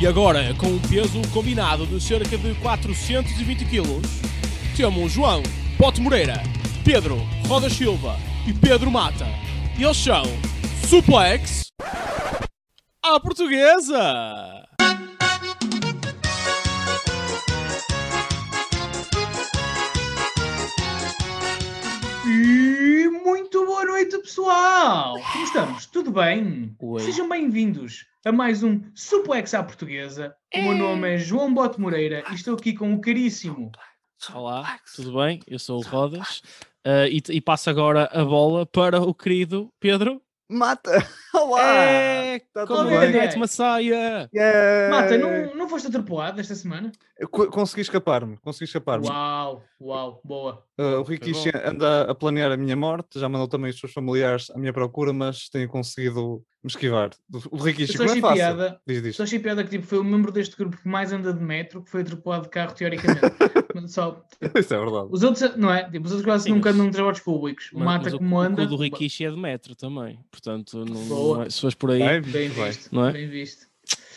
E agora, com um peso combinado de cerca de 420 kg, temos João Pote Moreira, Pedro Roda Silva e Pedro Mata. Eles são Suplex à Portuguesa! Noite, pessoal! Como estamos? Tudo bem? Oi. Sejam bem-vindos a mais um Suplex à Portuguesa. O meu nome é João Bote Moreira e estou aqui com o caríssimo. Olá, tudo bem? Eu sou o Rodas uh, e, e passo agora a bola para o querido Pedro. Mata! Olá! É, Tá tudo é bem? Night Messiah? Yeah! Mata, não, não foste atropelado esta semana? Eu co- consegui escapar-me, consegui escapar-me. Uau, uau, boa. Uh, o Rikishi Foi anda a planear a minha morte, já mandou também os seus familiares à minha procura, mas tenho conseguido me esquivar. O Rikishi, só como é fácil? piada. Diz, diz. Só achei piada que tipo, foi o membro deste grupo que mais anda de metro que foi atropelado de carro, teoricamente. Só, Isso é verdade. os outros, não é? Tipo, os outros quase Sim, nunca andam em transportes públicos. O Mas- Mata mas o, como o anda. cu do Rikishi é de metro também. Portanto, não, não é- se fores por aí. Bem, Bem bem. visto, Não é? bem visto.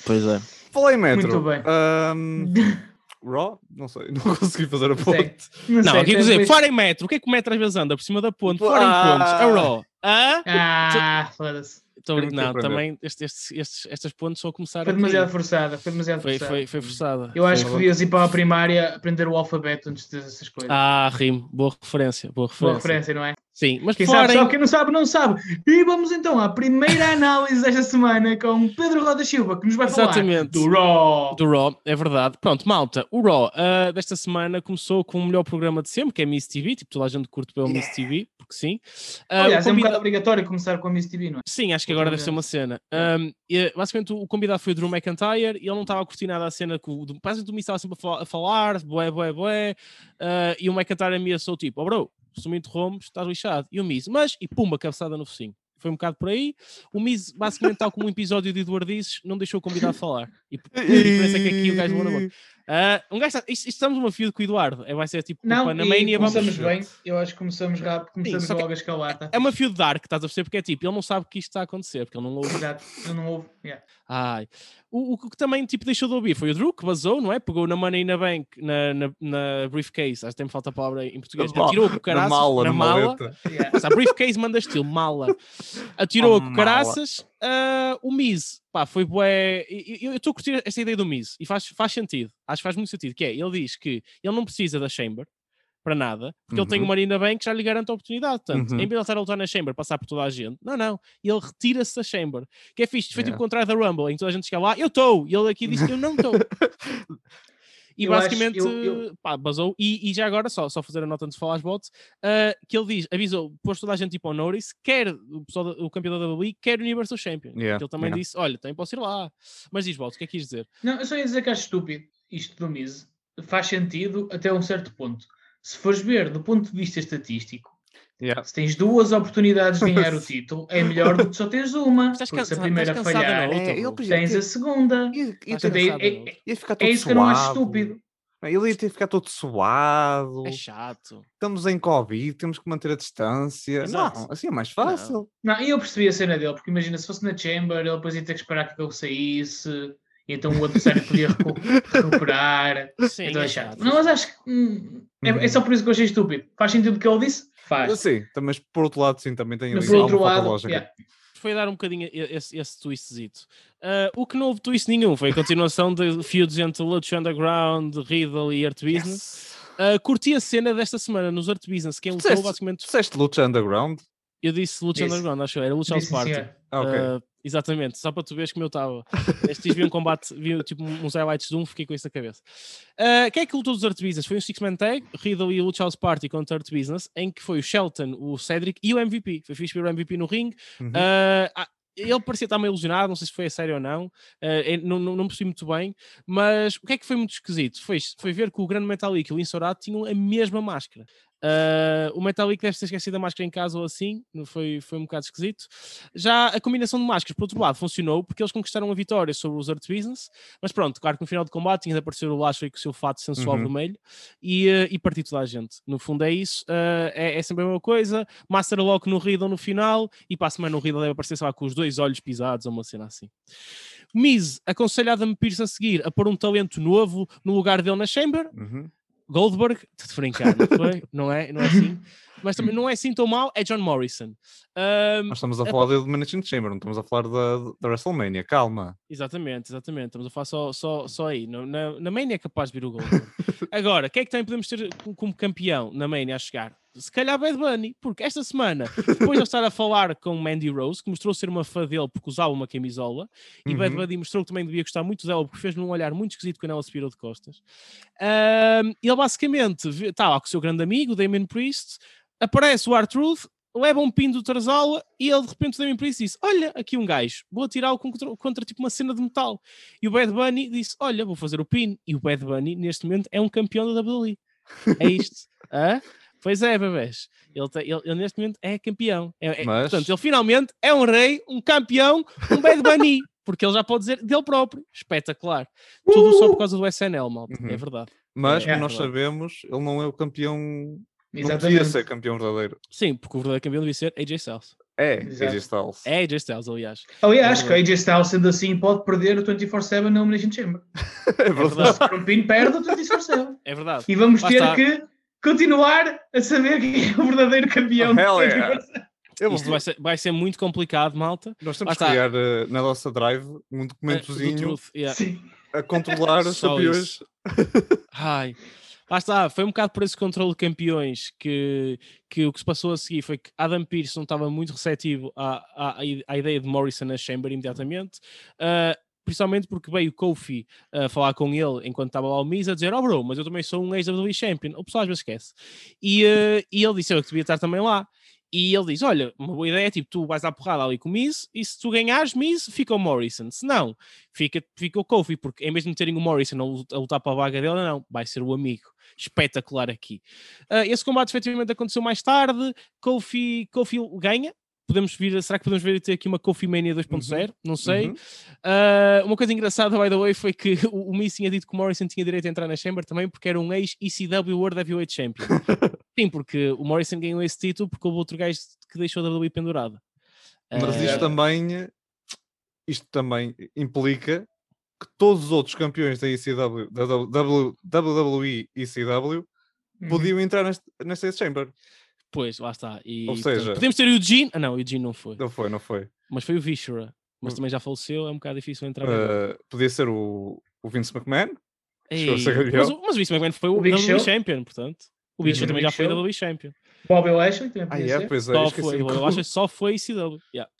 Pois é. Falei em metro. Muito bem. Ahm, Raw? Não sei, não consegui fazer a sei. ponte. Não, sei, aqui quer até dizer, depois- fora em metro, o que é que o metro às vezes anda? Por cima da ponte, fora em Ah. pontes, é raw. Hã? Ah, foda-se. Que não, também estes, estes, estes- estas pontes só começaram Foi a demasiado forçada, foi demasiado Foi, forçada. foi, foi forçada. Eu acho Foi- que devias ir para a primária aprender o alfabeto antes dessas coisas. Ah, rimo. Boa referência. Boa referência. Boa referência, não é? Sim, mas Quem fora sabe sabe, quem não sabe não sabe. E vamos então à primeira análise desta semana com Pedro Roda Silva, que nos vai falar Exatamente. do Raw. do Raw, é verdade. Pronto, malta, o Raw ah, desta semana começou com o melhor programa de sempre, que é Miss TV, tipo, toda a gente curte pelo Miss TV, porque sim. Ah, Aliás, é um bocado obrigatório começar com a Miss TV, não é? Sim, acho que agora deve ser uma cena. Um, e, basicamente, o convidado foi o Drew McIntyre e ele não estava a curtir nada a cena que o. Parece que o Miss estava sempre a falar, falar bué, bué, bué. uh, e o McIntyre ameaçou tipo: oh, bro, se me interrompes, estás lixado. E o Miz, mas, e pumba, cabeçada no focinho. Foi um bocado por aí. O Miz, basicamente, tal como o episódio de Eduardices, não deixou o convidado falar. E a diferença é que aqui o gajo levou na boca. Ah, um gajo, está- isto, isto estamos uma fio com o Eduardo. É, vai ser tipo, Não, na Mania, vamos. começamos bem. Eu acho que começamos rápido, começamos que- logo a escalar. Tá? É uma fio de dark, estás a perceber? Porque é tipo, ele não sabe que isto está a acontecer, porque ele não ouve Exato, eu não ouvo. Yeah. Ai. O, o que também tipo, deixou de ouvir foi o Drew, que vazou, não é? Pegou na Money na Bank, na, na, na briefcase, acho que tem falta a palavra em português. Na Atirou Na caraças mala, na na mala. Yeah. Mas a briefcase manda estilo, mala. Atirou A com mala. caraças. ah, o Miz, pá, foi bué. Eu estou a curtir esta ideia do Miz e faz, faz sentido. Acho que faz muito sentido. Que é, ele diz que ele não precisa da Chamber para nada, porque ele tem Uhum. uma Marina Bank que já lhe garante a oportunidade. Portanto, Uhum. em vez de ele estar a lutar na Chamber, passar por toda a gente, não, não, ele retira-se da Chamber. Que é fixe, foi tipo Yeah. o contrário da Rumble, em que toda a gente chega lá, eu estou, e ele aqui diz, eu não estou. E Eu acho- basicamente, eu- eu- pá, basou. E, e já agora, só, só fazer a nota antes de falar as bots, ah, que ele diz, avisou, pôs toda a gente tipo ao notice, quer o, pessoal da- o campeão da WWE, quer o Universal Champion. Yeah, Que ele também yeah. disse, olha, também posso ir lá. Mas diz, bots, o que é que quis dizer? Não, eu só ia dizer que acho estúpido isto do Miz. Faz sentido até um certo ponto. Se fores ver do ponto de vista estatístico, Yeah. se tens duas oportunidades de ganhar o título, é melhor do que só teres uma. Estás Porque se a primeira falhar, na outra, É, tens ter- a segunda. ter- Portanto, é- é- ficar todo É isso que eu não acho suado. estúpido. Ele ia ter que ficar todo suado. É chato. Estamos em Covid, temos que manter a distância. Exato. Não, assim é mais fácil. Não, e eu percebi a cena dele, porque imagina, se fosse na Chamber, ele depois ia ter que esperar que ele saísse, e então o adversário podia recu- recuperar. Sim, então é é chato. chato. Não, mas acho que hum, é, é só por isso que eu achei estúpido. Faz sentido o que ele disse? Faz. Sim, tam- mas por outro lado, sim, também tem Mas ali outro lado, lógica. yeah. foi dar um bocadinho esse, esse twistzito. Ah, o que não houve twist nenhum foi a continuação de feuds entre Lucha Underground, Riddle e Art Business. Ah, curti a cena desta semana nos Art Business, quem lutou Disseste- basicamente. Disseste luta underground? Eu disse Lucha Disse. Underground, acho que era Lucha House Disse, Party. Ah, ok. Ah, exatamente, só para tu veres como eu estava. Este vi um combate, vi tipo uns highlights de um, fiquei com isso na cabeça. Ah, quem é que lutou dos Art Business? Foi um Six-Man Tag, Riddle e Lucha House Party contra Art Business, em que foi o Shelton, o Cedric e o MVP. Foi fixe ver o MVP no ringue. Uhum. Ah, ele parecia estar meio ilusionado, não sei se foi a sério ou não, eh, não, não, não percebi muito bem, mas o que é que foi muito esquisito? Foi, foi ver que o Grande Metal e o Insorato tinham a mesma máscara. Uh, o Metalik deve ter esquecido a máscara em casa ou assim, foi, foi um bocado esquisito. Já a combinação de máscaras, por outro lado, funcionou porque eles conquistaram a vitória sobre os Earth Business, mas pronto, claro que no final do combate tinha de aparecer o Lashley com o seu fato sensual Uhum. vermelho e, uh, e partir toda a gente. No fundo é isso, uh, é, é sempre a mesma coisa. Master Lock no Riddle no final e para a semana no Riddle deve aparecer, lá, com os dois olhos pisados ou uma cena assim. Miz aconselha Adam Pearce a seguir a pôr um talento novo no lugar dele na Chamber. Uhum. Goldberg, de brincar, não foi? não é? Não é assim? Mas também não é assim tão mal, é John Morrison. Um, Nós estamos a é falar de Elimination Chamber, não estamos a falar da, da WrestleMania, calma. Exatamente, exatamente. Estamos a falar só, só, só aí. No- Na, na Mania é capaz de vir o Goldberg. Agora, quem é que também podemos ter co- como campeão na Mania a chegar? Se calhar Bad Bunny, porque esta semana, depois de eu estar a falar com Mandy Rose, que mostrou ser uma fã dele porque usava uma camisola, e Bad Uhum. Bunny mostrou que também devia gostar muito dela porque fez-me um olhar muito esquisito quando ela se virou de costas. Ahm, ele basicamente está lá com o seu grande amigo, Damien Priest, aparece o R-Truth, leva um pin do Tarzola e ele de repente o Damien Priest disse: Olha, aqui um gajo, vou atirá-lo contra, contra tipo uma cena de metal. E o Bad Bunny disse: Olha, vou fazer o pin. E o Bad Bunny, neste momento, é um campeão da WWE. É isto. Hã? Pois é, bebés. Ele, tem- ele- ele neste momento é campeão. É- é- Mas- Portanto, ele finalmente é um rei, um campeão, um Bad Bunny. Porque ele já pode dizer dele próprio. Espetacular. Tudo só por causa do SNL, malta. É Uhum. verdade. Mas, É, como é nós verdade. sabemos, ele não é o campeão. Não podia Exatamente. ser campeão verdadeiro. Sim, porque o verdadeiro campeão devia ser AJ Styles. É, Exato. AJ Styles. É AJ Styles, aliás. Aliás, É acho que a AJ Styles, sendo assim, pode perder o 24-7 na Elimination Chamber. É verdade. Se for um pin, perde o 24-7. É verdade. E vamos Lá ter está. que continuar a saber quem é o verdadeiro campeão. Oh, yeah. 24/7. Eu vou- Isto vai ser, vai ser muito complicado, malta. Nós temos que criar eh, na nossa drive um do documentozinho Truth, yeah. A controlar os campeões. Ai. Lá está, foi um bocado por esse controle de campeões que, que o que se passou a seguir foi que Adam Pearce não estava muito receptivo à, à, à ideia de Morrison na Chamber imediatamente, ah, principalmente porque veio o Kofi a falar com ele enquanto estava lá o Miz a dizer: Oh, bro, mas eu também sou um ex-WWE Champion. O pessoal às vezes esquece. E, ah, e ele disse: Eu que devia estar também lá. E ele diz: Olha, uma boa ideia tipo, tu vais dar porrada ali com o Miz, e se tu ganhares Miz, fica o Morrison. Se não, fica, fica o Kofi, porque em vez de o Morrison a lut- a lutar para a vaga dele, não, vai ser o amigo. Espetacular aqui. Ah, esse combate efetivamente aconteceu mais tarde. Kofi, Kofi ganha. Podemos vir, será que podemos ver ter aqui uma Kofi Mania 2.0? Não sei. Uhum. Ah, uma coisa engraçada, by the way, foi que o, o Miz tinha dito que o Morrison tinha direito a entrar na Chamber também porque era um ex-ECW World Heavyweight Champion. Sim, porque o Morrison ganhou esse título porque houve outro gajo que deixou a WWE pendurada. Mas Ah, isto também, isto também implica que todos os outros campeões da ECW, da W- WWE ECW, Uhum. podiam entrar neste, nesta Chamber. Pois, lá está. E, Ou portanto, seja- podemos ter o Eugene. Ah, não, o Eugene não foi. Não foi, não foi. Mas foi o Vishra. Mas Hum. também já faleceu, é um bocado difícil entrar. Uh, podia ser o, o Vince McMahon. Ei, ser mas, o- mas o Vince McMahon foi o, O Big WWE Show? Champion, portanto. O Big Uhum. Show também já foi Show. WWE Champion. Bobby Lashley também Ah, podia é, pois é. Só foi, acho que só foi CW. Yeah.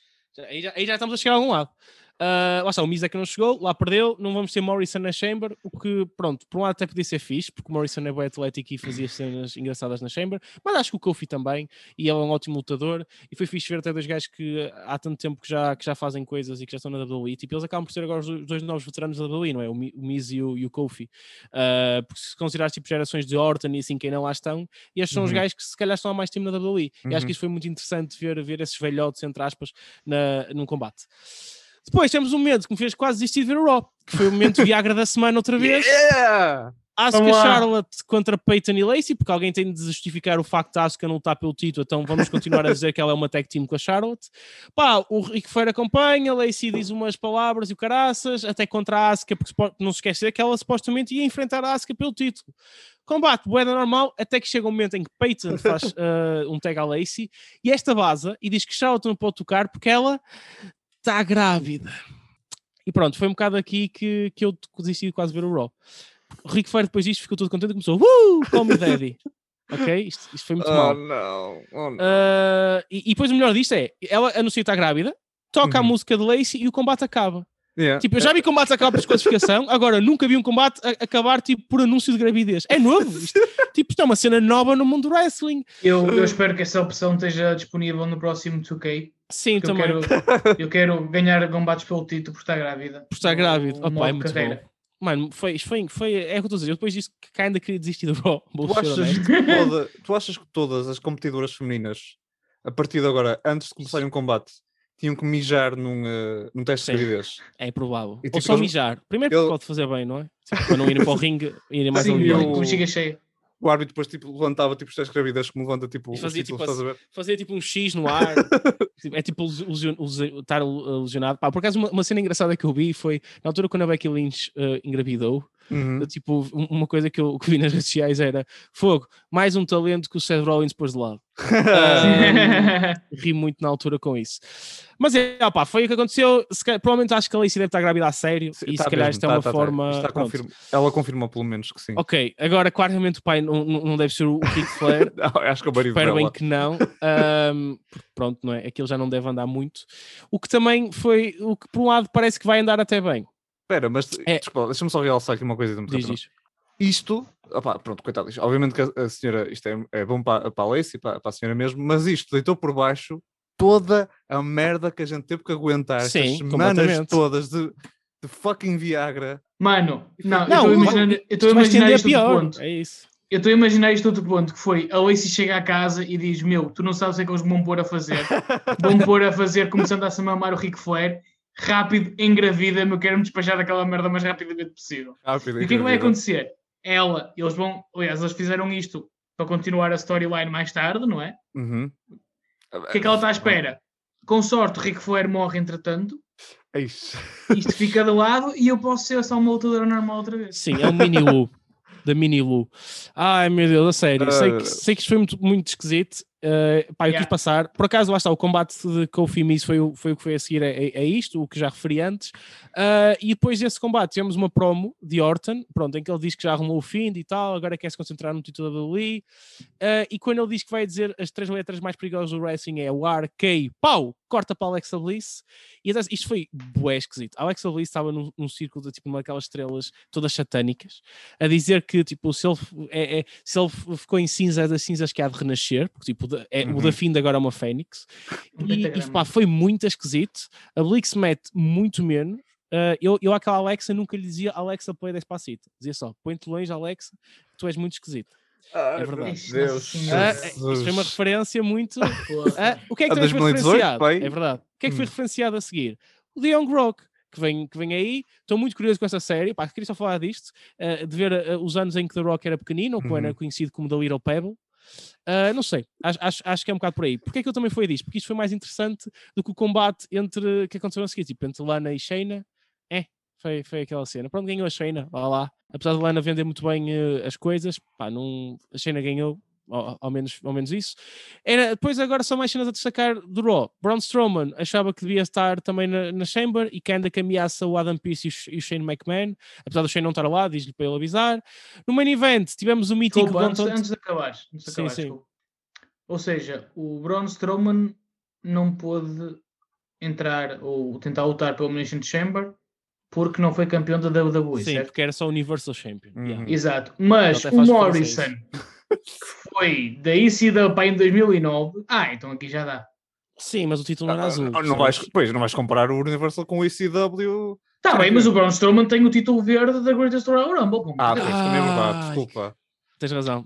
Aí, já, aí já estamos a chegar a algum lado. Ah, lá está, o Miz é que não chegou, lá perdeu, não vamos ter Morrison na Chamber, o que, pronto, por um lado até podia ser fixe, porque Morrison é bem atlético e fazia cenas engraçadas na Chamber, mas acho que o Kofi também, e ele é um ótimo lutador, e foi fixe ver até dois gajos que há tanto tempo que já, que já fazem coisas e que já estão na WWE, tipo, eles acabam por ser agora os dois- novos veteranos da WWE, não é? O, Mi- o Miz e o, e o Kofi. Ah, porque se considerares tipo gerações de Orton e assim quem não lá estão, e estes são os Uhum. gajos que se calhar estão há mais tempo na WWE. E acho Uhum. que isso foi muito interessante ver, ver esses velhotes, entre aspas, na, num combate. Depois temos um momento que me fez quase desistir de ver o Raw, que foi o momento Viagra da semana outra vez. Yeah! Asuka Vamos lá. Charlotte contra Peyton e Lacey, porque alguém tem de justificar o facto de Asuka não lutar pelo título, então vamos continuar a dizer que ela é uma tag team com a Charlotte. Pá, o Rico Feira acompanha, Lacey diz umas palavras e o caraças, até contra a Asuka, porque não se esquecer que ela supostamente ia enfrentar a Asuka pelo título. Combate, boeda normal, até que chega um momento em que Peyton faz ah, um tag à Lacey e esta vaza e diz que Charlotte não pode tocar porque ela está grávida. E pronto, foi um bocado aqui que, que eu desisti de quase ver o Raw. O Rico Feira depois disto ficou todo contente e começou Uh, call me daddy. ok? Isto, isto foi muito Oh mal. não, oh não. Ah, e, e depois o melhor disto é, ela anuncia que está grávida, toca a Uhum. música de Lacey e o combate acaba. Yeah. Tipo, eu já vi combates acabar por desqualificação, agora nunca vi um combate a- acabar tipo, por anúncio de gravidez. É novo. Isto, tipo, isto é uma cena nova no mundo do wrestling. Eu, eu espero que essa opção esteja disponível no próximo 2K. Sim, porque Eu também. quero, eu quero ganhar combates pelo título por estar grávida. Por estar grávida. No Opa, é muito carreira. bom. Mano, foi, foi, foi, é o que eu estou a dizer. Eu depois disse que ainda queria desistir do Raw. Tu achas, que toda- tu achas que todas as competidoras femininas, a partir de agora, antes de começarem um combate, tinham que mijar num, eh, num teste Sim. de gravidez? É provável. E Ou tipo, só eles- mijar. Primeiro ele- pode fazer bem, não é? Tipo, para não irem para o ringue, irem mais Sim, eu- com bexiga cheia. O árbitro depois tipo, levantava tipo, os testes de gravidez, como levanta tipo, E os fazia, títulos, tipo, estás a ver? Fazer tipo um X no ar. Tipo, é tipo lesion- lesion- estar lesionado. Pá, por acaso, uma, uma cena engraçada que eu vi foi na altura quando a Becky Lynch eh, engravidou. Uhum. Tipo, um- uma coisa que eu, que vi nas redes sociais era fogo, mais um talento que o Seth Rollins pôs de lado. Ah, ri muito na altura com isso. Mas é, opá, foi o que aconteceu. Se calhar- provavelmente acho que a Lacey deve estar grávida a sério. Sim, e tá se calhar mesmo, isto é tá, uma tá, tá. forma. Pronto. confirma- Ela confirmou pelo menos que sim. Ok, agora claramente o pai não, não deve ser o Ric Flair. Não, acho que é o marido Espero bem que não. porque pronto, não é? Aquilo já não deve andar muito. O que também foi, o que por um lado parece que vai andar até bem. Espera, mas É. desculpa, deixa-me só realçar aqui uma coisa. Diz rápido. isto. Opá, pronto, coitado, isto- obviamente que a, a senhora, isto é, é bom para, para a Lacey, para, para a senhora mesmo, mas isto deitou por baixo toda a merda que a gente teve que aguentar Sim, estas semanas todas de, de fucking Viagra. Mano, não, Não, eu estou a imaginar, a Isto pior. ponto. É isso. Eu estou a imaginar isto outro ponto, que foi a Lacey chega à casa e diz, meu, tu não sabes o que é que eles me vão pôr a fazer. Vão pôr a fazer, começando a se mamar o Ric Flair, rápido, engravida-me, eu quero-me despachar daquela merda o mais rapidamente possível. Rápido, E o que é que vai acontecer? Ela, eles vão, aliás, eles fizeram isto para continuar a storyline mais tarde, não é? Uhum. O que é que ela está à espera? Com sorte, o Ric Flair morre entretanto, Eish. isto fica de lado e eu posso ser só uma lutadora normal outra vez. Sim, é o Mini Lu. da Mini Lu. Ai meu Deus, a sério. sei, que, Ah. sei que isto foi muito, muito esquisito. Uh, pá, eu Yeah. quis passar. Por acaso, lá está, o combate de Kofi Miz foi, o- foi o que foi a seguir a, a- a isto, o que já referi antes. Uh, e depois desse combate tivemos uma promo de Orton, pronto, em que ele diz que já arrumou o fim e tal, agora quer se concentrar no título da WWE. Uh, e quando ele diz que vai dizer as três letras mais perigosas do wrestling é o R, K, pau, corta para Alexa Bliss. E até- isto foi bué esquisito. A Alexa Bliss estava num, num círculo de tipo uma daquelas estrelas todas satânicas, a dizer que tipo, se ele, é, é- se ele ficou em cinza, é das cinzas que há de renascer, porque tipo, da- é, o Uhum. da fim de agora é uma fênix. E, e pá, foi muito esquisito. A Blix mete muito menos. Uh, eu, eu àquela Alexa nunca lhe dizia Alexa play Despacito. Dizia só, põe-te longe Alexa, tu és muito esquisito. Ai, verdade. meu Ixi, Deus. Ah, isto foi uma referência muito. Ah, o que é que também foi 2018, referenciado? pai. É verdade. O que é que foi Hum. referenciado a seguir? O The Young Rock, que vem, que vem aí. Estou muito curioso com essa série. Pá, queria só falar disto, ah, de ver ah, os anos em que The Rock era pequenino, ou que Uhum. era conhecido como The Little Pebble. Ah, não sei, acho, acho, acho que é um bocado por aí. Porquê é que eu também foi disto? Porque isto foi mais interessante do que o combate entre que aconteceu a seguir, tipo, entre Lana e Shayna. É, foi, foi aquela cena. Pronto, ganhou a Shayna, vá lá. Apesar de Lana vender muito bem eh, as coisas, pá, não, a Shayna ganhou, ao, ao menos, ao menos isso. Era, depois agora são mais cenas a destacar do Raw. Braun Strowman achava que devia estar também na, na Chamber e que ainda que ameaça o Adam Pearce e o, Sh- e o Shane McMahon, apesar do Shane não estar lá, diz-lhe para ele avisar. No main event tivemos o mítico Desculpa, antes, antes de acabares. Antes de Sim, acabares, sim. Ou seja, o Braun Strowman não pôde entrar ou tentar lutar pelo Elimination Chamber porque não foi campeão da WWE, Sim, certo? porque era só Universal Champion. yeah. Uhum. Exato. Mas o Morrison, foi da para em 2009, ah, então aqui já dá. Sim, mas o título não era Ah, azul. ah, não vais, percebes? pois, não vais comparar o Universal com o ECW. Tá bem, mas o Braun Strowman tem o título verde da Greatest Royal Rumble. Ah, de pois, também é verdade, Ai. desculpa. Tens razão.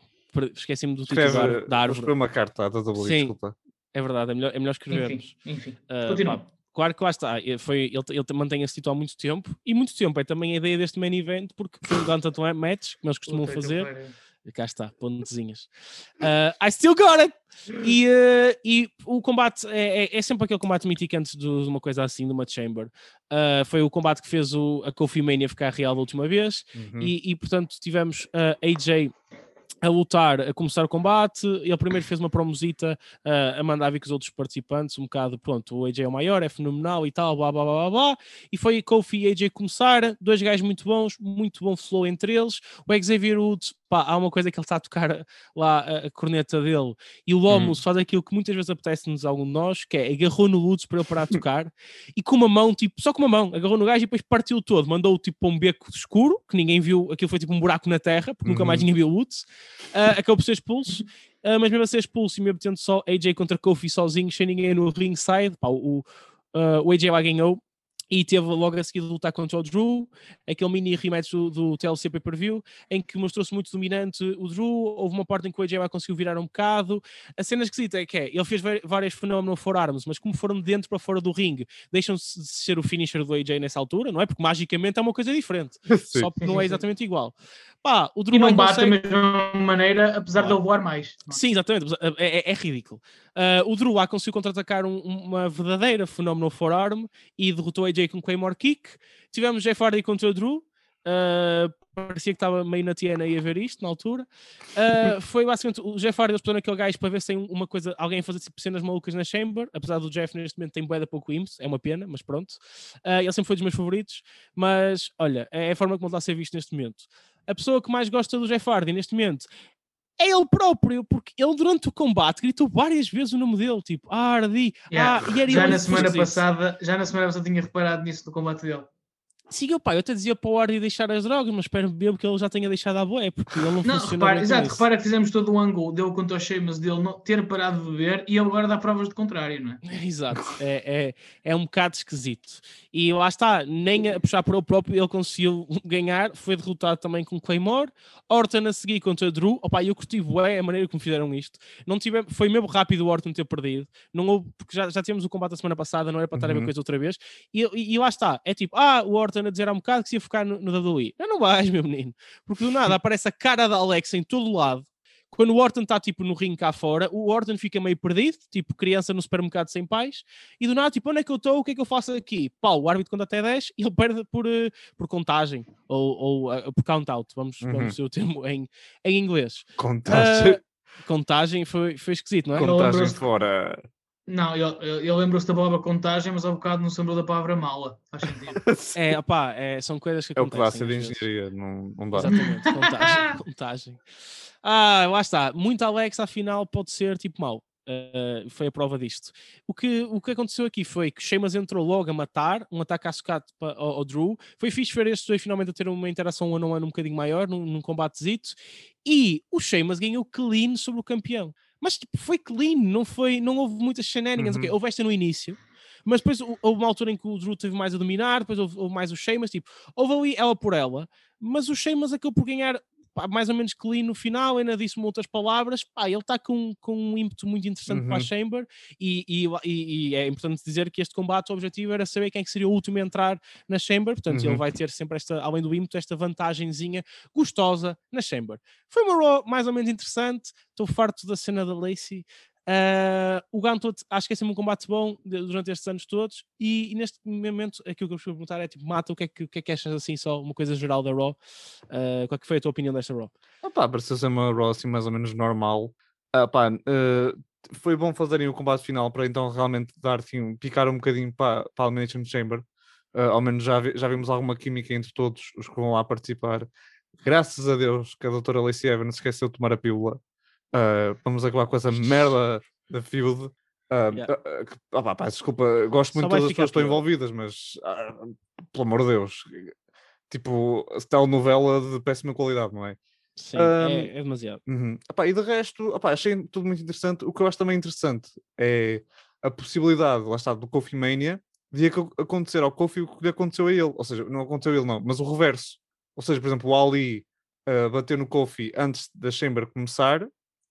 Esqueci-me do título Escreve, da, da árvore. uma carta à WWE, Sim. desculpa. É verdade, é melhor, é melhor escrevermos. enfim, enfim. Ah, Continua. pá, claro que lá está, eh, foi, ele, ele mantém esse título há muito tempo e muito tempo é também a ideia deste main event porque foi um Gauntlet Match, como eles costumam que fazer. E cá está, pontezinhas. Uh, I still got it! E, uh, e o combate é, é- é sempre aquele combate mítico antes de uma coisa assim, de uma Chamber. Uh, foi o combate que fez o, a Kofi Mania ficar real da última vez. Uhum. E, e, portanto tivemos uh, AJ a lutar, a começar o combate. Ele primeiro fez uma promosita uh, a mandar vir com os outros participantes, um bocado, pronto, o AJ é o maior, é fenomenal e tal, blá blá blá blá blá. E foi Kofi e AJ começar, dois gajos muito bons, muito bom flow entre eles. O Xavier Woods, pá, há uma coisa que ele está a tocar lá, a, a corneta dele, e o Lomus faz aquilo que muitas vezes apetece-nos a algum de nós, que é agarrou no Woods para ele parar de tocar, e com uma mão, tipo, só com uma mão, agarrou no gajo e depois partiu todo, mandou-o tipo para um beco escuro, que ninguém viu, aquilo foi tipo um buraco na terra, porque nunca mais Uhum. ninguém viu o Woods, Ah, acabou por ser expulso, ah, mas mesmo a ser expulso e mesmo tendo só AJ contra Kofi sozinho, sem ninguém no ringside, pá, o, ah, o AJ lá ganhou. E teve logo a seguir de lutar contra o Drew, aquele mini rematch do, do TLC Pay-Per-View, em que mostrou-se muito dominante o Drew, houve uma parte em que o AJ conseguiu virar um bocado, a cena esquisita é que é, ele fez várias fenómenos forearms, mas como foram de dentro para fora do ringue, deixam-se de ser o finisher do AJ nessa altura, não é? Porque magicamente é uma coisa diferente, só porque não é exatamente igual. Pá, o Drew e não bate consegue... da mesma maneira, apesar de ele voar mais. Sim, exatamente, é, é, é ridículo. Uh, o Drew lá conseguiu contra-atacar um, uma verdadeira fenómeno forearm e derrotou a AJ com Claymore Kick. Tivemos Jeff Hardy contra o Drew. Uh, parecia que estava meio na Tiana a ver isto na altura. Uh, foi basicamente o Jeff Hardy, eles puseram aquele gajo para ver se tem uma coisa, alguém fazer tipo, cenas malucas na Chamber, apesar do Jeff neste momento tem boeda pouco ímpeto, é uma pena, mas pronto. Uh, ele sempre foi dos meus favoritos, mas olha, é a forma como ele está a ser visto neste momento. A pessoa que mais gosta do Jeff Hardy neste momento é ele próprio, porque ele durante o combate gritou várias vezes o nome dele, tipo, ah, Hardy, yeah. ah, e era já na semana passada, já na semana passada tinha reparado nisso no combate dele. Sim, eu, pá, eu até dizia para o Ardy deixar as drogas, mas espero mesmo que ele já tenha deixado a boé, porque ele não, não funciona. Repara, exato, repara que fizemos todo um ângulo dele contra o Sheamus dele não, ter parado de beber e ele agora dá provas de contrário, não é? Exato, é, é, é um bocado esquisito. E lá está, nem a puxar para o próprio ele conseguiu ganhar, foi derrotado também com Claymore. Orton a seguir contra Drew, opá, eu curti bué a maneira como fizeram isto. Não tive, foi mesmo rápido o Orton ter perdido, não houve, porque já, já tivemos o combate a semana passada, não era para estar uhum. a ver uhum. coisa outra vez. E, e, e lá está, é tipo, ah, o Orton a dizer há um bocado que se ia focar no, no WWE. Não, não vais, meu menino. Porque do nada aparece a cara da Alex em todo lado. Quando o Orton está tipo no ringue cá fora, o Orton fica meio perdido, tipo criança no supermercado sem pais, e do nada, tipo, onde é que eu estou? O que é que eu faço aqui? Pau, o árbitro conta até 10 e ele perde por, uh, por contagem, ou, ou uh, por count-out, vamos, uhum. vamos o termo em, em inglês. Contagem. Uh, contagem foi, foi esquisito, não é? Contagem fora. Não, eu, eu, eu lembro-se da palavra contagem, mas há um bocado não se lembrou da palavra mala. Faz sentido. é, opá, é, são coisas que acontecem. É o classe de engenharia, não, não dá. Exatamente, contagem, contagem. Ah, lá está. Muito Alex, afinal, pode ser tipo mau. Uh, foi a prova disto. O que, o que aconteceu aqui foi que Sheamus entrou logo a matar, um ataque à sucata ao, ao, Drew. Foi fixe ver estes dois finalmente a ter uma interação ano a ano um bocadinho maior, num, num combatezito. E o Sheamus ganhou clean sobre o campeão. Mas tipo, foi clean, não, foi, não houve muitas shenanigans. Uhum. Okay, houve esta no início, mas depois houve uma altura em que o Drew teve mais a dominar, depois houve, houve mais o Sheamus, tipo, houve ali ela por ela, mas o Sheamus acabou por ganhar pá, mais ou menos clean no final, ainda disse-me outras palavras, pá, ele está com, com um ímpeto muito interessante uhum. para a uhum. Chamber e, e, e, é importante dizer que este combate, o objetivo era saber quem é que seria o último a entrar na Chamber, portanto uhum. ele vai ter sempre esta, além do ímpeto, esta vantagenzinha gostosa na Chamber. Foi uma Raw mais ou menos interessante, estou farto da cena da Lacey, Uh, o Gauntlet acho que é sempre um combate bom durante estes anos todos e, e, neste momento aquilo que eu vos perguntar é tipo, Mata, o que é que, que, é que achas assim, só uma coisa geral da Raw? Uh, qual é que foi a tua opinião desta Raw? Opa, pareceu ser uma Raw assim mais ou menos normal. Opa, uh, foi bom fazerem o combate final para então realmente dar assim, picar um bocadinho para, para a Elimination Chamber. Uh, ao menos já, vi, já vimos alguma química entre todos os que vão lá participar. Graças a Deus que a doutora Lacey Evans esqueceu de tomar a pílula. Uh, vamos acabar com essa merda da Field. Uh, yeah. uh, uh, pá, desculpa, gosto muito de todas as pessoas que estão envolvidas, mas pelo amor de Deus, tipo, telenovela de péssima qualidade, não é? Sim, é, é, demasiado. -huh. e de resto, achei tudo muito interessante. O que eu acho também interessante é a possibilidade, lá está, do Kofi Mania de acontecer ao Kofi o que lhe aconteceu a ele. Ou seja, não aconteceu a ele, não, mas o reverso. Ou seja, por exemplo, o Ali uh, bateu no Kofi antes da Chamber começar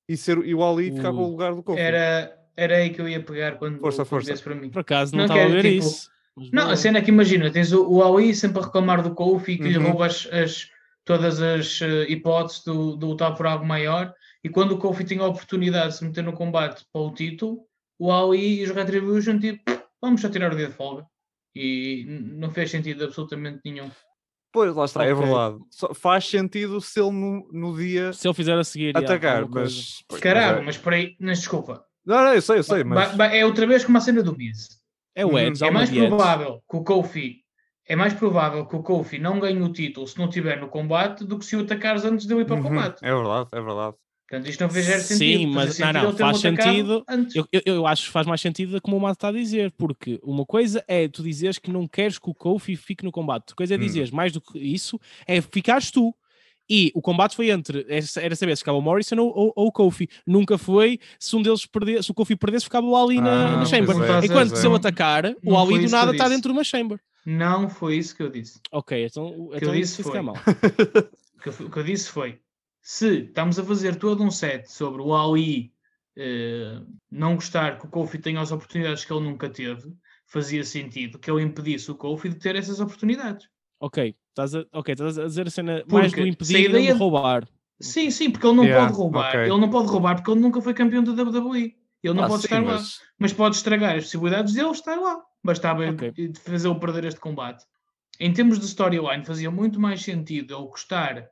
e, ser, e o Ali uh, ficava no lugar do Kofi. Era, era aí que eu ia pegar quando força, força. para mim. Por acaso não, estava a ver tipo, isso. Não, a cena é que imagina, tens o, o Ali sempre a reclamar do Kofi que uhum. lhe rouba as, as, todas as uh, hipóteses do, do lutar por algo maior e quando o Kofi tinha a oportunidade de se meter no combate para o título, o Ali e os Retribution tipo, vamos só tirar o dia de folga. E não fez sentido absolutamente nenhum. Pois, lá está, é okay. é verdade. Só faz sentido se ele no, no dia. Se ele fizer a seguir. Atacar, já, mas. Caramba, mas por aí, mas desculpa. Não, não, eu sei, eu sei. Mas... É outra vez como a cena do Miz. É o Edge. É mais provável que o Kofi. É mais provável que o Kofi não ganhe o título se não estiver no combate do que se o atacares antes de ele ir para o uhum. combate. É verdade, é verdade. Portanto, isto não fez sentido. Sim, mas não, não, faz sentido. Eu, eu, eu, acho que faz mais sentido como o Mato está a dizer, porque uma coisa é tu dizeres que não queres que o Kofi fique no combate, outra coisa é hum. dizeres hum. mais do que isso, é ficares tu. E o combate foi entre, era saber se ficava o Morrison ou, ou, ou, o Kofi. Nunca foi se um deles perdesse, se o Kofi perdesse, ficava o Ali na, ah, na Chamber. É, Enquanto é, se ele atacar, o Ali do nada está dentro de uma Chamber. Não foi isso que eu disse. Ok, então, que então eu disse isso fica foi. mal. Que, eu, o que eu disse foi: se estamos a fazer todo um set sobre o Ali eh, não gostar que o Kofi tenha as oportunidades que ele nunca teve, fazia sentido que ele impedisse o Kofi de ter essas oportunidades. Ok, estás a, ok, estás a dizer a cena mais do impedir e ideia- de roubar. Sim, sim, porque ele não Yeah, pode roubar. ok. Ele não pode roubar porque ele nunca foi campeão da WWE. Ele não Ah, pode sim, estar lá. mas- Mas pode estragar as possibilidades dele estar lá. Bastava Ok. fazê-lo perder este combate. Em termos de storyline, fazia muito mais sentido ele custar,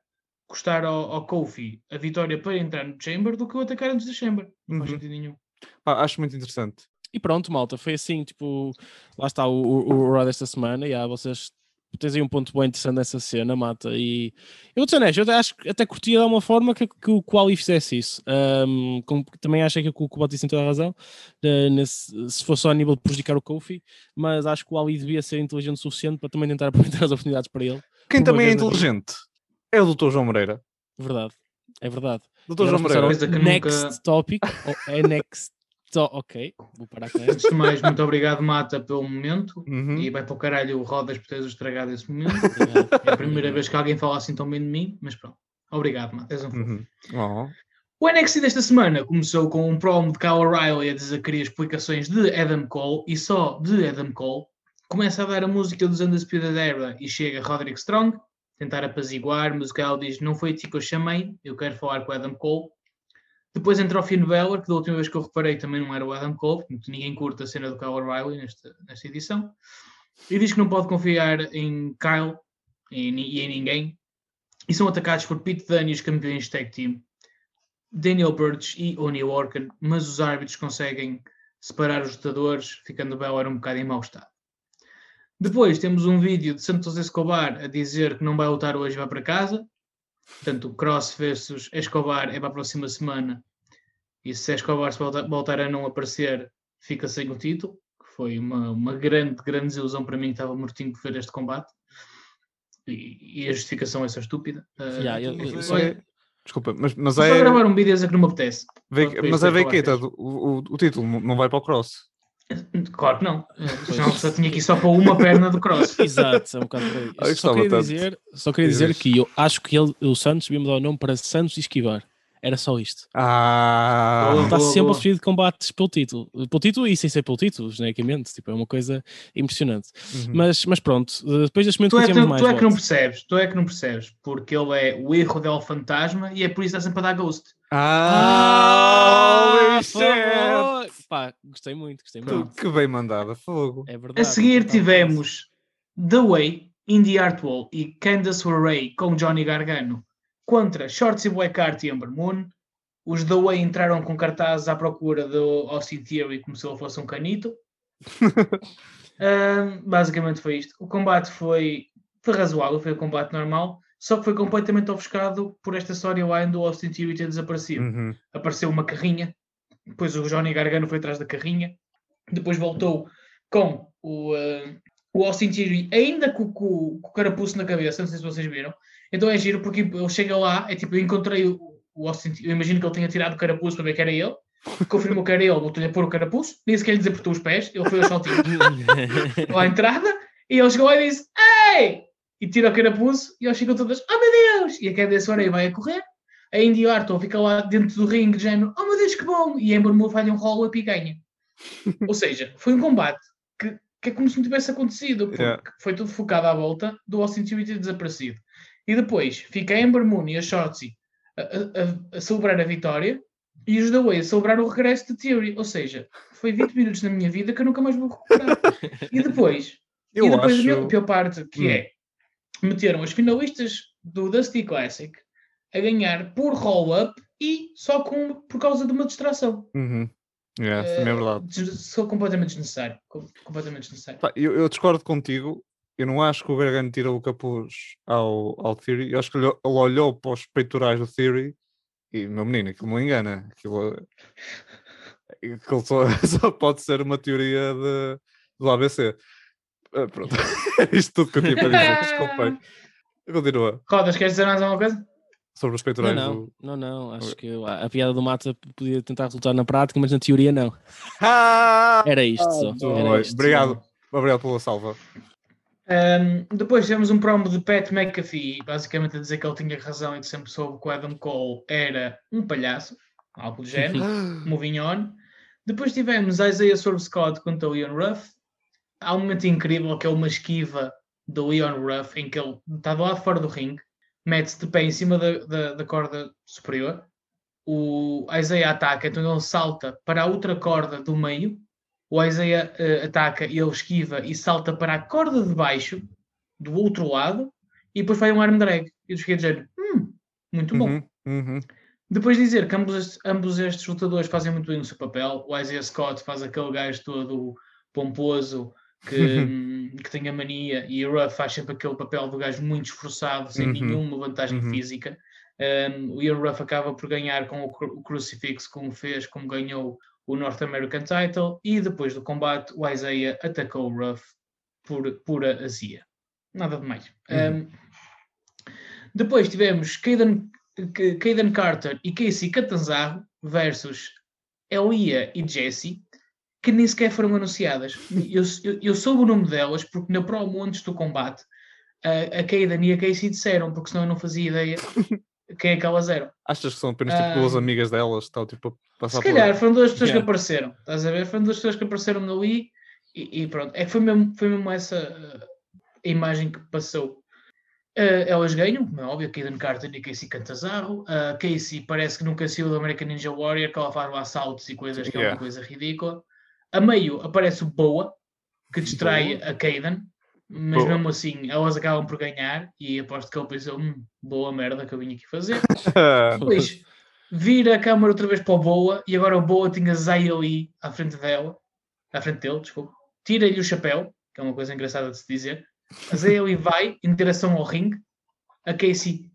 custar ao, ao Kofi a vitória para entrar no Chamber do que o atacar antes da Chamber. Não faz Uhum. sentido nenhum. Pá, acho muito interessante. E pronto, malta, foi assim, tipo, lá está o, o, o Raw desta semana, e ah, vocês tens aí um ponto bem interessante nessa cena, mata, e eu vou ser honesto, eu acho que até curtia de uma forma que, que o Quali fizesse isso, Ahm, com- também acho que o Kubat tem toda a razão, eh, nesse- se fosse só a nível de prejudicar o Kofi, mas acho que o Ali devia ser inteligente o suficiente para também tentar aproveitar as oportunidades para ele, Quem também é inteligente é o Dr. João Moreira. verdade, é verdade. Dr. João Moreira. Coisa que next nunca- topic, é next, to ok, vou parar com. Antes de mais, muito obrigado, Mata, pelo momento. Uhum. E vai para o caralho o Rodas por teres estragado esse momento. É a primeira vez que alguém fala assim tão bem de mim, mas pronto. Obrigado, Mata. És um fofo. Uhum. Oh. O NXT desta semana começou com um promo de Kyle O'Reilly a dizer que queria explicações de Adam Cole e só de Adam Cole. Começa a dar a música dos Undisputed Era e chega Roderick Strong, tentar apaziguar, mas o Kyle diz: Não foi a ti que eu chamei, eu quero falar com o Adam Cole. Depois entra o Finn Balor, que da última vez que eu reparei também não era o Adam Cole, portanto ninguém curta a cena do Kyle O'Reilly nesta, nesta edição. E diz que não pode confiar em Kyle e, e em ninguém. E são atacados por Pete Dunne e os campeões tag team. Daniel Burch e Oni Lorcan, mas os árbitros conseguem separar os lutadores, ficando Balor um bocado em mau estado. Depois temos um vídeo de Santos Escobar a dizer que não vai lutar hoje, vai para casa. Portanto, o Cross versus Escobar é para a próxima semana. E se Escobar se volta- voltar a não aparecer, fica sem o título. Que foi uma, uma grande, grande desilusão para mim, que estava mortinho por ver este combate. E, e a justificação é só estúpida. Ah, Yeah, eu- eu- é- Desculpa, mas, mas é. só gravar um vídeo a dizer que não me apetece. depois mas é depois falar Veiketa, deles. o, o, o título não vai para o Cross. Claro que não. Senão só tinha aqui só para uma perna do cross. Exato, é um bocado. Ah, Só queria dizer, só queria Diz dizer que eu acho que ele, o Santos devia mudar o nome para Santos Esquivar. Era só isto. Ah, Boa, está boa, sempre boa. a fugir de combates pelo título. Pelo título e sem ser pelo título, genericamente. Tipo, é uma coisa impressionante. Uhum. Mas, mas pronto, eh, depois deste momento Tu é, temos tu, mais tu é que não percebes, tu é que não percebes, porque ele é o erro del fantasma e é por isso que está sempre a dar ghost. Ah, favor! Pá, gostei muito, gostei muito. Que bem mandada, fogo. É verdade. A seguir estava tivemos The Way, Indy Hartwell e Candace LeRae com Johnny Gargano contra Shorty Blackheart e Ember Moon. Os The Way entraram com cartazes à procura do Austin Theory como se ele fosse um canito. Ahm, basicamente foi isto. O combate foi, foi razoável, foi um combate normal, só que foi completamente ofuscado por esta storyline do Austin Theory ter desaparecido Uhum. apareceu uma carrinha, depois o Johnny Gargano foi atrás da carrinha, depois voltou com o, eh, o Austin Theory, ainda com, com- com o carapuço na cabeça, não sei se vocês viram. Então é giro porque ele chega lá, é tipo, eu encontrei o, o Austin eu imagino que ele tenha tirado o carapuço para ver que era ele, confirmou que era ele, voltou-lhe a pôr o carapuço, nem sequer lhe desapertou os pés, ele foi ao saltinho lá à entrada, e ele chegou lá e disse, Ei! E tira o carapuço, e eles ficam todas, oh meu Deus! E a Candice Orey vai a correr, a Indy Harton fica lá dentro do ringue, de género, oh meu Deus, que bom! E a Ember Moon faz um rolo up e ganha. Ou seja, foi um combate que, que é como se não tivesse acontecido, porque Yeah. foi tudo focado à volta do Austin Theory ter desaparecido. E depois fica a Ember Moon e a Shotzi a, a- a- celebrar a vitória e os Way a celebrar o regresso de Theory. Ou seja, foi 20 minutos na minha vida que eu nunca mais vou recuperar. e depois, Eu e depois acho. a pior parte, que Hum. é, meteram os finalistas do Dusty Classic a ganhar por roll-up e só com, por causa de uma distração. Uhum. Yeah, também é Eh, verdade. Sou completamente desnecessário. Com- Completamente desnecessário. Pá, eu, eu discordo contigo. Eu não acho que o Gargano tirou o capuz ao, ao Theory. Eu acho que ele, ele olhou para os peitorais do Theory e, meu menino, aquilo não engana. Aquilo, aquilo só, só pode ser uma teoria de, do ABC. Ah, pronto. É isto tudo que eu tinha para dizer. Desculpem. Continua. Rodas, queres dizer mais alguma coisa? Sobre os Não, peitorais não, do. não, não. Acho que a, a piada do Mata podia tentar resultar na prática, mas na teoria não. Ah! Era isto só. Era isto. Obrigado. Obrigado pela salva. Um, depois tivemos um promo de Pat McAfee, basicamente a dizer que ele tinha razão e que sempre soube que o Adam Cole era um palhaço, algo do género, moving on. Depois tivemos Isaiah Swerve Scott contra o Leon Ruff. Há um momento incrível que é uma esquiva do Leon Ruff em que ele está do lado fora do ringue, mete-se de pé em cima da, da, da corda superior. O Isaiah ataca, então ele salta para a outra corda do meio o Isaiah uh, ataca e ele esquiva e salta para a corda de baixo, do outro lado, e depois vai um arm drag. E eu fiquei dizendo, hum, muito bom. Uhum, uhum. Depois de dizer que ambos, ambos estes lutadores fazem muito bem o seu papel, o Isaiah Scott faz aquele gajo todo pomposo que, hum, que tem a mania, e o Ruff faz sempre aquele papel do gajo muito esforçado, sem Uhum. nenhuma vantagem Uhum. física. Um, o Ian Ruff acaba por ganhar com o, cru- o Crucifix, como fez, como ganhou o North American Title, e depois do combate, o Isaiah atacou o Ruff por pura azia. Nada de mais. Uhum. Um, depois tivemos Caden, Caden Carter e Casey Catanzaro versus Elia e Jesse, que nem sequer foram anunciadas. Eu, eu, eu soube o nome delas porque na promo antes do combate a, a e a Casey disseram, porque senão eu não fazia ideia quem é que elas eram. Achas que são apenas tipo duas Ah. amigas delas? Estão tipo a passar Se por- calhar foram duas pessoas Yeah. que apareceram, estás a ver? Foram duas pessoas que apareceram Wii e, e pronto. É que foi mesmo, foi mesmo essa uh, a imagem que passou. Uh, elas ganham, como é óbvio, Kaden Carter e Casey Cantazarro. A Casey parece que nunca saiu do American Ninja Warrior, que ela faz lá saltos e coisas que é Yeah. uma coisa ridícula. A meio aparece o Boa, que distrai a Kaden, mas Boa. mesmo assim elas acabam por ganhar e aposto que ele pensou, hum, boa merda que eu vim aqui fazer. Depois vira a câmara outra vez para o Boa e agora o Boa tinha Zaya Lee à frente dela, à frente dele, desculpa. Tira-lhe o chapéu, que é uma coisa engraçada de se dizer. A Zaya Lee vai em direção ao ringue. A Casey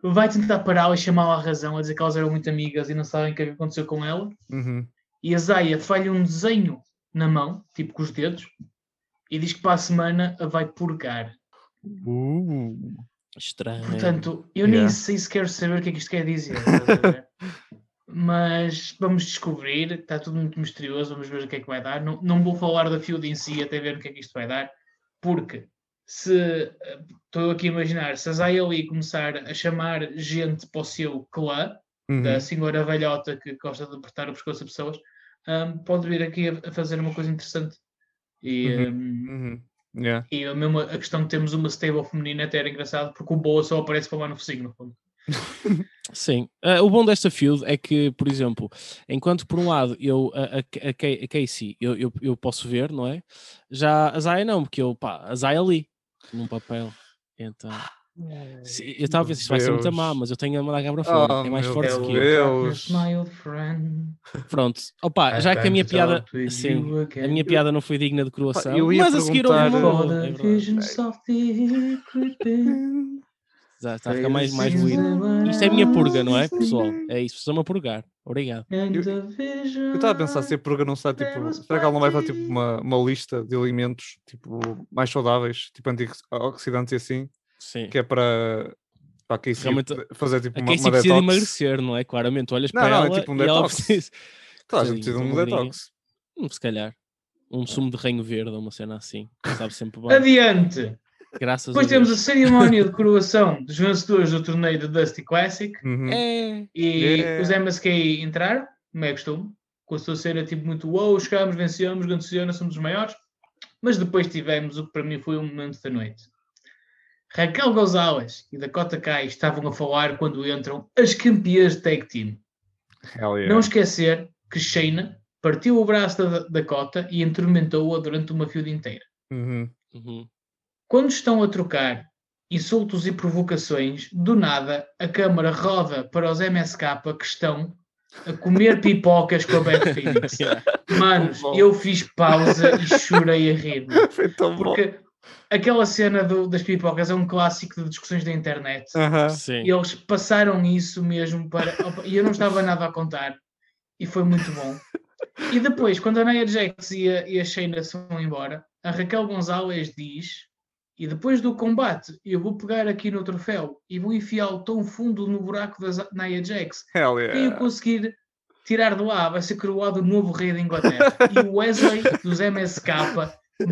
vai tentar pará-la e chamá-la à razão, a dizer que elas eram muito amigas e não sabem o que é que aconteceu com ela. Uhum. E a Zaya falha um desenho na mão, tipo com os dedos, e diz que para a semana a vai purgar. Uh. Estranho. Portanto, eu nem Yeah. sei se quero saber o que é que isto quer dizer. Mas vamos descobrir, está tudo muito misterioso, vamos ver o que é que vai dar. Não, não vou falar da field em si até ver o que é que isto vai dar, porque se estou aqui a imaginar, se a Zaya Lee começar a chamar gente para o seu clã, Uhum. da senhora velhota que gosta de apertar o pescoço a pessoas, hum, pode vir aqui a, a fazer uma coisa interessante. E, Uhum. hum, Uhum. Yeah. e a, mesma, a questão de termos uma stable feminina até era engraçado, porque o Boa só aparece para lá no focinho, no fundo. Sim. Ah, o bom desta field é que, por exemplo, enquanto por um lado eu, a, a, a Ca- a Casey eu, eu, eu posso ver, não é? Já a Zaya não, porque eu, pá, a Zaya ali, num papel. Então, eu estava a ver se isto vai ser muito má, mas eu tenho a mandar a cabra fora, Oh, é mais forte Deus. que eu. Pronto, opa, já que a minha piada, sim, a minha piada não foi digna de coroação, eu ia mas a seguir houve perguntar, uma é. Já está a ficar mais, mais ruído. Isto é a minha purga, não é, pessoal? É isso, estão-me a purgar. Obrigado. Eu estava a pensar se a purga não está tipo. Será que ela não vai fazer tipo uma, uma lista de alimentos tipo, mais saudáveis, tipo antioxidantes e assim, Sim. que é para, para Casey Realmente, fazer tipo uma, uma detox. emagrecer, não é? Claramente, olhas Não, para não, é ela tipo um e ela detox. precisa... A gente precisa de um detox. Hum, se calhar. Um sumo de reino verde, ou uma cena assim. Sabe sempre bem. Adiante! Graças Depois a temos a cerimónia de coroação dos vencedores do torneio do Dusty Classic. Uhum. É... E Yeah. os MSK entraram, como é costume, com a sua cena tipo muito wow, chegámos, vencemos, grande Luciana, somos os maiores. Mas depois tivemos o que para mim foi um momento da noite. Raquel Gonzalez e Dakota Kai estavam a falar quando entram as campeãs de tag team. Hell yeah. Não esquecer que Shayna partiu o braço da Dakota e atormentou-a durante uma feud inteira. Uhum. Uhum. Quando estão a trocar insultos e provocações, do nada a câmara roda para os MSK que estão a comer pipocas com a Beth Phoenix. Yeah. Manos, eu fiz pausa e chorei a rir. Foi tão bom. Aquela cena do- das pipocas é um clássico de discussões da internet. Sim. E eles passaram isso mesmo para. E eu não estava nada a contar. E foi muito bom. E depois, quando a Nia Jax e a, e a Shayna se vão embora, a Raquel Gonzalez diz: E depois do combate, eu vou pegar aqui no troféu e vou enfiá-lo tão fundo no buraco da Nia Jax Hell yeah. conseguir tirar do ar vai ser coroado o novo rei da Inglaterra. E o Wesley dos MSK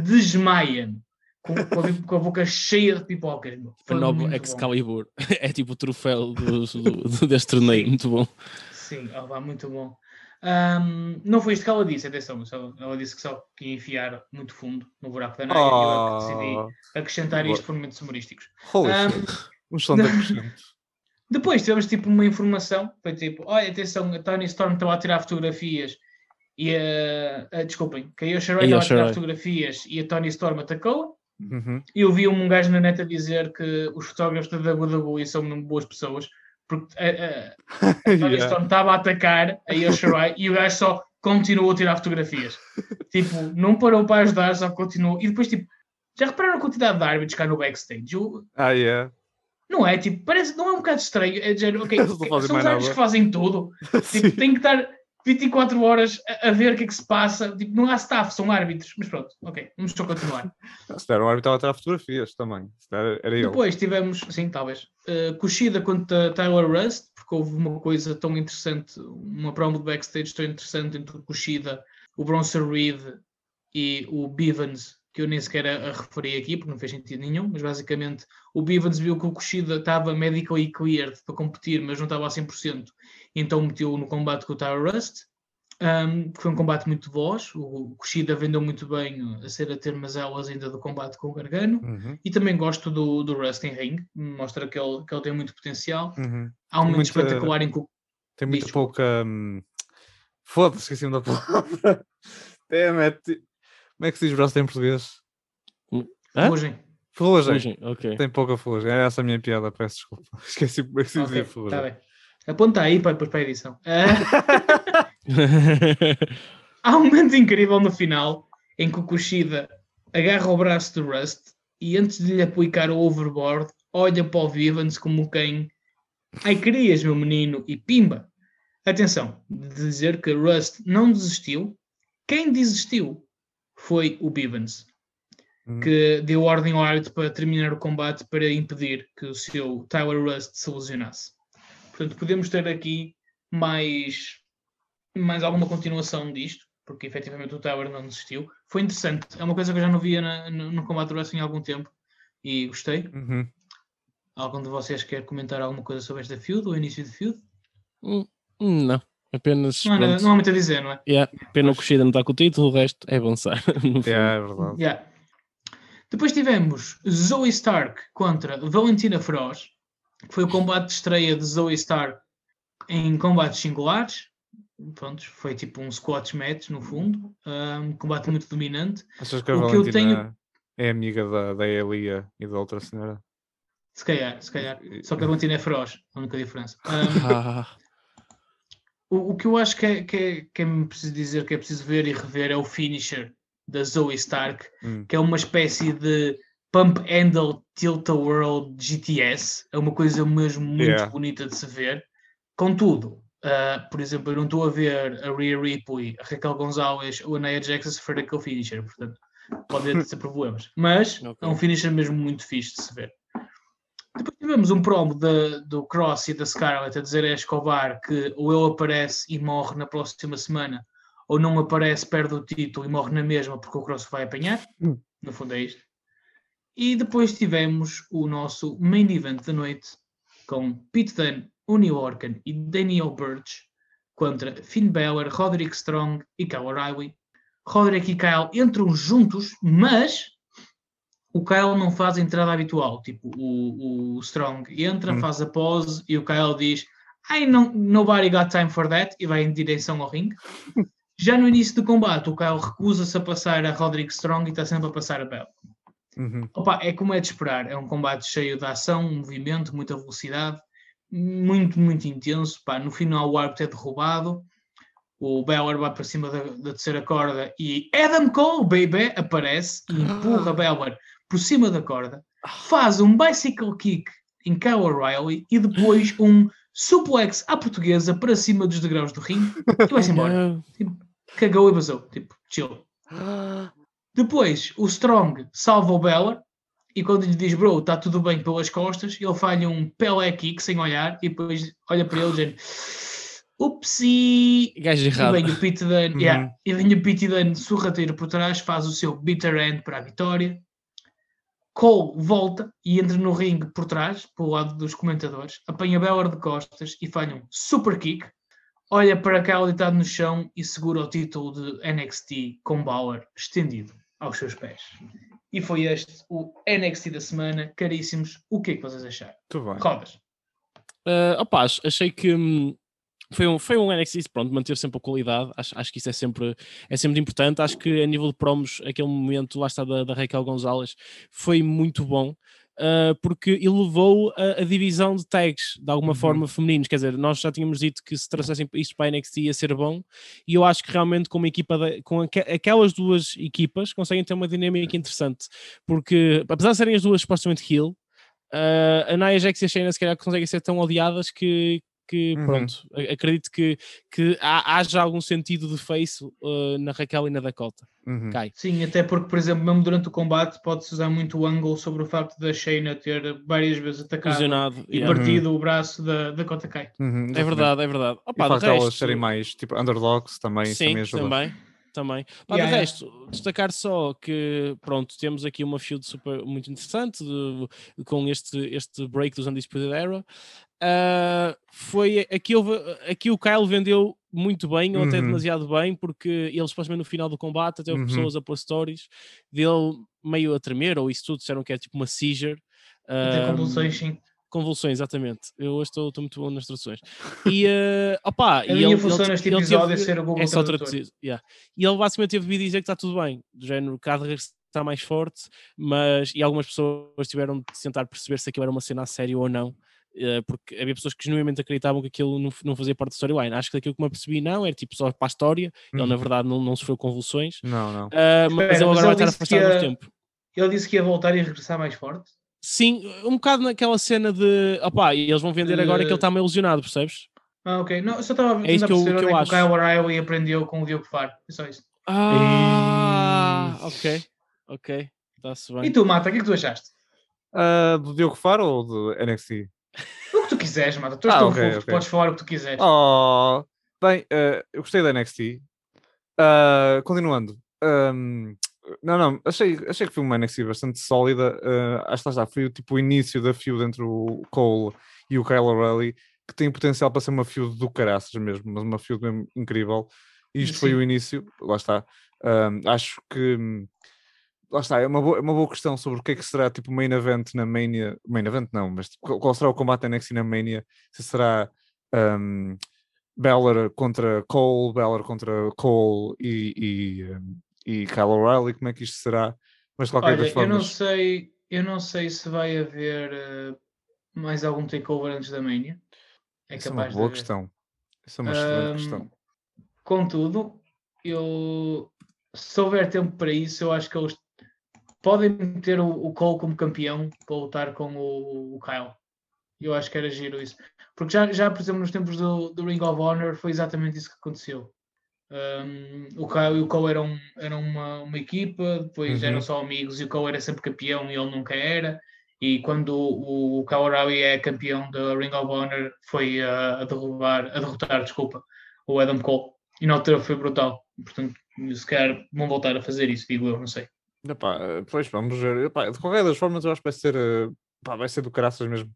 desmaia com, com a, com a boca cheia de pipocas. A Foi nova muito bom. Excalibur. É tipo o troféu do, do- do- deste torneio. Muito bom. Sim, oh, vá, muito bom. Ahm, não foi isto que ela disse, atenção, só- ela disse que só que ia enfiar muito fundo no buraco da neve e eu decidi Oh, acrescentar isto por momentos humorísticos. holy Ahm, shit. Um excelente acrescento. Depois tivemos tipo uma informação, foi tipo, olha, atenção, a Tony Storm estava a tirar fotografias e a, a- desculpem, que a Yosha Rai A estava a tirar fotografias e a Tony Storm atacou Uhum. e eu vi um gajo na net a dizer que os fotógrafos da WWE são boas pessoas porque a, a, a Tony Yeah. Estava a atacar a Yosha Rai e o gajo só continuou a tirar fotografias. tipo, não parou para ajudar, só continuou. E depois, tipo, já repararam a quantidade de árbitros cá no backstage? Eu- Ah, yeah. não é? Tipo, parece, não é um bocado estranho. É dizer, ok, Eles não ok, fazem são os mais árbitros que fazem tudo. Tipo, tem que estar 24 horas a, a ver o que é que se passa. Tipo, não há staff, são árbitros. Mas pronto, ok, vamos só continuar. Se der um árbitro estava a tirar fotografias também. Der, era ele. Depois tivemos, sim, talvez, uh, Kushida contra Tyler Rust, porque houve uma coisa tão interessante, uma promo de backstage tão interessante entre o Kushida, o Bronson Reed e o Bivens, que eu nem sequer a, a referi aqui, porque não fez sentido nenhum, mas basicamente o Bivens viu que o Kushida estava medically cleared para competir, mas não estava a 100%, então meteu no combate com o Tyler Rust. Um, que foi um combate muito veloz, o Kushida vendeu muito bem a ser a ter umas aulas ainda do combate com o Gargano. Uhum. E também gosto do, do Rust em Ring, mostra que ele, que ele tem muito potencial. Uhum. Há um momento espetacular em que o- Tem muita Diz. pouca. hum, Foda-se, esqueci-me da palavra. Damn it. Como é que se diz braço em português? Hã? Ferrugem. Ferrugem. Fugem, ok. Tem pouca ferrugem. É essa a minha piada, peço desculpa. Esqueci como é que se Ok, dizia tá ferrugem. bem. Aponta aí para depois para a edição. Ah, há um momento incrível no final em que o Kushida agarra o braço do Rust e antes de lhe aplicar o overboard, olha para o Vivans como quem ai querias, meu menino, e pimba. Atenção, de dizer que Rust não desistiu. Quem desistiu foi o Bivens, Uhum. que deu ordem ao árbitro para terminar o combate para impedir que o seu Tyler Rust se lesionasse. Portanto, podemos ter aqui mais, mais alguma continuação disto, porque efetivamente o Tyler não desistiu. Foi interessante, é uma coisa que eu já não via na- no, no combate do wrestling há algum tempo e gostei. Uhum. Algum de vocês quer comentar alguma coisa sobre esta feud, o início de feud? Hum, Não, apenas. Não, pronto. não há muito a dizer, não é? Yeah, pena o Kushida não está com o título, o resto é avançar. Yeah, é verdade. Yeah. Depois tivemos Zoe Stark contra Valentina que foi o combate de estreia de Zoe Stark em combates singulares. Pronto, foi tipo um squash match no fundo, um combate muito dominante. Achas que a O que eu Valentina é amiga da, da Elia e da outra senhora? Se calhar, se calhar. Só que a Valentina é feroz, a única diferença. Um, o, o que eu acho que é, que, é, que é preciso dizer, que é preciso ver e rever, é o finisher da Zoe Stark, Hum. que é uma espécie de Pump Handle Tilt a World GTS. É uma coisa mesmo muito Yeah. bonita de se ver. Contudo, ah, por exemplo, eu não estou a ver a Rhea Ripley, a Raquel Gonzalez ou a Nia Jax a sofrer aquele finisher, portanto, pode ser problemas. Mas Ok. é um finisher mesmo muito fixe de se ver. Depois tivemos um promo da- do Cross e da Scarlett a dizer a Escobar que ou ele aparece e morre na próxima semana, ou não aparece, perde o título e morre na mesma porque o Cross vai apanhar. Hum. No fundo é isto. E depois tivemos o nosso main event da noite com Pete Dunne, Uni Orkan e Daniel Burch contra Finn Balor, Roderick Strong e Kyle O'Reilly. Roderick e Kyle entram juntos, mas o Kyle não faz a entrada habitual. Tipo, o, o Strong entra, Hum. faz a pose e o Kyle diz I não, nobody got time for that e vai em direção ao ringue. Já no início do combate, o Kyle recusa-se a passar a Roderick Strong e está sempre a passar a Bell. Uhum. Opa, é como é de esperar. É um combate cheio de ação, movimento, muita velocidade, muito, muito intenso. Pá, no final, o árbitro é derrubado. O Beller vai para cima da, da terceira corda e Adam Cole, baby, aparece e empurra Beller por cima da corda. Faz um bicycle kick em Kyle O'Reilly e depois um suplex à portuguesa para cima dos degraus do ringue e vai-se embora. não. Cagou e basou. Tipo, chill. Depois, o Strong salva o Beller e quando lhe diz, bro, está tudo bem pelas costas, ele falha um Pelé kick sem olhar e depois olha para ele e diz, upsi! Gajo E errado. vem o Pete Dunne, Uhum. yeah, e vem o Pete Dunne sorrateiro por trás, faz o seu bitter end para a vitória. Cole volta e entra no ringue por trás, pelo lado dos comentadores, apanha Beller de costas e falha um super kick, olha para cá deitado no chão e segura o título de NXT com Bauer estendido aos seus pés. E foi este o NXT da semana. Caríssimos, o que é que vocês acharam? Muito bem. Rodas. Uh, achei que hum, foi um, foi um NXT, pronto, manter sempre a qualidade, acho, acho que isso é sempre, é sempre importante, acho que a nível de promos, aquele momento, lá está, da, da Raquel Gonzalez, foi muito bom, uh, porque elevou a, a divisão de tags, de alguma Uhum. forma, femininos, quer dizer, nós já tínhamos dito que se trouxessem isto para a NXT ia ser bom, e eu acho que realmente com uma equipa, de- com aque- aquelas duas equipas, conseguem ter uma dinâmica interessante, porque apesar de serem as duas supostamente heel, Uh, a Nia Jax e a Shayna se calhar conseguem ser tão odiadas que, que Uhum. pronto, acredito que, que há, haja algum sentido de face uh, na Raquel e na Dakota. Uhum. Cai. Sim, até porque, por exemplo, mesmo durante o combate pode-se usar muito o ângulo sobre o facto da Shayna ter várias vezes atacado e yeah. partido o braço da, da Kota Kai. Uhum, É verdade, é verdade. E Opa, o de facto de elas resto, serem mais tipo underdogs também, Sim, também ajuda. também. Também. Pá, Yeah, de yeah. resto, destacar só que pronto, temos aqui uma feud super muito interessante de- com este, este break dos Undisputed Era. Ah, foi aqui, houve, aqui o Kyle vendeu muito bem, ou até Uhum. demasiado bem, porque ele supostamente no final do combate até houve Uhum. pessoas a pôr stories dele meio a tremer, ou isso tudo, disseram que é tipo uma seizure. Até Ah, convulsões, sim. Convulsões, exatamente. Eu hoje estou estou muito bom nas traduções. E, uh, opa, A e minha ele- função ele- neste ele episódio teve- é ser o Google é só traduzir. yeah. E ele basicamente teve de dizer que está tudo bem, do género, de está mais forte, mas e algumas pessoas tiveram de tentar perceber se aquilo era uma cena a sério ou não. Eh, Porque havia pessoas que genuinamente acreditavam que aquilo não, não fazia parte da storyline. Acho que daquilo que me apercebi, não, era tipo só para a história. Ele, na Uhum. verdade, não, não sofreu convulsões. Não, não. Ah, mas Espera, ele mas agora vai estar afastado ia- muito tempo. Ele disse que ia voltar e regressar mais forte. Sim, um bocado naquela cena de opá, e eles vão vender agora que ele está meio lesionado, percebes? Ah, ok. Não, eu só estava a É isso que eu- perceber que onde eu é que o acho. Kyle O'Reilly aprendeu com o Diogo Faro. É só isso. Ah, ok, ok, está-se E bem. tu, Mata, o que é que tu achaste? Ah, do Diogo Faro ou do NXT? O que tu quiseres, Mata. Tu és Ah, tão ok, fofo, tu ok. podes falar o que tu quiseres. Oh, bem, eh, eu gostei da NXT. Ah, continuando. ahm, não, não, achei, achei que foi uma NXT bastante sólida. ah, acho que está, foi o tipo o início da feud entre o Cole e o Kyle O'Reilly, que tem potencial para ser uma feud do caraças mesmo, mas uma feud mesmo incrível. E isto foi Sim. o início, lá está. Ahm, acho que hum, lá está, é uma, boa, é uma boa questão sobre o que é que será tipo main event na Mania. Main event não, mas tipo, qual- será o combate NXT na Mania? Se será um, Balor contra Cole, Balor contra Cole e, e, um, e Kyle O'Reilly, como é que isto será? Mas de qualquer Olha, das eu não formas. sei, eu não sei se vai haver eh, mais algum takeover antes da Mania. É Isso é uma capaz boa questão. Isso é uma excelente Ahm, questão. Contudo, eu se houver tempo para isso, eu acho que eles podem meter o, o Cole como campeão para lutar com o, o Kyle. Eu acho que era giro isso. Porque já, já por exemplo, nos tempos do, do Ring of Honor foi exatamente isso que aconteceu. Um, o Kyle e o Cole eram, eram uma, uma equipa, depois Uhum. eram só amigos e o Cole era sempre campeão e ele nunca era. E quando o, o Kyle é campeão da Ring of Honor, foi a, a derrubar, a derrotar, desculpa, o Adam Cole. E na altura foi brutal. Portanto, se calhar vão voltar a fazer isso, digo eu, não sei. Epá, eh, pois vamos ver. Epá, de qualquer das formas, eu acho que vai ser, eh, pá, vai ser do caraças mesmo,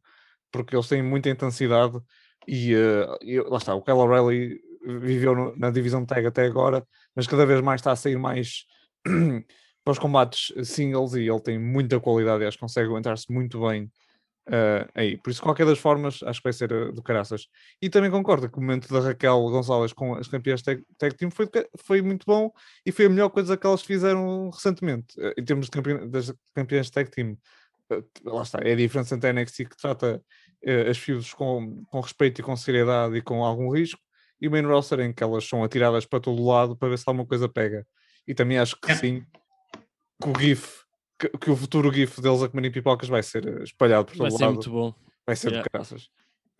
porque eles têm muita intensidade e, eh, e lá está. O Kyle O'Reilly viveu no- na divisão tag até agora, mas cada vez mais está a sair mais para os combates singles e ele tem muita qualidade acho que consegue aguentar-se muito bem eh, aí. Por isso, de qualquer das formas, acho que vai ser eh, do caraças. E também concordo que o momento da Raquel Gonçalves com as campeãs tag, tag team foi, foi muito bom e foi a melhor coisa que elas fizeram recentemente, eh, em termos de campeã, das campeãs tag team. Eh, Lá está, é a diferença entre a NXT que trata as feuds com, com respeito e com seriedade e com algum risco, e o main roster em que elas são atiradas para todo lado para ver se alguma coisa pega. E também acho que É. sim, que o GIF, que, que o futuro GIF deles a comerem pipocas vai ser eh, espalhado por Vai todo ser lado, muito bom. vai ser Yeah. de. Mas,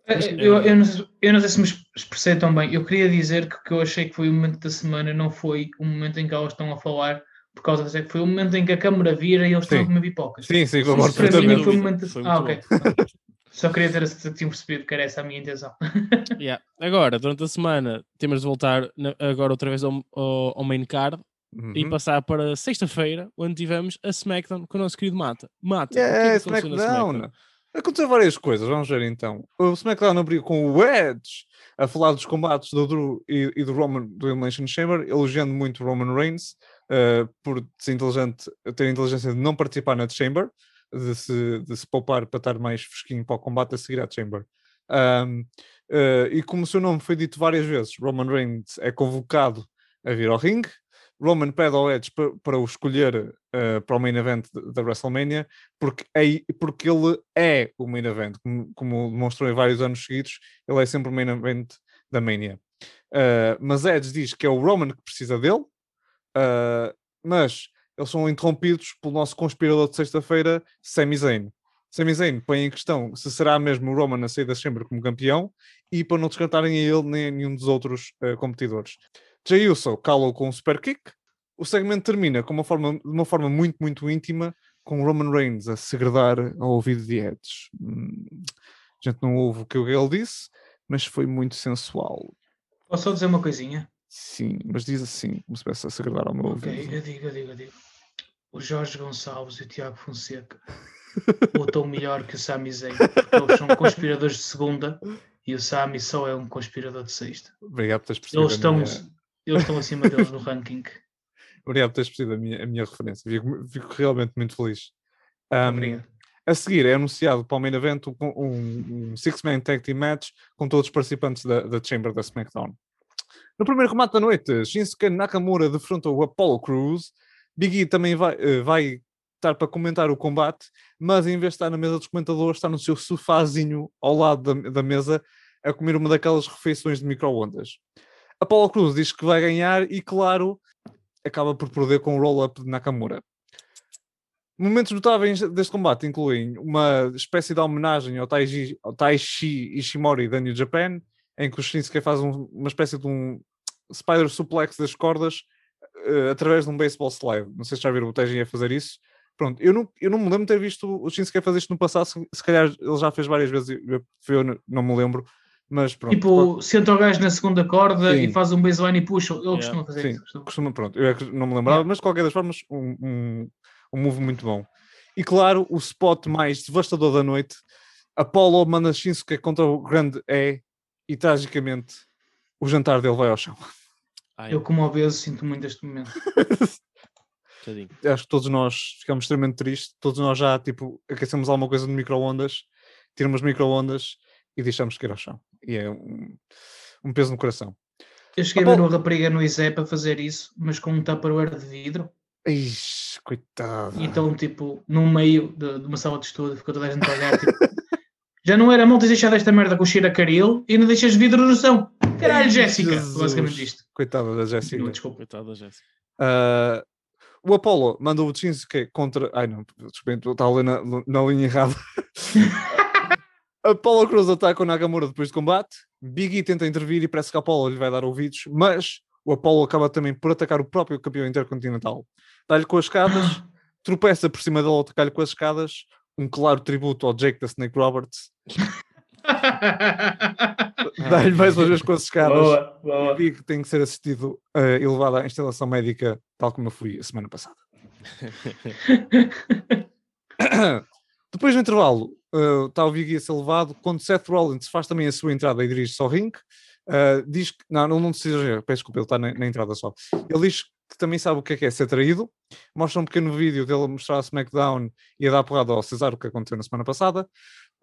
Eh, Eu, eh, eu, não sei, eu não sei se me expressei tão bem. Eu queria dizer que o que eu achei que foi o momento da semana não foi o momento em que elas estão a falar, por causa disso, é que foi o momento em que a câmara vira e eles estão a Sim. comer pipocas. Sim, sim, concordo para mim perfeitamente. foi o momento. foi Ah, muito ok. Só queria ter se tinham percebido que era essa a minha intenção. Yeah. Agora, durante a semana, temos de voltar agora outra vez ao, ao, ao main card. E Uhum. passar para sexta-feira, onde tivemos a SmackDown com o nosso querido Mata. Mata, o que é Yeah, que na SmackDown. Aconteceu várias coisas, vamos ver então. O SmackDown abriu com o Edge a falar dos combates do Drew e, e do Roman do Elimination Chamber, elogiando muito Roman Reigns eh, por ser inteligente, ter a inteligência de não participar na Chamber, de se, de se poupar para estar mais fresquinho para o combate a seguir à Chamber. Ahm, eh, e como o seu nome foi dito várias vezes, Roman Reigns é convocado a vir ao ringue. Roman pede ao Edge pa- para o escolher eh, para o main event da WrestleMania, porque, é, porque ele é o main event, como, como demonstrou em vários anos seguidos, ele é sempre o main event da Mania. Uh, mas Edge diz que é o Roman que precisa dele, uh, mas eles são interrompidos pelo nosso conspirador de sexta-feira, Sami Zayn. Sami Zayn põe em questão se será mesmo o Roman a sair da Chamber como campeão e para não descartarem a ele nem a nenhum dos outros uh, competidores. Jey Uso cala com um super kick. O segmento termina com uma forma, de uma forma muito, muito íntima, com Roman Reigns a segredar ao ouvido de Edge. Hum, a gente não ouve o que ele disse, mas foi muito sensual. Posso só dizer uma coisinha? Sim, mas diz assim, como se estivesse a segredar ao meu Ok, ouvido. eu digo, eu digo, eu digo. O Jorge Gonçalves e o Tiago Fonseca lutam melhor que o Sami Zayn, porque eles são conspiradores de segunda e o Sami só é um conspirador de sexta. Obrigado por teres percebido. Eles estão, minha- eles estão acima deles no ranking. Obrigado por teres percebido a minha, a minha referência. Fico, fico realmente muito feliz. Um, Obrigado. A seguir é anunciado para o main event um, um, um six-man tag team match com todos os participantes da, da Chamber da SmackDown. No primeiro combate da noite, Shinsuke Nakamura defronta o Apollo Crews. Big E também vai, eh, vai estar para comentar o combate, mas em vez de estar na mesa dos comentadores, está no seu sofazinho ao lado da, da mesa a comer uma daquelas refeições de micro-ondas. Apollo Crews diz que vai ganhar e, claro, acaba por perder com o roll-up de Nakamura. Momentos notáveis deste combate incluem uma espécie de homenagem ao Taiji, ao Taishi Ishimori da New Japan, em que o Shinsuke faz um- uma espécie de um spider suplex das cordas eh, através de um baseball slide. Não sei se já viram o Taiji a fazer isso. Pronto, eu não, eu não me lembro de ter visto o Shinsuke fazer isto no passado, se, se calhar ele já fez várias vezes, eu, eu não me lembro, mas pronto. Tipo, senta o gajo na segunda corda Sim. e faz um baseline e puxa. Ele Yeah. costuma fazer Sim, isso. costuma. costuma, pronto, eu é não me lembrava, Yeah. mas de qualquer das formas, um, um, um move muito bom. E claro, o spot mais devastador da noite, Apollo manda Shinsuke contra o grande E e tragicamente o jantar dele vai ao chão. Ai, Eu, como obeso, sinto muito este momento. Acho que todos nós ficamos extremamente tristes, todos nós já tipo aquecemos alguma coisa no micro-ondas, tiramos micro-ondas e deixamos cair ao chão. E é um, um peso no coração. Eu cheguei Ah, a ver uma rapariga no ISE para fazer isso, mas com um tupperware de vidro. Ixi, coitado. E então, tipo, no meio de, de uma sala de estudo, ficou toda a gente a olhar, tipo, já não era mal teres deixado esta merda com cheiro a caril e ainda deixas vidro no chão. Caralho, Jéssica! Basicamente isto. Coitada da Jéssica. Não, desculpa. Coitada da Jéssica. Ah, o Apollo mandou o Shinsuke contra. Ai não, desculpem, estava a ler na, na linha errada. Apollo Cruz ataca o Nakamura depois do combate. Big E tenta intervir e parece que Apollo lhe vai dar ouvidos, mas o Apollo acaba também por atacar o próprio campeão intercontinental. Dá-lhe com as escadas, tropeça por cima dele ao atacar-lhe com as escadas. Um claro tributo ao Jake da Snake Roberts. Dá-lhe mais uma vez com as escadas. boa, boa. Big tem que ser assistido uh, e levado à instalação médica, tal como eu fui a semana passada. Depois do intervalo, uh, está o E a ser levado. Quando Seth Rollins faz também a sua entrada e dirige-se ao ringue, uh, diz que. Não, não, não precisa, peço desculpa, ele está na, na entrada só. Ele diz que também sabe o que é, que é ser traído. Mostra um pequeno vídeo dele a mostrar a SmackDown e a dar porrada ao Cesaro, o que aconteceu na semana passada.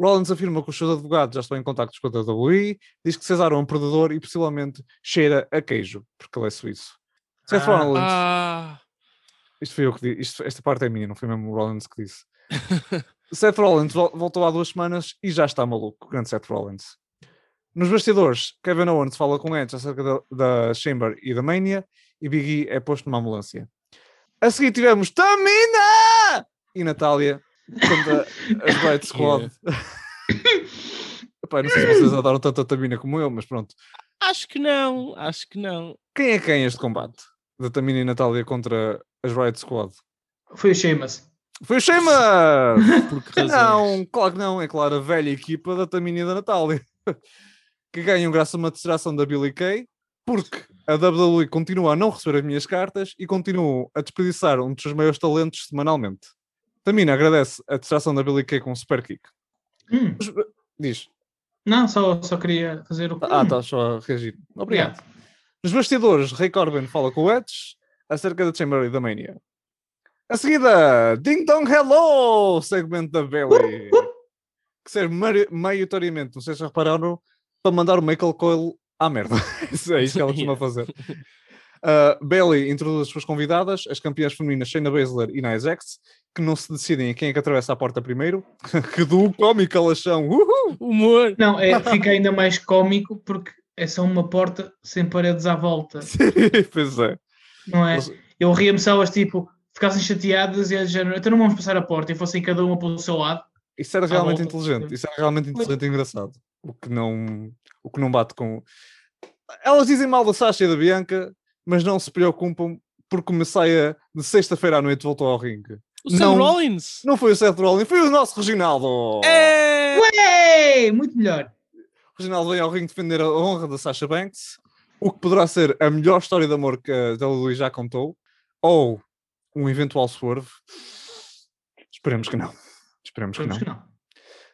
Rollins afirma que os seus advogados já estão em contacto com a WWE, diz que Cesaro é um predador e possivelmente cheira a queijo, porque ele é suíço. Seth Ah. Rollins, Ah, isto foi eu que disse, isto- esta parte é minha, não foi mesmo o Rollins que disse. Seth Rollins vol- voltou há duas semanas e já está maluco, o grande Seth Rollins. Nos bastidores, Kevin Owens fala com Edge acerca da, da Chamber e da Mania e Big E é posto numa ambulância. A seguir tivemos Tamina e Natália contra as Bright Squad. Epá, não sei se vocês adoram tanto a Tamina como eu, mas pronto. acho que não, acho que não. Quem é quem este combate? Da Tamina e Natália contra as Riot Squad? Foi o Sheamus. Foi o razões? Não, claro que não. É claro, a velha equipa da Tamina e da Natália. Que ganham graças a uma distração da Billy Kay, porque a WWE continua a não receber as minhas cartas e continuam a desperdiçar um dos seus maiores talentos semanalmente. Tamina agradece a distração da Billy Kay com um super kick. Hum, Mas, Diz. Não, só, só queria fazer o. Ah, está só a reagir. Obrigado. obrigado. Nos bastidores, Ray Corbin fala com o Edge acerca da Chamber e da Mania. A seguida, Ding Dong Hello, segmento da Bailey. Que serve maioritariamente, não sei se já repararam, para mandar o Michael Cole à merda. Isso é isso que ela costuma fazer. Uh, Bailey introduz as suas convidadas, as campeãs femininas Shayna Baszler e Nia Jax, que não se decidem em quem é que atravessa a porta primeiro. que do cómico elas são. Uhul! Humor. Não, é, fica ainda mais cómico porque é só uma porta sem paredes à volta, pois é. não é? Eu ria-me elas tipo ficassem chateadas e a género, então não vamos passar a porta e fossem cada uma pelo seu lado. Isso era realmente volta, inteligente. sim. Isso era realmente inteligente e engraçado. O que não, o que não bate com. Elas dizem mal da Sasha e da Bianca, mas não se preocupam porque o Messiah de sexta-feira à noite voltou ao ringue. O Seth Não. Rollins. Não foi o Seth Rollins, foi o nosso Reginaldo. É. Ei, muito melhor. O Reginaldo veio ao ringue defender a honra da Sasha Banks, o que poderá ser a melhor história de amor que a WWE já contou, ou um eventual swerve. Esperemos que não. Esperemos que não. Esperemos que não.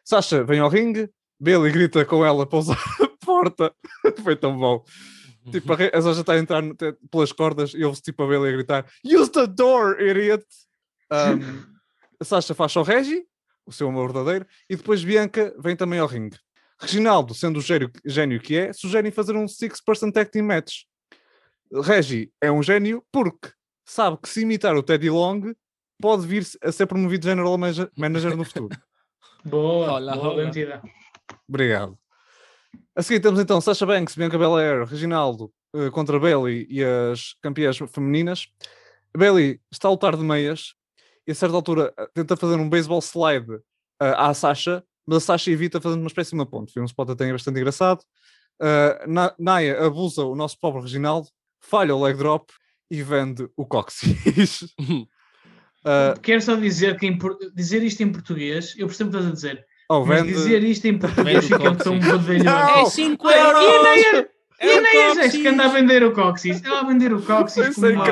Sasha vem ao ringue, Bailey grita com ela para usar a porta. Foi tão bom. Tipo, a Sasha está a entrar pelas cordas e ouve-se tipo a Bailey a gritar Use the door, idiot! Um, a Sasha faz ao Regi, o seu amor verdadeiro, e depois Bianca vem também ao ringue. Reginaldo, sendo o gênio, gênio que é, sugere fazer um six-person tag team match. Regi é um gênio porque sabe que se imitar o Teddy Long pode vir a ser promovido General Manager- no futuro. Boa, Olá, boa olá. mentira. Obrigado. A seguir temos então Sasha Banks, Bianca Belair, Reginaldo eh, contra Bailey e as campeãs femininas. Bailey está a lutar de meias e a certa altura eh, tenta fazer um baseball slide eh, à Sasha, mas a Sasha evita fazendo uma espécie de uma ponte. Foi um spot até bastante engraçado. Na- Naya abusa o nosso pobre Reginaldo, falha o leg drop e vende o cóccix. Eh, Quero só dizer que dizer isto em português, eu percebo o que estás a dizer, oh, mas vende... dizer isto em português fica tão. Não! É 5 E euros. nem a- É e nem. Jéssica anda a vender o cóccix. Ela a vender o cóccix sem uma.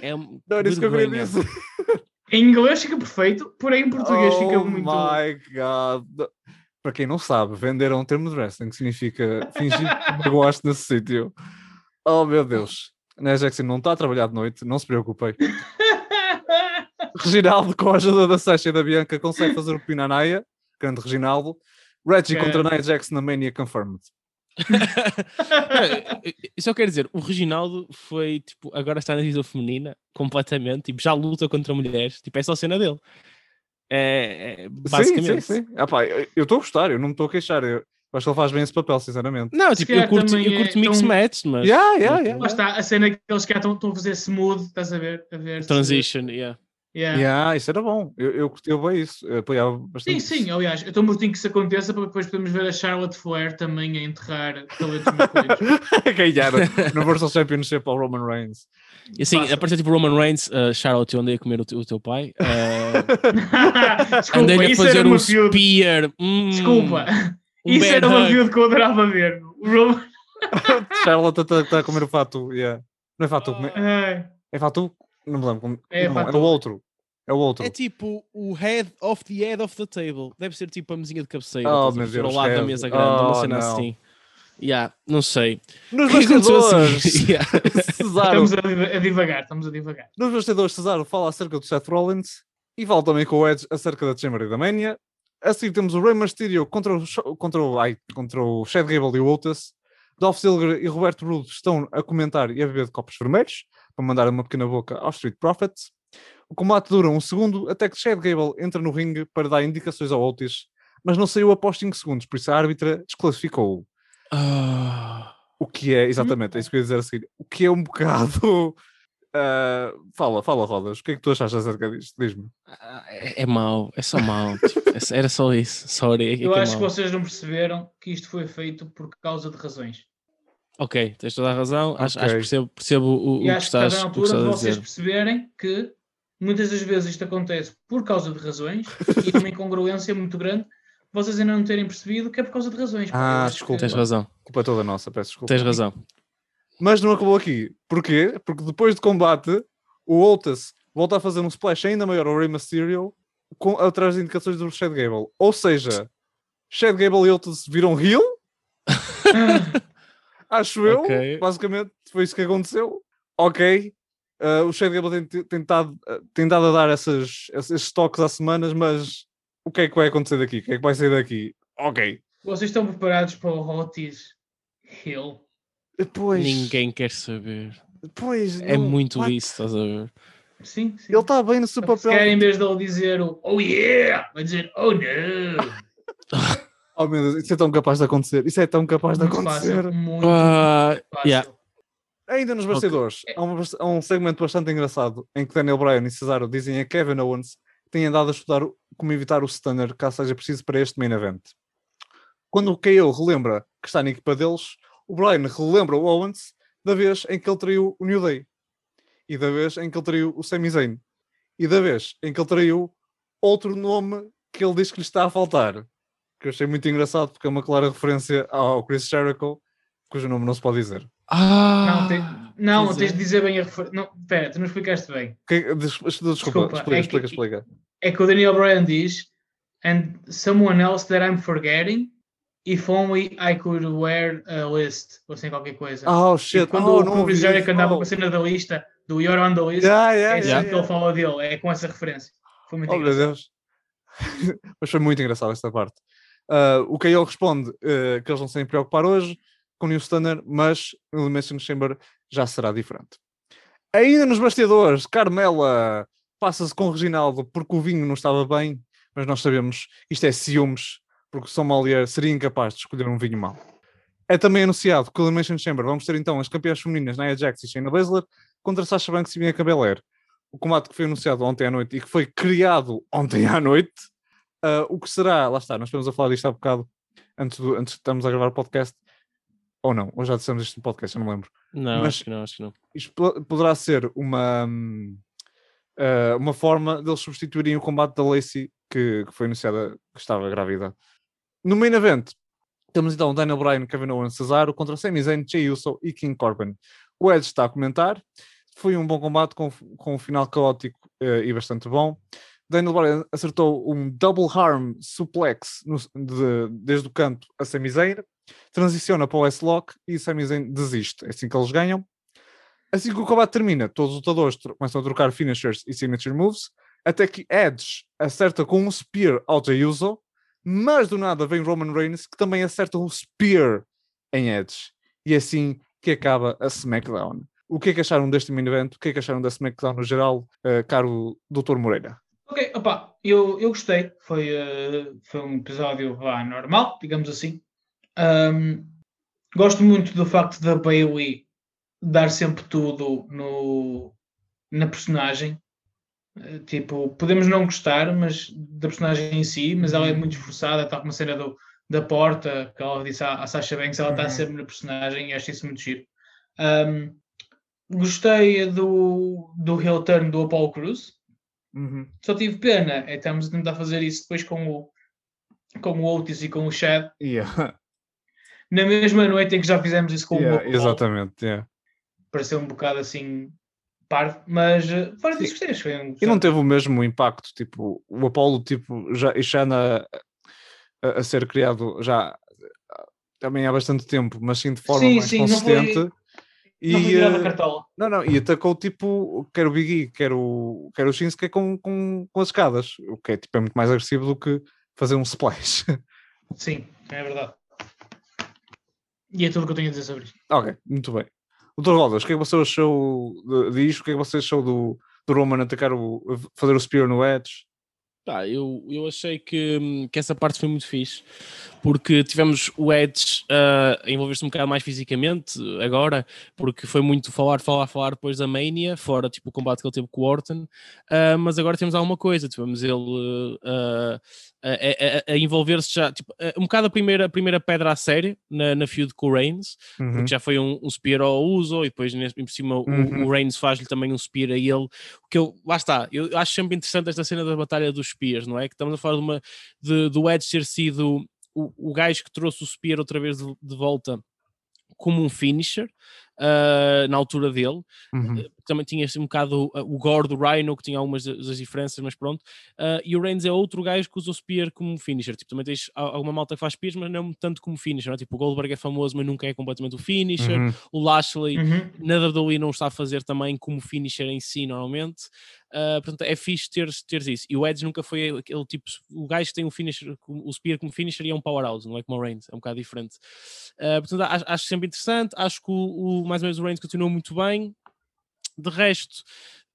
É um Não era isso que eu queria dizer. Em inglês fica perfeito, porém em português oh fica muito. my god. Para quem não sabe, vender é um termo de wrestling que significa fingir que gosto nesse sítio. Oh meu Deus. Né, Jackson não está a trabalhar de noite, não se preocupem. Reginaldo, com a ajuda da Sasha e da Bianca, consegue fazer o pin à Naya. Grande Reginaldo. Reggie Ok. contra Nia Jackson na Mania confirmed. Eu quero dizer, o Reginaldo foi tipo, agora está na divisão feminina completamente, tipo, já luta contra mulheres, tipo, é só a cena dele. É, é, basicamente. Sim, sim, sim. Ah, pá, eu estou a gostar, eu não me estou a queixar. Eu acho que ele faz bem esse papel, sinceramente. Não, tipo, eu curto, eu curto é mix tão- match, mas Yeah, yeah, yeah. Lá está, a cena que eles cá estão, a fazer smooth, estás a ver? A ver se- transition, yeah. Yeah. Yeah, isso era bom. Eu, eu bem isso. Eu apoiava Sim, bastante. sim, aliás, eu estou mortinho que isso aconteça para depois podermos ver a Charlotte Flair também a enterrar talentos ganhar no Universal Championship ao Roman Reigns. E assim, Passa. apareceu tipo Roman Reigns, uh, Charlotte, eu andei a comer o, teu- o teu pai. Uh, Desculpa, andei a isso era fazer um spear. hum, Desculpa, um isso era uma feud que eu adorava ver. O Roman. Charlotte está a comer o Fatu. Yeah. Não é Fatu, como é? É Fatu? Não me lembro. como- É não, é o outro. É o outro. É tipo o head of the head of the table. Deve ser tipo a mesinha de cabeceira. Oh, estás a meu Deus, ao lado da head. mesa grande, uma Oh, cena não. assim. Yeah, não sei. Nos bastidores, seguir? Yeah. Cesaro, estamos a divagar, estamos a divagar. nos bastidores, Cesaro fala acerca do Seth Rollins e fala também com o Edge acerca da Chamber e da Mania. A seguir temos o Rey Mysterio contra o, contra o, ai, contra o Chad Gable e o Otis. Dolph Ziggler e Roberto Rude estão a comentar e a beber de copos vermelhos para mandar uma pequena boca aos Street Profits. O combate dura um segundo até que Chad Gable entra no ringue para dar indicações ao Otis, mas não saiu após 5 segundos, por isso a árbitra desclassificou-o. Ah, O que é, exatamente, é isso que eu ia dizer a seguir. O que é um bocado. Ah, fala, fala, Rodas. O que é que tu achaste acerca disto? Diz-me. é, é mau, é só mau. tipo, é- era só isso. Sorry. É que Eu é acho que mau. vocês não perceberam que isto foi feito por causa de razões. Ok, tens toda a razão. Acho, acho que percebo, percebo o, o E que acho que está estás, na o que altura estás de a vocês perceberem que muitas das vezes isto acontece por causa de razões e uma incongruência muito grande. Vocês ainda não terem percebido que é por causa de razões. Ah, acho desculpa. que- Tens razão, Culpa toda nossa, peço desculpa. tens razão. Mas não acabou aqui. Porquê? Porque depois de combate, o Otis volta a fazer um splash ainda maior ao Rey Mysterio com, atrás de indicações do Chad Gable. Ou seja, Chad Gable e Otis viram heel? Acho eu. Ok. Basicamente, foi isso que aconteceu. Ok. Uh, o Chad Gable tem, tentado, uh, tem dado a dar essas, esses toques há semanas, mas o que é que vai acontecer daqui? O que é que vai sair daqui? Ok. Vocês estão preparados para o Otis Hill? Pois, Ninguém quer saber. pois, É não- muito what? isso, estás a ver? Sim, sim. Ele está bem no seu Se papel. calhar, em vez de ele dizer o Oh yeah, vai dizer Oh no. Oh meu Deus, isso é tão capaz de acontecer. Isso é tão capaz de Muito acontecer. fácil. Muito Ah, fácil. yeah. Ainda nos bastidores, há, uma bast- há um segmento bastante engraçado em que Daniel Bryan e Cesaro dizem a Kevin Owens que têm andado a estudar como evitar o stunner caso seja preciso para este main event. Quando o KO relembra que está na equipa deles, o Bryan relembra o Owens da vez em que ele traiu o New Day e da vez em que ele traiu o Sami Zayn e da vez em que ele traiu outro nome que ele diz que lhe está a faltar. Que eu achei muito engraçado porque é uma clara referência ao Chris Jericho, cujo nome não se pode dizer. Ah, Não, tem- Não, tens é. de dizer bem a referência. Não, pera, tu não explicaste bem. Que- des- Desculpa, Desculpa, explica, é explica, que- explica. É que o Daniel Bryan diz And someone else that I'm forgetting If only I could wear a list Ou assim qualquer coisa. Oh E shit, quando oh, o Chris Jericho andava Oh. com a cena da lista Do You're on the list Yeah, É yeah, assim yeah, que ele fala dele É com essa referência Foi muito Oh meu engraçado Deus. Mas foi muito engraçado esta parte. Ah, o KO responde eh, que eles não se têm preocupar hoje com o New Stunner, mas o Elimination Chamber já será diferente. Ainda nos bastidores, Carmela passa-se com o Reginaldo porque o vinho não estava bem, mas nós sabemos isto é ciúmes, porque o sommelier seria incapaz de escolher um vinho mau. É também anunciado que o Elimination Chamber vamos ter então as campeãs femininas Nia Jax e Shayna Baszler contra Sasha Banks e Bianca Belair. O combate que foi anunciado ontem à noite e que foi criado ontem à noite. ah, o que será, lá está, nós estamos a falar disto há bocado, antes, do, antes de estarmos a gravar o podcast, ou não, ou já dissemos isto no podcast, eu não lembro. não, mas- acho que não, acho que não. Isto po- poderá ser uma, ah, uma forma deles substituírem o combate da Lacey, que, que foi anunciada que estava grávida. No main event, temos então Daniel Bryan, Kevin Owens, Cesaro contra Sami Zayn, Jey Uso e King Corbin. O Edge está a comentar. Foi um bom combate com, com um final caótico eh, e bastante bom. Daniel Bryan acertou um double arm suplex no- de- desde o canto a Sami Zayn, transiciona para o S-Lock e Sami Zayn desiste. É assim que eles ganham. Assim que o combate termina, todos os lutadores começam a trocar finishers e signature moves, até que Edge acerta com um spear ao Jey Uso, mas do nada vem Roman Reigns que também acerta um spear em Edge. E é assim que acaba a SmackDown. O que é que acharam deste main event? O que é que acharam da SmackDown no geral, eh, caro Dr. Moreira? Ok, opa, eu, eu gostei. Foi, eh, foi um episódio vá, normal, digamos assim. Ahm, gosto muito do facto da Bailey dar sempre tudo no, na personagem. Eh, Tipo, podemos não gostar mas, da personagem em si, mas ela é muito esforçada, está com uma cena do, da porta, que ela disse à, à Sasha Banks, ela está Uhum. sempre na personagem e acho isso muito giro. Ahm, gostei do, do heel turn do Apollo Cruz. Só tive pena, é estamos a tentar fazer isso depois com o, com o Otis e com o Chad, Yeah, na mesma noite em que já fizemos isso com yeah, o Apollo. exatamente. yeah. Pareceu um bocado assim parvo, mas eh, fora disso gostei. Foi E não teve o mesmo impacto, tipo, o Apollo tipo, já, já na- a, a ser criado já ah, também há bastante tempo, mas sim de forma Sim, mais sim, consistente. não foi e, eh, cartola. não, não, e atacou tipo, quer o Big E, quer o, quer o Shinsuke com, com, com as escadas, o que é, tipo, é muito mais agressivo do que fazer um splash. Sim, é verdade. E é tudo o que eu tenho a dizer sobre isto. ok, muito bem. Doutor Rodas, o que é que você achou disto? O que é que você achou do, do Roman atacar o, fazer o Spear no Edge? Pá, eu, eu achei que, que essa parte foi muito fixe, porque tivemos o Edge ah, a envolver-se um bocado mais fisicamente agora, porque foi muito falar, falar, falar depois da Mania, fora tipo o combate que ele teve com o Orton, ah, mas agora temos alguma coisa, tivemos ele ah, a, a- a- envolver-se já, tipo, um bocado a primeira, a primeira pedra à série na, na feud com o Reigns, Uhum. porque já foi um, um spear ao uso e depois por cima o- Uhum. o, Reigns faz-lhe também um spear a ele o que eu, lá está, eu acho sempre interessante esta cena da batalha dos spears, não é? Que estamos a falar de uma, de, do Edge ter sido o, o gajo que trouxe o spear outra vez de, de volta como um finisher uh, na altura dele. Uhum. Também tinha um bocado o, o gore do Rhino, que tinha algumas das das diferenças, mas pronto. Uh, e o Reigns é outro gajo que usa o Spear como finisher. Tipo, também tens al- alguma malta que faz Spears, mas não tanto como finisher. Não é? Tipo, o Goldberg é famoso, mas nunca é completamente o finisher. Uhum. O Lashley Uhum. na WWE não está a fazer também como finisher em si normalmente. Uh, portanto, é fixe teres, teres isso. E o Edge nunca foi aquele tipo, o gajo que tem o finisher, o Spear como finisher e é um powerhouse, não é como o Reigns, é um bocado diferente. Uh, portanto, acho, acho sempre interessante. Acho que o, o- mais ou menos o Reigns continuou muito bem. De resto,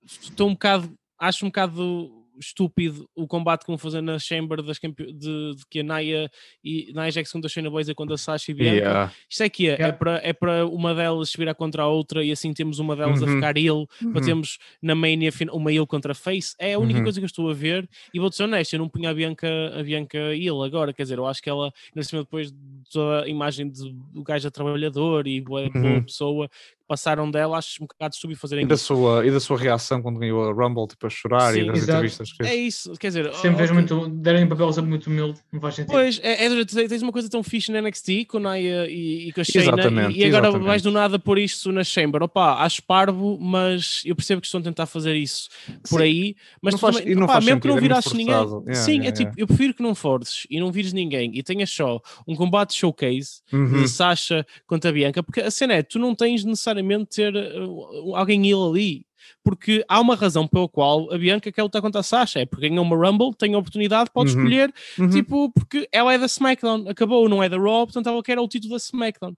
estou um bocado, acho um bocado estúpido o combate que vão fazer na Chamber das campe... de, de que a Naya e Naya Jax contra a Shayna Baszler contra a Sasha e Bianca. Yeah. Isto é que é, é Yeah. para é para uma delas se virar contra a outra e assim temos uma delas a Uhum. ficar heel, para Uhum. termos na Mania uma heel contra a face. É a única Uhum. coisa que eu estou a ver e vou-te ser honesto, eu não punha a Bianca, a Bianca heel agora, quer dizer, eu acho que ela, ainda cima depois de toda a imagem de- do gajo a trabalhador e boa, boa Uhum. pessoa passaram dela, acho um bocado estúpido fazerem E da, isso. sua, e da sua reação quando ganhou a Rumble, tipo a chorar Sim. e das Exato. entrevistas que fez. É isso, quer dizer, Sempre ok. muito. Um papel sempre muito humilde, não faz sentido. Pois, é, é, tens- tens uma coisa tão fixe na NXT com a Naya e, e com a Shayna Exatamente, e, e agora exatamente. vais do nada pôr isto na Chamber. Opa, acho parvo, mas eu percebo que estão a tentar fazer isso por Sim, aí. Mas não tu faz- também, e não opá, faz mesmo que não sentido, é ninguém. Yeah, Sim, yeah, é tipo, eu prefiro que não forces e não vires ninguém e tenhas só um combate showcase Uhum. de Sasha contra a Bianca, porque a cena é, tu não tens necessariamente de ter uh, alguém ele ali. Porque há uma razão pela qual a Bianca quer lutar contra a Sasha, é porque ganhou uma Rumble, tem a oportunidade, pode Uhum. escolher Uhum. Tipo, porque ela é da SmackDown, acabou, não é da Raw, portanto ela quer o título da SmackDown.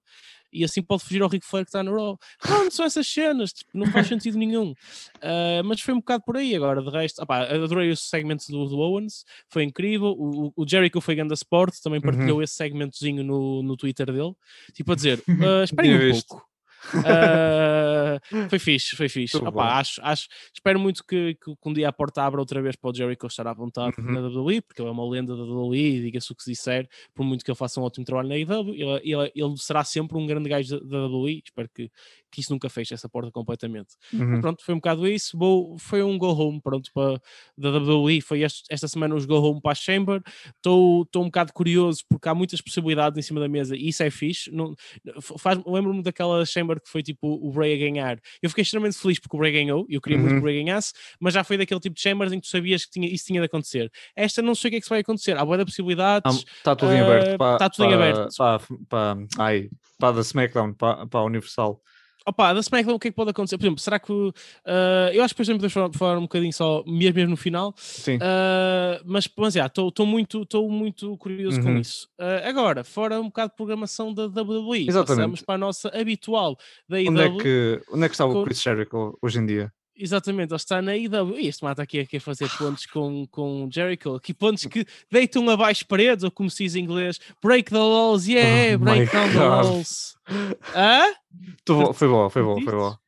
E assim pode fugir ao Ric Flair que está no Raw. Pronto, são essas cenas, tipo, não faz sentido nenhum. Ah, mas foi um bocado por aí agora. De resto, opá, adorei o segmento do, do Owens, foi incrível. O, o- Jericho foi grande sport, também partilhou Uhum. esse segmentozinho no, no Twitter dele. Tipo a dizer: Uhum. ah, esperem um pouco. Ah, foi fixe, foi fixe. Bom. acho, acho, espero muito que, que, um dia a porta abra outra vez para o Jericho estar à vontade Uhum. na WWE, porque ele é uma lenda da WWE, e diga-se o que se disser, por muito que ele faça um ótimo trabalho na IW, ele, ele, ele será sempre um grande gajo da, da WWE. Espero que, que isso nunca feche essa porta completamente. Mas Uhum. pronto, foi um bocado isso. Vou, foi um go home, pronto, para, da WWE. Foi este- esta semana os go home para a Chamber. Estou um bocado curioso porque há muitas possibilidades em cima da mesa e isso é fixe. Não, faz, Lembro-me daquela Chamber que foi tipo o Bray a ganhar. Eu fiquei extremamente feliz porque o Bray ganhou e eu queria muito que Uhum. o Bray ganhasse, mas já foi daquele tipo de Chambers em que tu sabias que tinha, isso tinha de acontecer. Esta não sei o que é que vai acontecer. Há boa de possibilidades. Está tudo em aberto. Para, tá tudo em aberto. Para, para, ai, para da SmackDown, para, para a Universal. Opa, da SmackDown o que é que pode acontecer? Por exemplo, será que. ah, eu acho que depois também podemos falar, falar um bocadinho só, mesmo, mesmo no final. Sim. Ah, mas, mas já, estou muito, tô muito curioso com Uhum. isso. Ah, agora, fora um bocado de programação da WWE, Exatamente. passamos para a nossa habitual da onde, é IW. que, onde é que está o com- Chris Jericho hoje em dia? Exatamente, ele está na IW. E este mata aqui a quer fazer pontos com, com Jericho. Aqui pontos que deitam abaixo paredes, ou como se diz em inglês, break the walls, yeah, Oh break down the God. walls. Hã? Foi boa, foi boa, foi boa.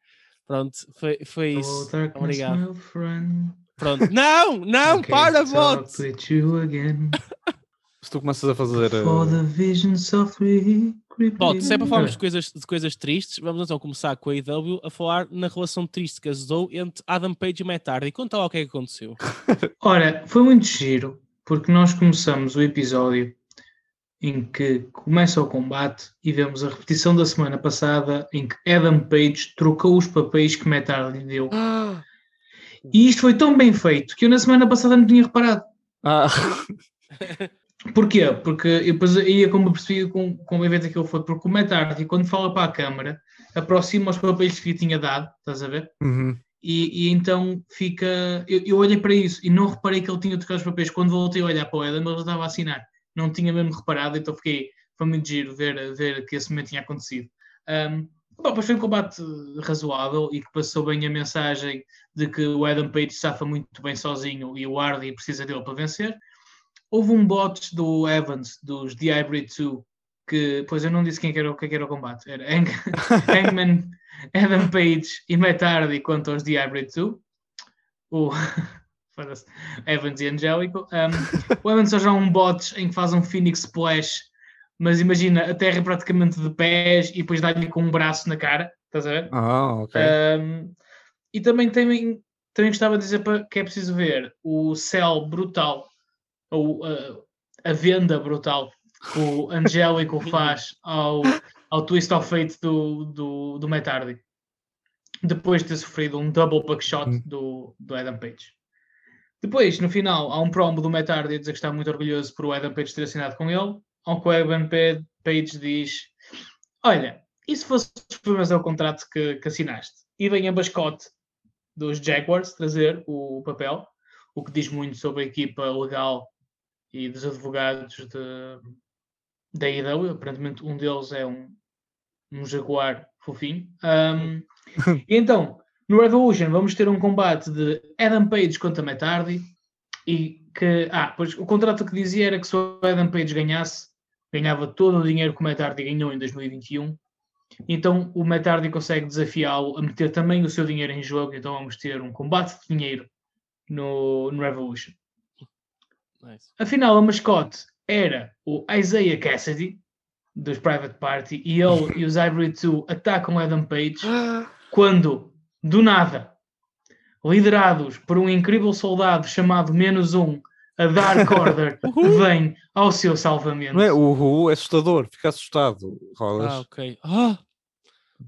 Pronto, foi, foi Oh, isso. darkness, Obrigado. Pronto. Não, não, Okay, para, bot! Se tu começas a fazer. For eh, the vision softly creeping Bot, se é para falarmos de coisas, de coisas tristes, vamos então começar com a IW a falar na relação triste que azedou entre Adam Page e Matt Hardy. Conta lá o que é que aconteceu. Ora, foi muito giro, porque nós começamos o episódio em que começa o combate e vemos a repetição da semana passada em que Adam Page trocou os papéis que Matt Hardy lhe deu. E isto foi tão bem feito que eu na semana passada não tinha reparado. Ah, Porquê? Porque eu depois ia como percebi com, com o evento que ele foi, porque o Matt Hardy, quando fala para a câmara, aproxima os papéis que lhe tinha dado, estás a ver? uhum. E, e então fica. Eu, eu olhei para isso e não reparei que ele tinha trocado os papéis. Quando voltei a olhar para o Adam, ele estava a assinar. Não tinha mesmo reparado, então fiquei. Foi muito giro ver, ver que esse momento tinha acontecido. Um, bom, foi um combate razoável e que passou bem a mensagem de que o Adam Page safa muito bem sozinho e o Hardy precisa dele para vencer. Houve um bot do Evans, dos The Hybrid 2, que, pois eu não disse quem que era, o- quem que era o combate. Era Hang, Hangman, Adam Page e Matt Hardy contra os The Hybrid 2. O Evans e Angélico. Um, o Evans só já um bot em que faz um Phoenix Splash, mas imagina, a terra é praticamente de pés e depois dá-lhe com um braço na cara. Estás a ver? Ah, ok. Um, e também, também, também gostava de dizer que é preciso ver o céu brutal, ou uh, a venda brutal que o Angélico faz ao, ao twist of fate do, do, do Matt Hardy. Depois de ter sofrido um double buckshot Hum. do, do Adam Page. Depois, no final, há um promo do Matt Hardy a dizer que está muito orgulhoso por o Adam Page ter assinado com ele. Ao que o Adam Pa- Page diz: Olha, e se fosse fazer o contrato que, que assinaste? E vem a mascote dos Jaguars trazer o papel, o que diz muito sobre a equipa legal e dos advogados de, da IW. Aparentemente, um deles é um, um jaguar fofinho. Um, e então, no Revolution, vamos ter um combate de Adam Page contra Matt Hardy. E que, ah, pois o contrato que dizia era que se o Adam Page ganhasse, ganhava todo o dinheiro que o Matt Hardy ganhou em 2021. Então o Matt Hardy consegue desafiá-lo a meter também o seu dinheiro em jogo. Então vamos ter um combate de dinheiro no, no Revolution. Nice. Afinal, a mascote era o Isaiah Cassidy, dos Private Party, e ele e os Ivory 2 atacam Adam Page quando, do nada, liderados por um incrível soldado chamado Menos Um, a Dark Order vem ao seu salvamento. Não é? O Ru é assustador, fica assustado. Rolas. Ah, ok. Ah!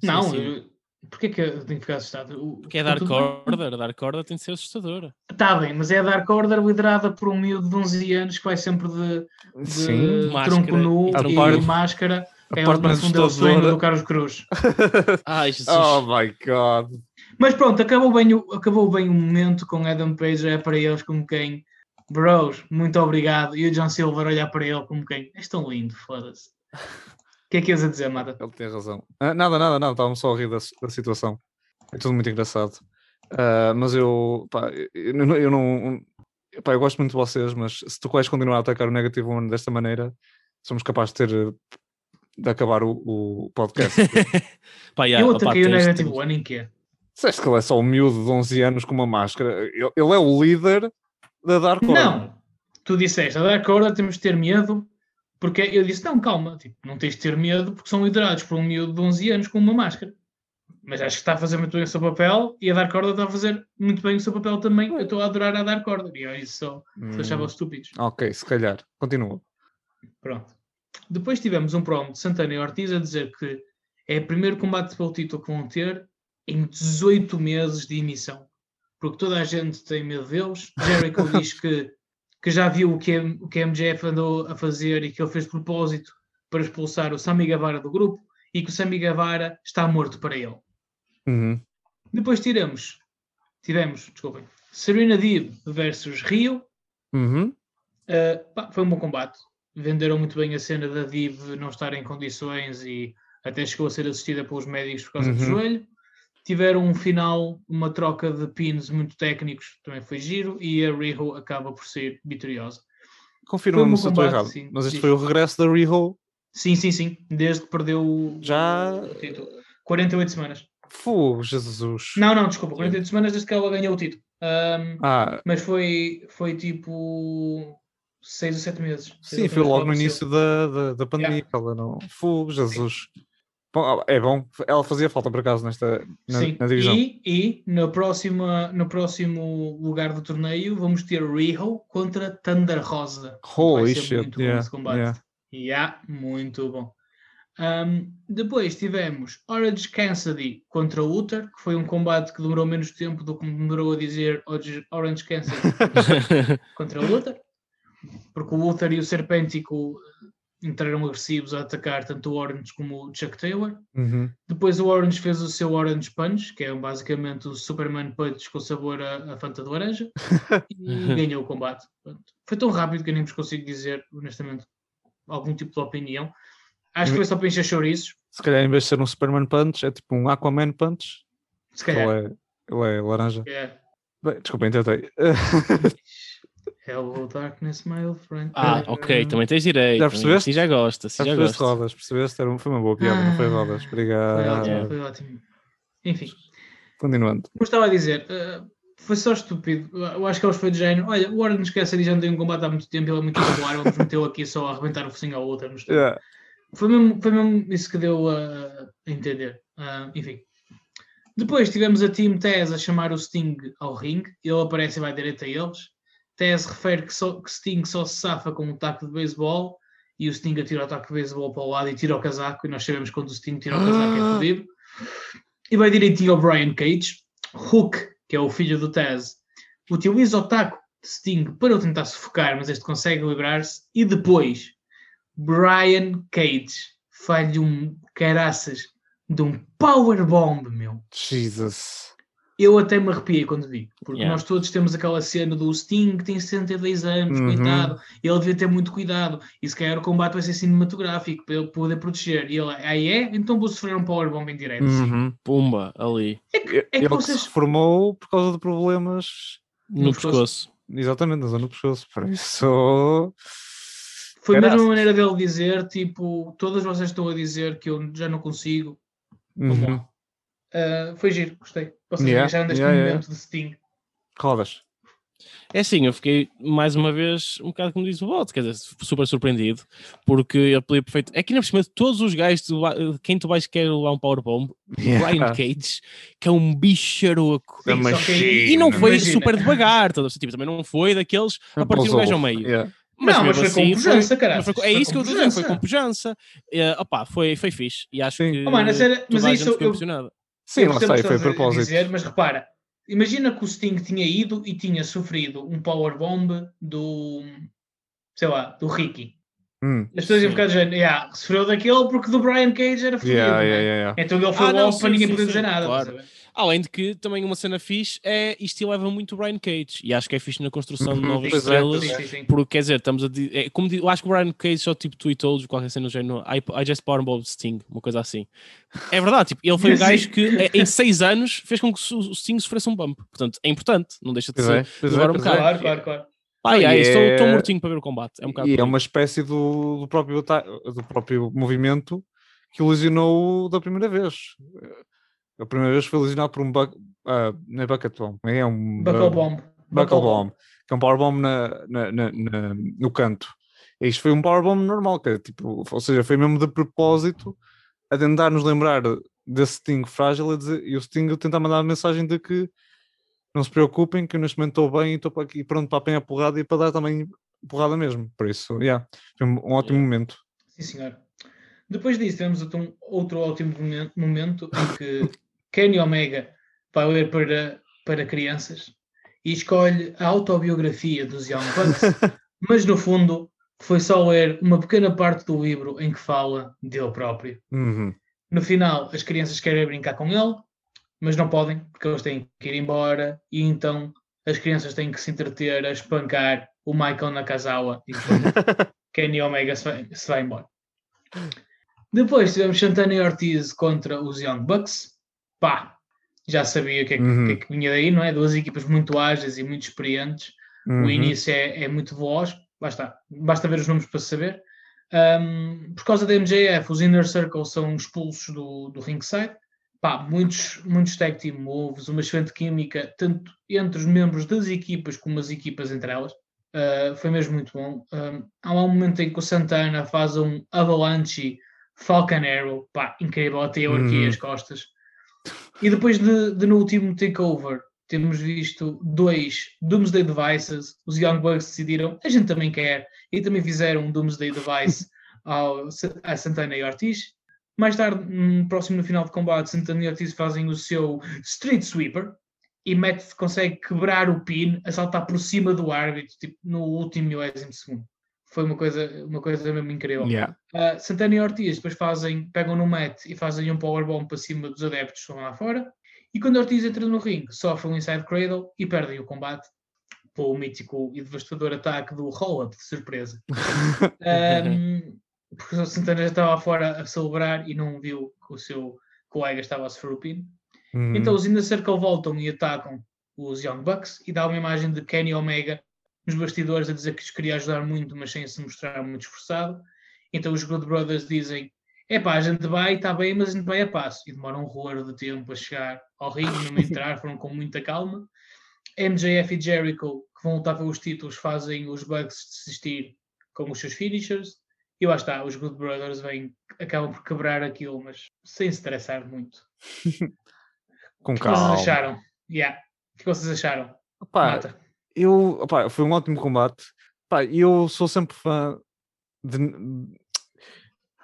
Não, Sim, sim. Porquê que eu tenho que ficar assustado? O- Porque é Dark. Order. Dark Order tem de ser assustadora. Está bem, mas é a Dark Order liderada por um miúdo de 11 anos que vai sempre de, de Sim. Máscara tronco nu e e. A parte- máscara. a É parte o, no mais fundo, é o sonho assustadora- do Carlos Cruz. Ai, Jesus. Oh my god. Mas pronto, acabou bem, o, acabou bem o momento com Adam Page, é para eles como quem, bros, muito obrigado. E o John Silver olhar para ele como quem, és tão lindo, foda-se. O que é que ias a dizer, Mata? Ele tem razão. Ah, nada, nada, nada. Estava só a rir da, da situação. É tudo muito engraçado. Ah, mas eu, pá, eu, eu não- eu não. Pá, eu gosto muito de vocês, mas se tu vais continuar a atacar o Negative One desta maneira, somos capazes de ter. de acabar o, o podcast. Pá, yeah, eu ataquei o Negative One em quê? Disseste que ele é só um miúdo de 11 anos com uma máscara. Ele, ele é o líder da Dark Order. Não, tu disseste, a Dark Order temos de ter medo, porque eu disse, não, calma, tipo, não tens de ter medo porque são liderados por um miúdo de 11 anos com uma máscara. Mas acho que está a fazer muito bem o seu papel e a Dark Order está a fazer muito bem o seu papel também. Eu estou a adorar a Dark Order e eu isso só, só achava Hum, estúpidos. ok, se calhar. Continua. Pronto. Depois tivemos um promo de Santana e Ortiz a dizer que é o primeiro combate pelo título que vão ter em 18 meses de emissão. Porque toda a gente tem medo deles. Jericho diz que, que já viu o que, o que a MJF andou a fazer e que ele fez de propósito para expulsar o Sami Guevara do grupo e que o Sami Guevara está morto para ele. Uhum. Depois tiramos, tivemos, desculpem, Serena Deeb versus Rio. Uhum. Uh, pá, foi um bom combate. Venderam muito bem a cena da Div não estar em condições e até chegou a ser assistida pelos médicos por causa do Uhum. joelho. Tiveram um final, uma troca de pins muito técnicos, também foi giro, e a Riho acaba por ser vitoriosa. Confirma-me se eu estou errado. sim, Mas este diz. foi o regresso da Riho. Sim, sim, sim, desde que perdeu o, Já- o título. 48 semanas. Fogo, Jesus. Não, não, desculpa, 48 semanas desde que ela ganhou o título. Um, Ah, mas foi, foi tipo 6 ou 7 meses. Sim, foi logo no início da, da, da pandemia. que Ela não. Fogo, Jesus. Bom, é bom. Ela fazia falta por acaso nesta na, Sim, na divisão. e, e no, próximo, no próximo lugar do torneio vamos ter Riho contra Thunder Rosa. Holy Vai ser shit, muito bom yeah, esse combate. yeah. Yeah, muito bom. Um, depois tivemos Orange Cassidy contra Uther, que foi um combate que demorou menos tempo do que me demorou a dizer Orange- Cassidy contra Uther, porque o Uther e o Serpêntico entraram agressivos a atacar tanto o Orange como o Chuck Taylor. Uhum. Depois o Orange fez o seu Orange Punch, que é basicamente o Superman Punch com sabor a, a Fanta de laranja, e ganhou o combate. Portanto, foi tão rápido que eu nem vos consigo dizer, honestamente, algum tipo de opinião. Acho que foi só para encher chouriços, Se calhar em vez de ser um Superman Punch, é tipo um Aquaman Punch. se calhar. Ele é, ele é laranja. É. Bem, desculpa, tentei. Hello, darkness, my old friend. ah, ok, também tens direito. Já percebeste? Assim já gosta, Já já percebeste gosta. rodas, percebeste? Era Foi uma boa piada, não foi rodas. Foi Obrigado. ótimo, foi ótimo. Enfim, Continuando. como estava a dizer, eh, foi só estúpido. Eu acho que eles foi de género. Olha, o Warren esquece já não tem um combate há muito tempo, ele é muito popular, vamos metê-lo aqui só a arrebentar o focinho ao outro. Mas Yeah. foi, mesmo, foi mesmo isso que deu a, a entender. Ah, enfim. Depois tivemos a Team Tez a chamar o Sting ao ringue. Ele aparece e vai direto a eles. Tez refere que, só, que Sting só se safa com um taco de beisebol e o Sting atira o taco de beisebol para o lado e tira o casaco, e nós sabemos quando o Sting tira o casaco é Ah. fodido. E vai direitinho ao Brian Cage. Hook, que é o filho do Taz, utiliza o taco de Sting para o tentar sufocar, mas este consegue livrar-se. E depois, Brian Cage faz um caraças de um powerbomb, meu. Jesus. Eu até me arrepiei quando vi, porque Yeah. nós todos temos aquela cena do Sting que tem 72 anos, Uhum. coitado, ele devia ter muito cuidado, e se calhar o combate vai ser cinematográfico para ele poder proteger. E ele, aí é? Então vou sofrer um powerbomb em direto. Uhum. Pumba, ali, É que, é que Ele que vocês. se reformou por causa de problemas. no No pescoço. Exatamente, na zona do pescoço. Por isso. Foi a mesma maneira dele dizer, tipo, todas vocês estão a dizer que eu já não consigo. Vamos Uhum. Ah, foi giro, gostei. Vocês Yeah, acharam deste yeah, yeah. momento de Sting. Rodas. É assim, eu fiquei mais uma vez um bocado como diz o voto, quer dizer, super surpreendido, porque ele podia perfeito. É que por cima de todos os gajos, tu quem tu vais querer levar um powerbomb, Brian Cage, que é um bicharoco. Sim, que aí- E não foi Imagina. super devagar, todo, tipo, também não foi daqueles a partir do gajo ao meio. Yeah. Mas, Não, mas foi com assim, pujança, caralho. foi com- Foi é com isso que eu estou dizendo, foi com pujança. É, opá, foi, foi fixe. E acho Sim. que Oh, mano, sério, mas é isso, eu-. Sim, Eu lá percebo o está, que e foi a propósito. dizer, mas repara, imagina que o Sting tinha ido e tinha sofrido um powerbomb do, sei lá, do Ricky. Hum. As pessoas iam ficar dizendo, yeah, sofreu daquele porque do Brian Cage era fodido. Yeah, não é? yeah, yeah, yeah. Então ele foi Ah, não, logo sim, para ninguém sim, poder sim, dizer nada. claro. Além de que também uma cena fixe é isto eleva muito o Brian Cage e acho que é fixe na construção de Uhum, novas pois é, estrelas. Porque quer dizer, estamos a é, como di- eu acho que o Brian Cage só tipo tweetou de qualquer cena no género I, I just powerbomb Sting, uma coisa assim. É verdade, tipo, ele foi o gajo que eh, em seis anos fez com que o o Sting sofresse um bump. Portanto, é importante, não deixa de ser. é, é, levar um é. bocado. Claro, claro, claro. Yeah, estou, é- estou mortinho para ver o combate. É um bocado E é uma espécie do, do, próprio, do próprio movimento que o lesionou da primeira vez. A primeira vez foi lesionado por um buck, ah, não é bucket bomb, é um Buckle ah, bomb. buckle bomb, que é um powerbomb na, na, na, na- no canto. E isto foi um powerbomb normal, que é tipo, ou seja, foi mesmo de propósito a tentar nos lembrar desse Sting frágil a dizer- e o Sting tentar mandar a mensagem de que não se preocupem, que eu neste momento estou bem e estou aqui pronto para apanhar porrada e para dar também porrada mesmo. Por isso, yeah, foi um, ótimo momento. Sim, senhor. Depois disso, temos outro, outro ótimo momen- momento em que Kenny Omega vai ler para, para crianças e escolhe a autobiografia dos Young Bucks, mas no fundo foi só ler uma pequena parte do livro em que fala dele próprio. Uhum. No final, as crianças querem brincar com ele, mas não podem, porque eles têm que ir embora, e então as crianças têm que se entreter a espancar o Michael Nakazawa enquanto Kenny Omega se vai, se vai embora. Depois tivemos Santana e Ortiz contra os Young Bucks. Pá, já sabia o que é que, o Uhum. que, é que vinha daí, não é? Duas equipas muito ágeis e muito experientes. O Uhum. início é, é muito veloz, basta, basta ver os números para saber. Um, por causa da MJF, os Inner Circle são expulsos do, do ringside. Pá, muitos, muitos tag team moves, uma excelente química, tanto entre os membros das equipas como as equipas entre elas. Uh, foi mesmo muito bom. Um, há um momento em que o Santana faz um Avalanche Falcon Arrow, pá, incrível, até eu arquei Uhum. as costas. E depois de, de no último takeover temos visto dois Doomsday Devices. Os Young Bucks decidiram, a gente também quer, e também fizeram um Doomsday Device ao, a Santana e Ortiz. Mais tarde, próximo no final de combate, Santana e Ortiz fazem o seu Street Sweeper e Matt consegue quebrar o pin, a saltar por cima do árbitro, tipo, no último milésimo segundo. Foi uma coisa, uma coisa mesmo incrível. Yeah. Uh, Santana e Ortiz depois fazem, pegam no mat e fazem um powerbomb para cima dos adeptos que estão lá fora. E quando Ortiz entra no ringue, sofre um inside cradle e perdem o combate pelo mítico e devastador ataque do roll-up de surpresa. Um, porque o Santana já estava lá fora a celebrar e não viu que o seu colega estava a sofrer o pin. Uhum. Então os Inner Circle voltam e atacam os Young Bucks e dá uma imagem de Kenny Omega nos bastidores a dizer que os queria ajudar muito, mas sem se mostrar muito esforçado. Então os Good Brothers dizem: epá, a gente vai, está bem, mas a gente vai a passo. E demora um roer de tempo a chegar ao ringue, a entrar, foram com muita calma. MJF e Jericho, que vão lutar pelos títulos, fazem os Bucks desistir com os seus finishers. E lá está, os Good Brothers vêm, acabam por quebrar aquilo, mas sem se estressar muito. Com O que vocês calma. acharam? Yeah. O que vocês acharam? Opá, Mata. Eu, opá, foi um ótimo combate. Opá, eu sou sempre fã de-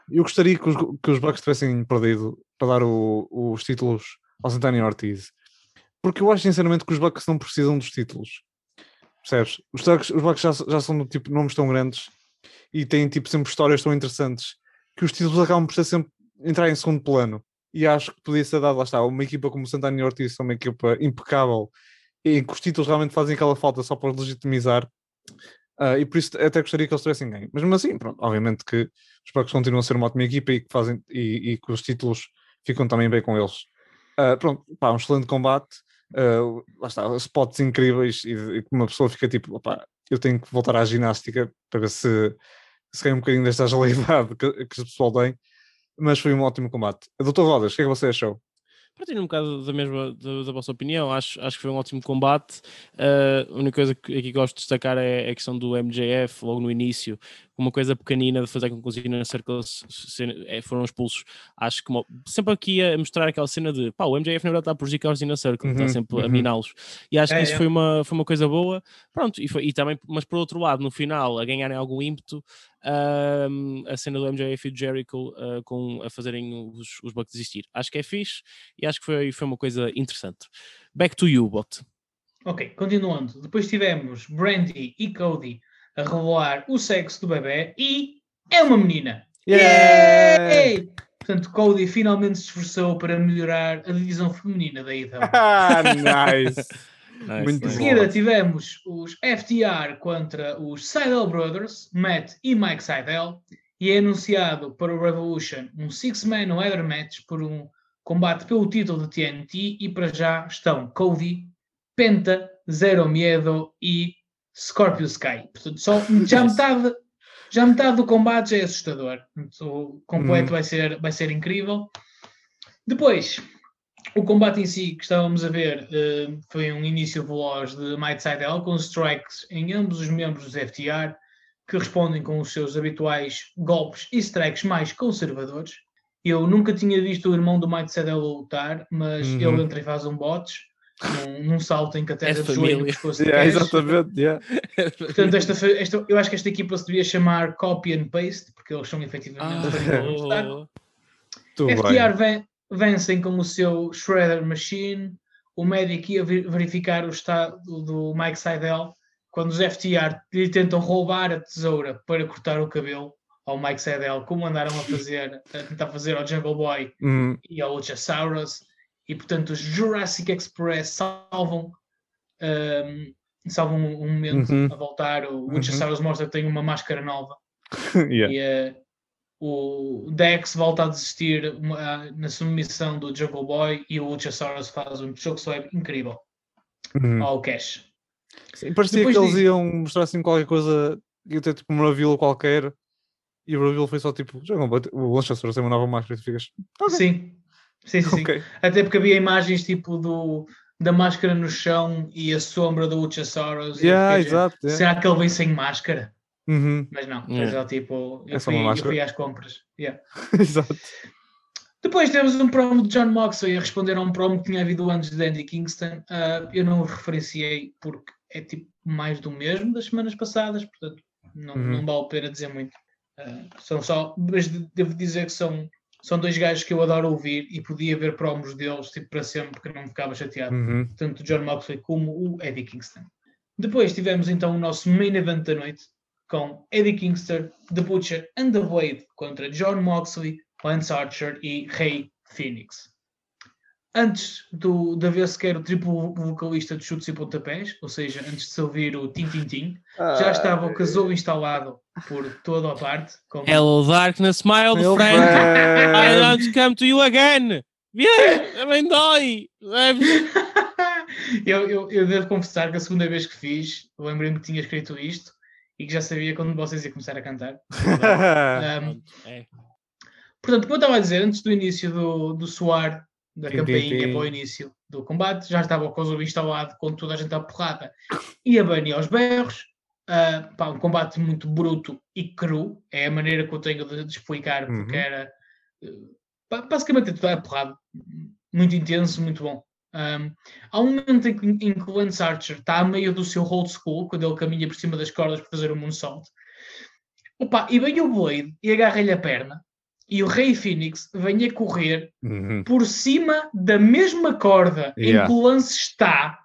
eu gostaria que os, que os Bucks tivessem perdido para dar o- os títulos ao Santana Ortiz. Porque eu acho sinceramente que os Bucks não precisam dos títulos. Percebes? Os Bucks, os Bucks já, já são tipo nomes tão grandes e têm tipo sempre histórias tão interessantes que os títulos acabam por ser sempre entrar em segundo plano. E acho que podia ser dado, lá está, uma equipa como o Santana Ortiz, uma equipa impecável, em que os títulos realmente fazem aquela falta só para legitimizar. Ah, e por isso até gostaria que eles tivessem ganho. Mas mesmo assim, pronto, obviamente que os Bucks continuam a ser uma ótima equipa e que, fazem, e, e que os títulos ficam também bem com eles. Ah, pronto, pá, um excelente combate. ah, lá está, spots incríveis e, e que uma pessoa fica tipo, opá, eu tenho que voltar à ginástica para ver se, se ganho um bocadinho desta agilidade que, que o pessoal tem. Mas foi um ótimo combate. Doutor Rodas, o que é que você achou? Partilho um bocado da mesma da, da vossa opinião, acho, acho que foi um ótimo combate. Uh, a única coisa que aqui gosto de destacar é a questão do MJF logo no início, uma coisa pequenina de fazer com que os Inner Circles se- eh, foram expulsos. Acho que uma- sempre aqui a mostrar aquela cena de pá, o MJF na verdade está a prejudicar os Inner Circle, está Uhum, sempre a uhum. miná-los. E acho É, que isso é. foi, uma, foi uma coisa boa. Pronto, e, foi, e também, mas por outro lado, no final, a ganharem algum ímpeto, um, a cena do MJF e do Jericho uh, com, a fazerem os, os Bucks desistir. Acho que é fixe e acho que foi, foi uma coisa interessante. Back to you, Bot. Ok, continuando. Depois tivemos Brandy e Cody a revelar o sexo do bebê e é uma menina. Yay! Portanto, Cody finalmente se esforçou para melhorar a divisão feminina da IDA. Ah, nice! Muito Em seguida tivemos os FTR contra os Seidel Brothers, Matt e Mike Seidel, e é anunciado para o Revolution um Six-Man Ladder Match por um combate pelo título de TNT e para já estão Cody, Penta, Zero Miedo e Scorpio Sky. Portanto, só, já, Nice. metade, já metade do combate já é assustador. O completo Hum. vai, ser, vai ser incrível. Depois, o combate em si que estávamos a ver eh, foi um início veloz de Might Seidel com strikes em ambos os membros dos FTR que respondem com os seus habituais golpes e strikes mais conservadores. Eu nunca tinha visto o irmão do Might Seidel lutar, mas Uhum. ele entra e faz um botes num, num salto em que até É de joelho pescoço Yeah, exatamente, yeah. Portanto, esta, esta- eu acho que esta equipa se devia chamar Copy and Paste, porque eles são efetivamente Ah, oh. FTR ven- vencem com o seu Shredder Machine. O médico ia ver- verificar o estado do Mike Seidel quando os FTR lhe tentam roubar a tesoura para cortar o cabelo ao Mike Seidel, como andaram a fazer, a tentar fazer ao Jungle Boy Hum, e ao Luchasaurus. E portanto, os Jurassic Express salvam, um, salvam um momento Uhum. a voltar. O Uhum. Luchasaurus mostra que tem uma máscara nova yeah. e eh, o Dex volta a desistir uma- na submissão do Jungle Boy e o Luchasaurus faz um choke slam incrível Uhum. ao Cash. Sim, parecia Depois que eles disso- iam mostrar assim qualquer coisa, ia ter tipo uma reveal qualquer, e o reveal foi só tipo, não bate- o Lanchaster tem uma nova máscara e tu ficas, ok, Sim. Sim, sim, sim. ok. Até porque havia imagens tipo do, da máscara no chão e a sombra do Luchasaurus. Yeah, fiquei, exato. yeah. Será que ele vem sem máscara? Uhum, Mas não, Yeah. foi só tipo, eu, É fui, eu fui às compras. Yeah. exato. Depois temos um promo de John Moxley a responder a um promo que tinha havido antes de Andy Kingston. Ah, eu não o referenciei porque é tipo mais do mesmo das semanas passadas, portanto não, Uhum. não vale a pena dizer muito. Ah, são só, mas de- devo dizer que são, são dois gajos que eu adoro ouvir e podia ver promos deles tipo, para sempre porque não me ficava chateado. Uhum. Tanto o John Moxley como o Eddie Kingston. Depois tivemos então o nosso main event da noite com Eddie Kingston, The Butcher and The Blade contra John Moxley, Lance Archer e Rey Phoenix. Antes do, de haver sequer o triplo vocalista de chutes e pontapés, ou seja, antes de se ouvir o Tim Tim Tim, já estava o casou instalado por toda a parte. Com... Hello, darkness, my old Meu friend. I friend. don't come to you again. Bien, também dói. Eu, eu, eu devo confessar que a segunda vez que fiz, lembrei-me que tinha escrito isto e que já sabia quando vocês iam começar a cantar. Um, é. Portanto, como eu estava a dizer, antes do início do, do soar da Tim, tim, campainha tim. para o início do combate, já estava o Kosovo instalado com toda a gente à porrada e a Bunny aos berros. Ah, pá, um combate muito bruto e cru, é a maneira que eu tenho de, de explicar, porque Uhum. era ba- basicamente tudo a porrada, muito intenso, muito bom. Um, há um momento em que, em que o Lance Archer está a meio do seu old school, quando ele caminha por cima das cordas para fazer o moonsault. Opa, e vem o Blade e agarra-lhe a perna. E o Rei Phoenix vem a correr Uhum. por cima da mesma corda em Yeah. que o lance está,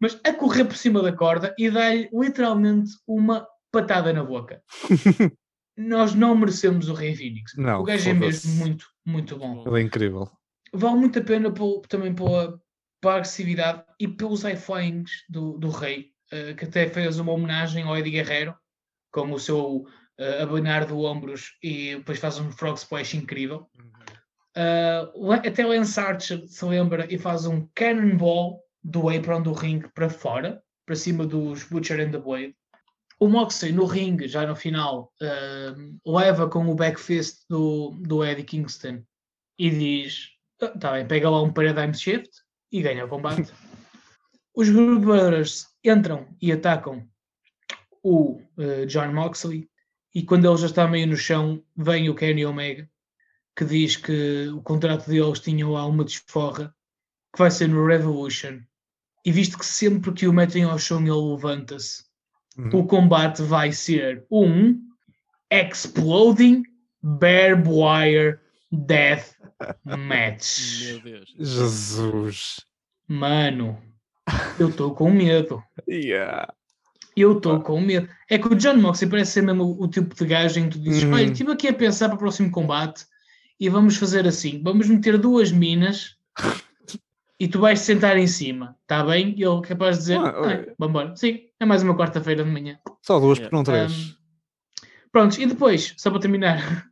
mas a correr por cima da corda e dá-lhe literalmente uma patada na boca. Nós não merecemos o Rei Phoenix. Não, o gajo é mesmo muito, muito bom. Ele é incrível. Vale muito a pena também pela, pela agressividade e pelos high-flyings do, do Rei, eh, que até fez uma homenagem ao Eddie Guerrero, com o seu uh, abanar de ombros e depois faz um frog splash incrível. Uh, Le- até Lance Archer se lembra e faz um cannonball do apron do ringue para fora, para cima dos Butcher and the Blade. O Moxley no ringue, já no final, uh, leva com o back fist do, do Eddie Kingston e diz: "Ah, tá bem, pega lá um paradigm shift e ganha o combate. Os Good Brothers entram e atacam o uh, John Moxley e quando ele já está meio no chão, vem o Kenny Omega que diz que o contrato deles tinha lá uma desforra que vai ser no Revolution. E visto que sempre que o metem ao chão ele levanta-se, Uhum. o combate vai ser um Exploding Barbed Wire Death Match. Meu Deus. Jesus. Mano, eu estou com medo. Yeah. Eu estou com medo. É que o John Moxley parece ser mesmo o, o tipo de gajo em que tu dizes: Uhum. Olha, estive aqui a pensar para o próximo combate e vamos fazer assim: vamos meter duas minas e tu vais sentar em cima, está bem? E ele é capaz de dizer: Ah, ah, olha. vamos embora. Sim, é mais uma quarta-feira de manhã. Só duas Yeah. por não três. Um, Prontos, e depois, só para terminar,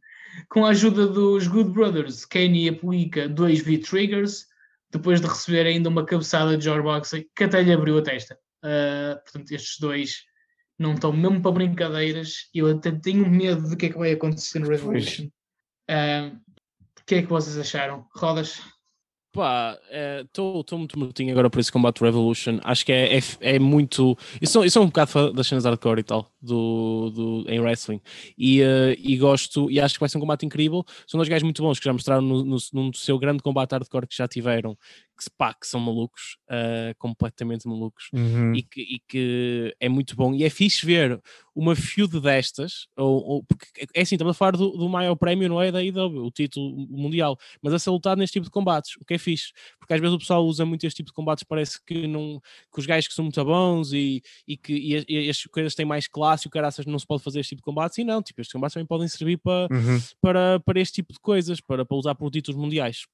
com a ajuda dos Good Brothers, Kane aplica dois V-Triggers, depois de receber ainda uma cabeçada de George Boxley, que até lhe abriu a testa. Uh, portanto, estes dois não estão mesmo para brincadeiras. Eu até tenho medo do que é que vai acontecer no Revolution. Uh, o que é que vocês acharam? Rodas? Pá, estou muito mortinho agora por esse combate Revolution. Acho que é, é, é muito. Isso, isso é um bocado das cenas hardcore e tal, do, do, em wrestling. E, eh, e gosto, e acho que vai ser um combate incrível. São dois gajos muito bons que já mostraram no, no, num seu grande combate hardcore que já tiveram, que, se- pá, que são malucos, eh, completamente malucos. Uhum. e que, e que é muito bom. E é fixe ver uma feud destas, ou, ou- porque é assim, estamos a falar do, do maior prémio, não é? Da IW, o título mundial, mas a ser lutado neste tipo de combates, o que é fixe, porque às vezes o pessoal usa muito este tipo de combates, parece que, não, que os gajos que são muito bons e, e que e, as- e as coisas têm mais classe e o caraças não se pode fazer este tipo de combates, e não, tipo, estes combates também podem servir para, Uhum. para, para este tipo de coisas, para, para usar por títulos mundiais.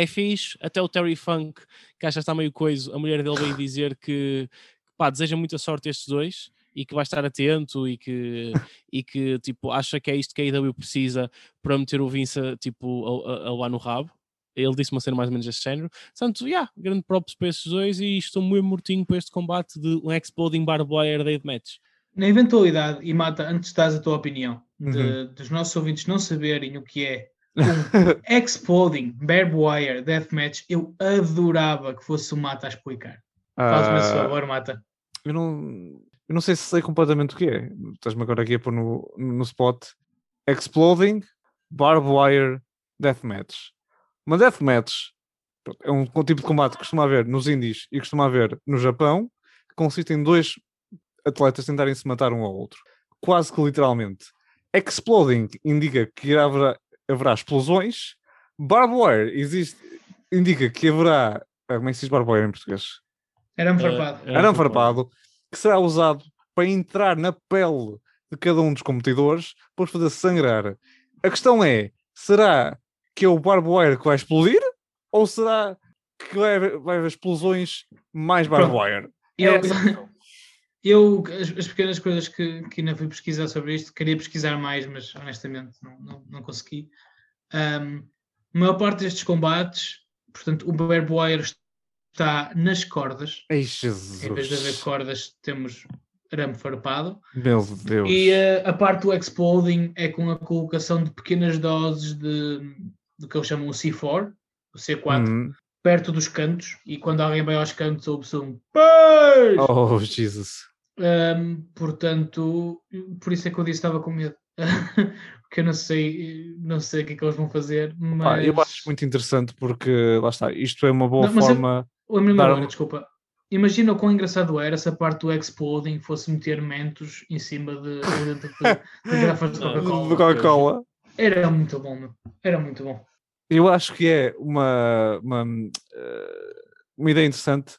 É fixe, até o Terry Funk, que acha que está meio coisa, a mulher dele veio dizer que pá, deseja muita sorte a estes dois e que vai estar atento e que, e que tipo, acha que é isto que a IW precisa para meter o Vince tipo, a, a, a lá no rabo. Ele disse uma cena mais ou menos deste género. Portanto, yeah, grande props para estes dois e estou muito mortinho para este combate de um Exploding Barbed Wire Death Match. Na eventualidade, e Mata, antes de dares a tua opinião, de- Uhum. dos nossos ouvintes não saberem o que é um Exploding Barbed Wire Deathmatch, eu adorava que fosse o Mata a explicar. Faz-me esse Ah, favor, Mata. eu, não, eu não sei se sei completamente o que é. Estás-me agora aqui a pôr no, no spot. Exploding Barbed Wire Deathmatch. Uma Deathmatch é um tipo de combate que costuma haver nos indies e costuma haver no Japão, que consiste em dois atletas tentarem se matar um ao outro. Quase que literalmente. Exploding indica que haverá, haverá explosões. Barbed Wire existe, indica que haverá. ah, Como é que se diz Barbed Wire em português? Era-me Eh, farpado. era arame farpado, que será usado para entrar na pele de cada um dos competidores para os fazer sangrar. A questão é: será que é o barbed wire que vai explodir? Ou será que vai haver, vai haver explosões mais barbed wire? Eu, É. eu as, as pequenas coisas que, que ainda fui pesquisar sobre isto, queria pesquisar mais, mas honestamente não, não, não consegui. Ahm, a maior parte destes combates, portanto, o Barbed Wire está nas cordas. Ei, Em vez de haver Jesus. cordas, temos arame farpado. Meu Deus. E eh, a parte do exploding é com a colocação de pequenas doses de, do que eles chamam o C4, o C4, Hum. Perto dos cantos. E quando alguém vai aos cantos, ouve-se um peixe! Oh, Jesus. Um, portanto, por isso é que eu disse que estava com medo. Porque eu não sei, não sei o que é que eles vão fazer. Mas... Pá, eu acho muito interessante porque, lá está, isto é uma boa Não, mas eu- forma. A minha dar memória, desculpa. imagina o quão engraçado era se a parte do Exploding fosse meter mentos em cima de, de, de, de, de garrafas De Coca-Cola. Coca-Cola. Era muito bom, meu. Era muito bom. Eu acho que é uma, uma, eh, uma ideia interessante,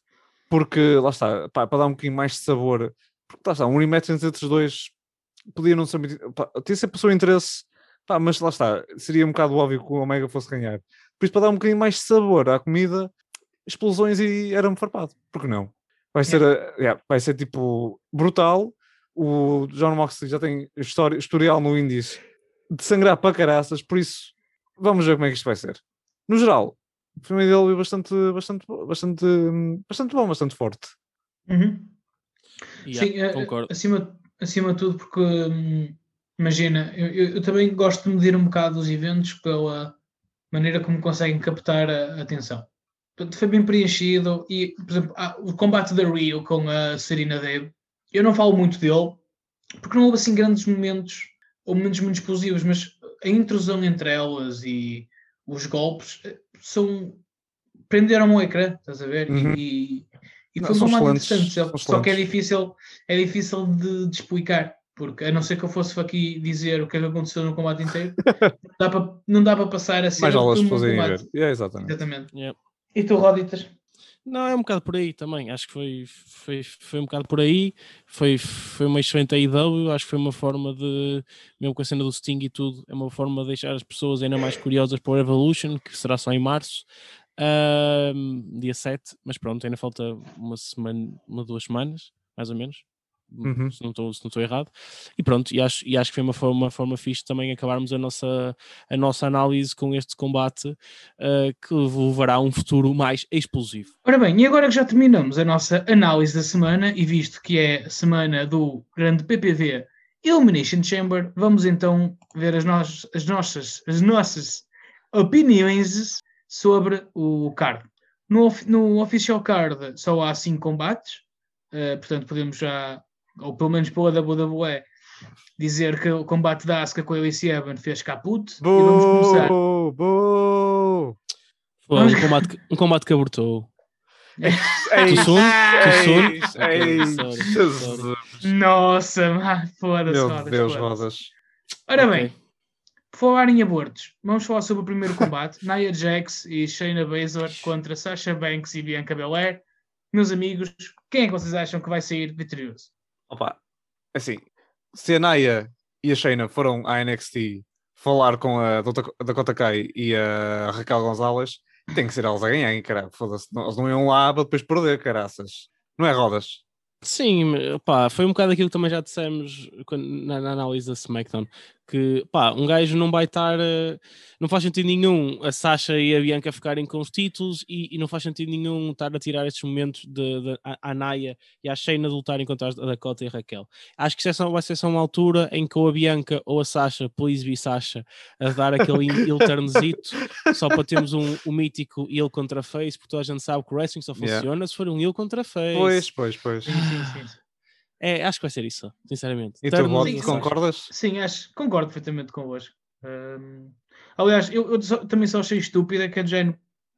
porque lá está, pá, para dar um bocadinho mais de sabor, porque lá está, um rematch entre os dois podia não ser muito. Pá, tinha sempre o seu interesse, pá, mas lá está, seria um bocado óbvio que o Omega fosse ganhar. Por isso, para dar um bocadinho mais de sabor à comida, explosões e era-me farpado, porque não? Vai ser, eh, yeah, vai ser tipo brutal. O John Moxley já tem história, historial no Indies de sangrar para caraças, por isso vamos ver como é que isto vai ser. No geral, o filme dele é bastante, bastante, bastante, bastante bom, bastante forte. Uhum. Yeah, Sim, eh, concordo. acima, acima de tudo, porque hum, imagina, eu, eu- eu também gosto de medir um bocado os eventos pela maneira como conseguem captar a, a atenção. Portanto, foi bem preenchido e, por exemplo, o combate da Rio com a Serena Dev, eu não falo muito dele, porque não houve assim grandes momentos ou momentos muito explosivos, mas a intrusão entre elas e os golpes eh, são prenderam o ecrã, estás a ver? Uhum. E, e foi um excelentes, interessante, só, só que é difícil, é difícil de, de explicar, porque a não ser que eu fosse aqui dizer o que é que aconteceu no combate inteiro, não dá para, não dá para passar a Mais aulas fazerem ver. Yeah, exatamente. Exatamente. Yeah. E tu, Roditas? Não, é um bocado por aí também. Acho que foi, foi, foi um bocado por aí. Foi, foi uma excelente AEW. Acho que foi uma forma de, mesmo com a cena do Sting e tudo, é uma forma de deixar as pessoas ainda mais curiosas para o Evolution, que será só em março, ahm, dia 7. Mas pronto, ainda falta uma semana, uma, duas semanas, mais ou menos. Uhum. Se não estou errado. E pronto, e acho, e acho que foi uma forma, uma forma fixe também acabarmos a nossa, a nossa análise com este combate ah, que levará a um futuro mais explosivo. Ora bem, e agora que já terminamos a nossa análise da semana, e visto que é a semana do grande PPV Elimination Chamber, vamos então ver as, nos- as nossas, as nossas opiniões sobre o card. No, of- no Official Card só há 5 combates, eh, portanto podemos já, ou pelo menos pela WWE, dizer que o combate da Asuka com a Lacey Evans fez caput. E vamos começar. Boo, boo. Foi um combate, que- um combate que abortou. Nossa, mano, foda-se, Meu foda-se, Deus, foda-se. rodas. Ora Ok. bem, por falar em abortos, vamos falar sobre o primeiro combate: Nia Jax e Shayna Baszler contra Sasha Banks e Bianca Belair. Meus amigos, quem é que vocês acham que vai sair vitorioso? Opa, assim, se a Naya e a Shayna foram à NXT falar com a Dakota Kai e a Raquel Gonzalez, tem que ser elas a ganharem, caralho. Foda-se. Eles não iam lá para depois perder, caraças. Não é rodas? Sim, pá, foi um bocado aquilo que também já dissemos quando- na, na análise da SmackDown. Que, pá, um gajo não vai estar. eh, não faz sentido nenhum a Sasha e a Bianca ficarem com os títulos e, e não faz sentido nenhum estar a tirar estes momentos de, de, a, a Naya e a Shayna de lutarem contra a Dakota e a Raquel. Acho que isso é só, vai ser só uma altura em que ou a Bianca ou a Sasha, please be Sasha, a dar aquele heel turnzito só para termos um, um mítico heel contra face, porque toda a gente sabe que o wrestling só Yeah. funciona se for um heel contra face. Pois, pois, pois. Sim, sim, sim. É, acho que vai ser isso, sinceramente. E tu, Sasha. concordas? Sim, acho, concordo perfeitamente convosco. Hum, aliás, eu, eu só- também só achei estúpida que a Jane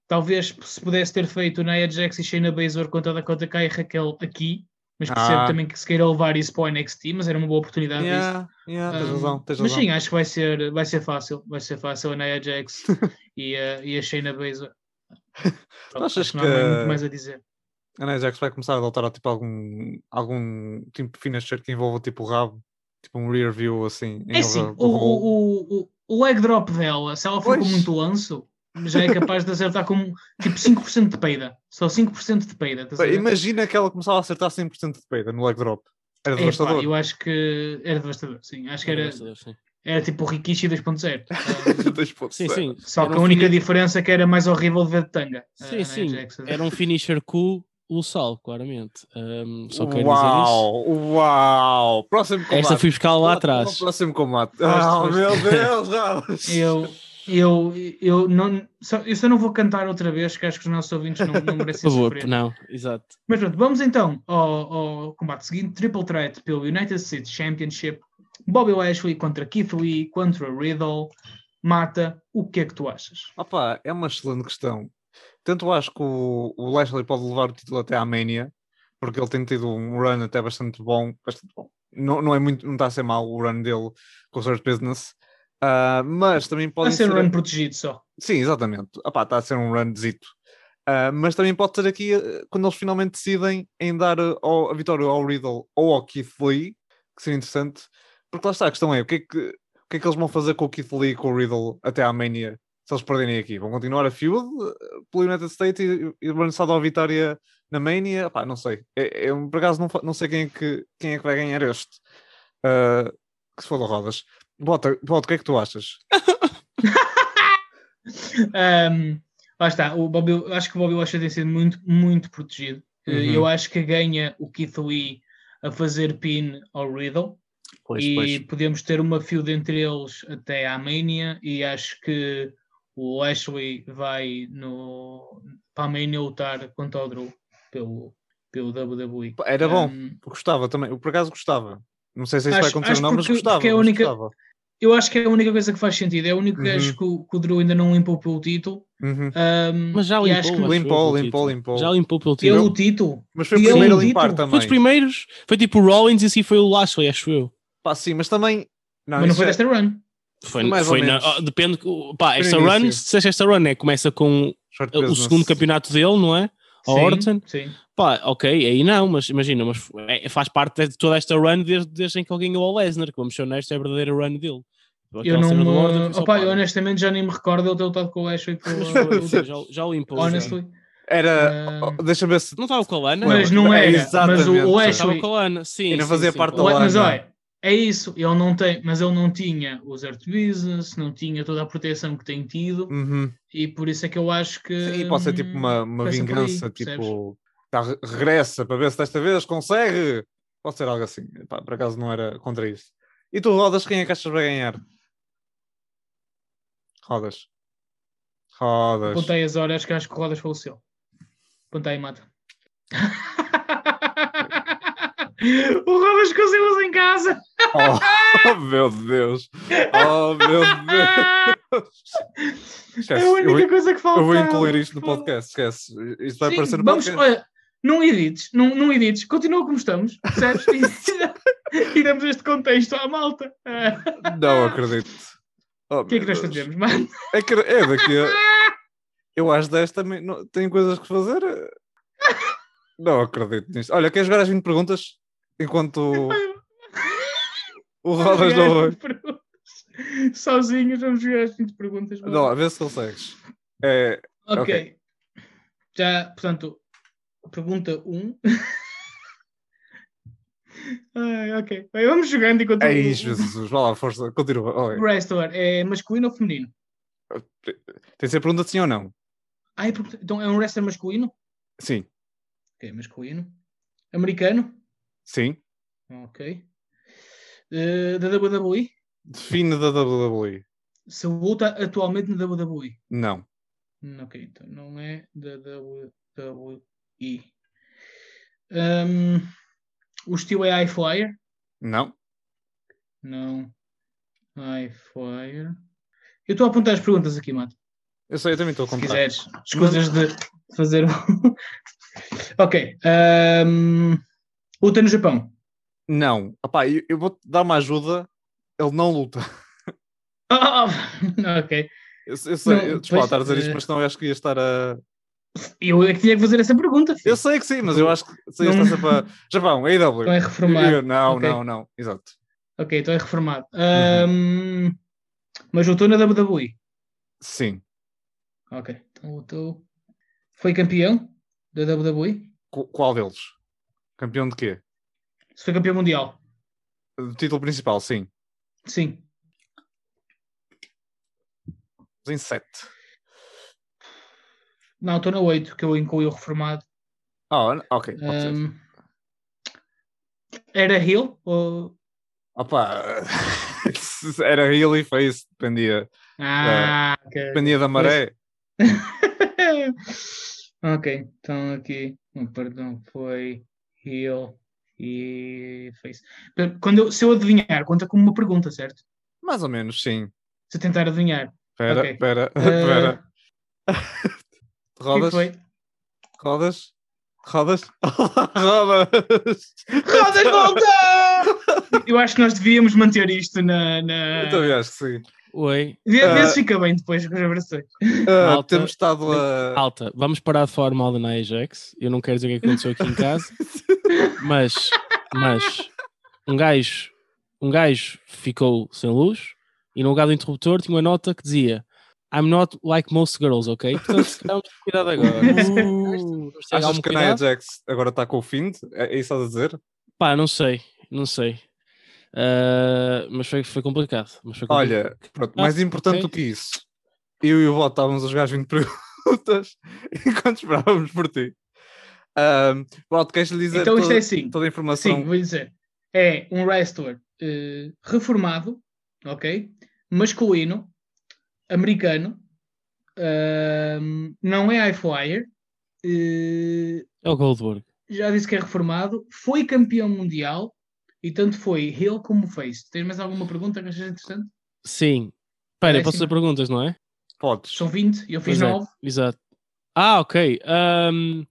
talvez se pudesse ter feito Nia Jax e Shayna Baszler contra a Dakota Kai e Raquel aqui, mas percebo Ah. também que se queira levar isso para o NXT, mas era uma boa oportunidade. Yeah, yeah, tens Um, razão, tens mas razão. sim, acho que vai ser, vai ser fácil. Vai ser fácil a Nia Jax e, a, e a Shayna Baszler. Pronto, achas acho que não há muito mais a dizer. A Jax vai começar a adotar tipo, algum, algum tipo de finisher que envolva tipo o rabo, tipo um rear view assim. em É over- o, o, o, o leg drop dela, se ela for com Pois. muito lanço, já é capaz de acertar com tipo 5% de peida. Só 5% de peida. Imagina que ela começava a acertar 100% de peida no leg drop. Era devastador. eu acho que era devastador, sim. Acho que era, Sim, era tipo o Rikishi 2.0. Um, Dois pontos, sim. sim. Só Era que um a única fini- diferença é que era mais horrível de ver de tanga. Sim, sim. Era um finisher cool, Lussal, claramente. Um, só quero dizer isso. Uau, uau! Próximo combate. Esta fui buscar lá atrás. Próximo combate. Ah, foste. meu Deus! Eu, eu, eu, não, só, eu só não vou cantar outra vez, que acho que os nossos ouvintes não, não Por merecem favor, sofrer. não, exato. Mas pronto, vamos então ao, ao combate seguinte: Triple Threat pelo United States Championship. Bobby Lashley contra Keith Lee, contra Riddle. Mata, o que é que tu achas? Opa, é uma excelente questão. Tanto acho que o, o Lashley pode levar o título até à Mania, porque ele tem tido um run até bastante bom, bastante bom. Não, não é muito, não está a ser mal o run dele com o Search Business, Ah, mas também Vai podem ser ser. um run protegido só. Sim, exatamente. Epá, está a ser um run zito. Ah, mas também pode ser aqui eh, quando eles finalmente decidem em dar ao- a vitória ao Riddle ou ao Keith Lee, que seria interessante, porque lá está, a questão é o que é que, o que, é que eles vão fazer com o Keith Lee e com o Riddle até à Mania se eles perderem aqui? Vão continuar a feud eh, pelo United States e, e dar a vitória na Mania? Epá, não sei. É, é, um- por acaso não, não sei quem é, que, quem é que vai ganhar este. Ah, que se for da Rodas. Bota, Bota, o que é que tu achas? Um, lá está, o Bobby, eu acho que o Bobby Lashley tem sido muito, muito protegido. Uh, Uhum. Eu acho que ganha o Keith Lee a fazer pin ao Riddle Pois, e podemos ter uma feud entre eles até à Mania e acho que o Lashley vai no, para a Mania lutar contra o Drew pelo, pelo WWE. Era bom. Um, Gostava também, eu por acaso gostava. Não sei se isso vai Acho- acontecer acho ou não, mas porque- gostava. é mas única- gostava. eu acho que é a única coisa que faz sentido. É o único Uhum. gajo que, o- que o Drew ainda não limpou pelo título. Uhum. Um, Mas já limpou, acho que acho Limpou, limpou, limpou. Já limpou pelo ele título. o título. Mas foi o ele primeiro a limpar foi Foi também. dos primeiros. Foi tipo o Rollins e assim foi o Lashley, acho eu. Pá, sim, mas também. Não, mas não foi é- desta run. Foi, Mais foi ou na- menos. oh, depende. o- Pá, Foi esta run, se esta run é, começa com short uh, o business. segundo campeonato dele, não é? Sim, Orton. Sim. Pá, ok, aí não, mas imagina, mas é- faz parte de toda esta run desde, desde em que ele ganhou ao Lesnar, que vamos ser honestos, é a verdadeira run dele. Eu não. me- Orton Opa, eu honestamente já nem me recordo ele ter lutado com o Ashley. Mas foi, sim, já, já o limpou. já. Honestly. Era. Ah, oh, Deixa-me ver se. Não estava com a Lana? Mas não É, era. Mas o, o Estava Ashley. com a Lana, sim. Ainda sim, fazia sim, parte claro. da Mas Lana. olha, é isso. Ele não tem, mas ele não tinha os Earth Business, não tinha toda a proteção que tem tido. Uhum. E por isso é que eu acho que. Sim, pode ser tipo uma, uma aí, vingança, percebes? tipo. Tá, re- regressa para ver se desta vez consegue. Pode ser algo assim. Pá, por acaso não era contra isso. E tu, Rodas, quem é que achas que vai ganhar? Rodas. Rodas. Apontei as horas que acho que Rodas faleceu. Apontei e mata. o Rodas conseguiu em casa. Oh, meu Deus! Oh, meu Deus! Esquece, é a eu, única vou- coisa que falta. eu vou incluir isto no podcast, esquece. Isto vai Sim, aparecer no vamos, podcast. olha, não edites, não, não edites, continua como estamos, percebes? E, e damos este contexto à malta. Não acredito. Oh, O que é que nós fazemos, mano? É, que, é daqui a... Eu às 10 também não, tenho coisas que fazer. Não acredito nisto. Olha, queres jogar as 20 perguntas? Enquanto o Rodas vai. Perguntas. Sozinhos vamos jogar as 20 perguntas. mano. Não, a ver se consegues. É, ok. ok. Já, portanto, pergunta 1. Ai, ok. Bem, vamos jogando enquanto é isso, Jesus. Vai lá, força. Continua. o Oi. wrestler é masculino ou feminino? Tem de ser pergunta sim ou não? Ah, é então é um wrestler masculino? Sim. Ok, masculino. Americano? Sim. Ok. Eh, da WWE? Define da WWE. Se luta atualmente na WWE? Não. Hum, Ok, então não é da WWE. Um, o estilo é High Flyer? Não. Não. High Flyer. Eu estou a apontar as perguntas aqui, Mato. Eu sei, eu também estou a Se contar. quiseres. Escusas de fazer. ok. Um, luta no Japão. Não. Opá, eu, eu vou-te dar uma ajuda. Ele não luta. Ah, ok. Eu, eu sei, Não, eu, desculpa estar a dizer isto, eh, mas não eu acho que ia estar a. Eu é que tinha que fazer essa pergunta. filho. Eu sei que sim, mas eu acho que se ia Não- sempre a. Japão, AEW. Então é reformado. Eu- Não, Ok. não, não. Exato. Ok, então é reformado. Uhum. Um, mas lutou na WWE. Sim. Ok, então lutou. Foi campeão da WWE? Qu- Qual deles? Campeão de quê? Se foi campeão mundial? Do título principal, sim. Sim. Em 7. Não, estou na 8, que eu incluí o reformado. Ah, ok. Pode ser. Um, era Hill? Ou... Opa, era heel e face, dependia, Ah, ok. dependia da maré. ok, então aqui, oh, perdão, foi Hill e Face. Quando eu- se eu adivinhar, conta como uma pergunta, certo? Mais ou menos, sim. Se eu tentar adivinhar. Espera, Ok. espera, Eh, espera. Que é Rodas? Rodas? Rodas? Rodas! Rodas volta! Eu acho que nós devíamos manter isto na. na... Eu também acho que sim. Oi, Vê, Ah. vê se fica bem depois com as. Ah, Malta, temos estado a. alta, vamos parar de falar mal da na Ajax. Eu não quero dizer o que aconteceu aqui em casa, mas, mas um gajo, um gajo ficou sem luz e no lugar do interruptor tinha uma nota que dizia I'm not like most girls, ok? Portanto, vamos ter cuidado agora. Ter Achas que a. Nia Jax agora está com o fim? É isso a dizer? Pá, não sei, não sei. Ah, mas foi, foi complicado. Mas foi complicado. Olha, pronto, Ah, mais importante ok. do que isso, eu e o Voto estávamos a jogar as 20 perguntas enquanto esperávamos por ti. Um, Voto, queres lhe dizer Então isto toda, é assim. toda a informação? Sim, vou dizer. É um wrestler eh, reformado, ok? Masculino, americano, ahm, não é high flyer, eh, É o Goldberg. já disse que é reformado, foi campeão mundial e tanto foi heel como face. Tens mais alguma pergunta que achas interessante? Sim. Espera, eu posso fazer perguntas, não é? Podes. São 20, eu fiz é, 9. Exato. Ah, ok. Ahm,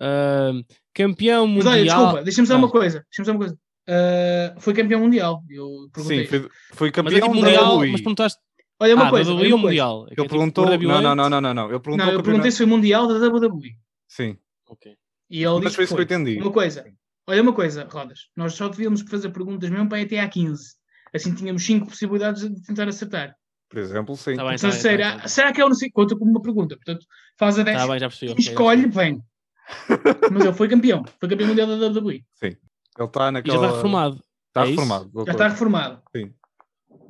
ahm, campeão Mas mundial. olha, desculpa, deixa-me Ah. uma coisa. Deixa-me dizer uma coisa. Ah, foi campeão mundial. Eu perguntei. Sim, foi, foi Mas é campeão tipo da mundial, mas perguntaste. Olha uma ah, coisa. WWE ou mundial? É é Ele tipo perguntou. Não, não, não, não, não, não. Ele perguntou. Não, eu perguntei se foi mundial da WWE. Sim, Ok. E ele mas disse foi isso que eu entendi. Uma coisa, olha uma coisa, Rodas, nós só devíamos fazer perguntas mesmo para ir até à 15. Assim tínhamos 5 possibilidades de tentar acertar. Por exemplo, sim. Tá bem, Então, tá bem, será, tá bem, tá será que eu não sei? Conta como uma pergunta. Portanto, faz a bem. 10 Tá bem, já percebi. e escolhe, vem. Mas ele foi campeão. Foi campeão mundial da WWE. Ele está E naquela. já está reformado. Está é reformado. Já está reformado.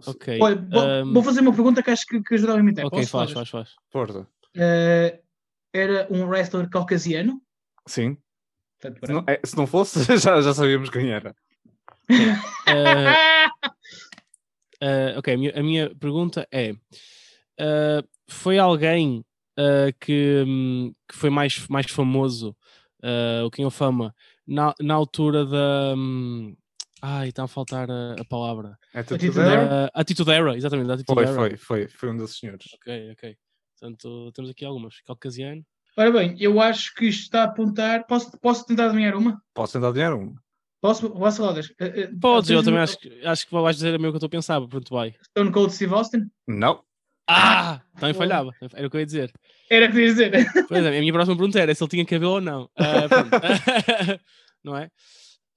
Ok. Olha, vou, ahm, vou fazer uma pergunta que acho que, que ajudava a imitar. ok, Posso, faz, Rodas? faz, faz. Força. Eh, era um wrestler caucasiano. Sim. Portanto, Se não, é, se não fosse, já, já sabíamos quem era. Ah, ah, ok, a minha, a minha pergunta é: ah, foi alguém que, hum, que foi mais, mais famoso, o King of Fama, na, na altura da. hum, ai, está a faltar a, a palavra. É Attitude tudo era? Era? Attitude Era, exatamente, Attitude Foi, Era. foi, foi. Foi um desses senhores. Ok, ok. Portanto, temos aqui algumas. Caucasiano. Ora bem, eu acho que isto está a apontar. Posso, posso tentar adivinhar uma? Posso tentar dinheiro? Posso, posso Rodas? Eh, eh, Podes, eu também acho, que- acho que vais dizer a meu que eu estou a pensar. Pronto, vai. Stone Cold Steve Austin? Não. Ah! Também falhava. Era o que eu ia dizer. Era o que queria dizer. Pois é, a minha próxima pergunta era se ele tinha cabelo ou não. Pronto. não é?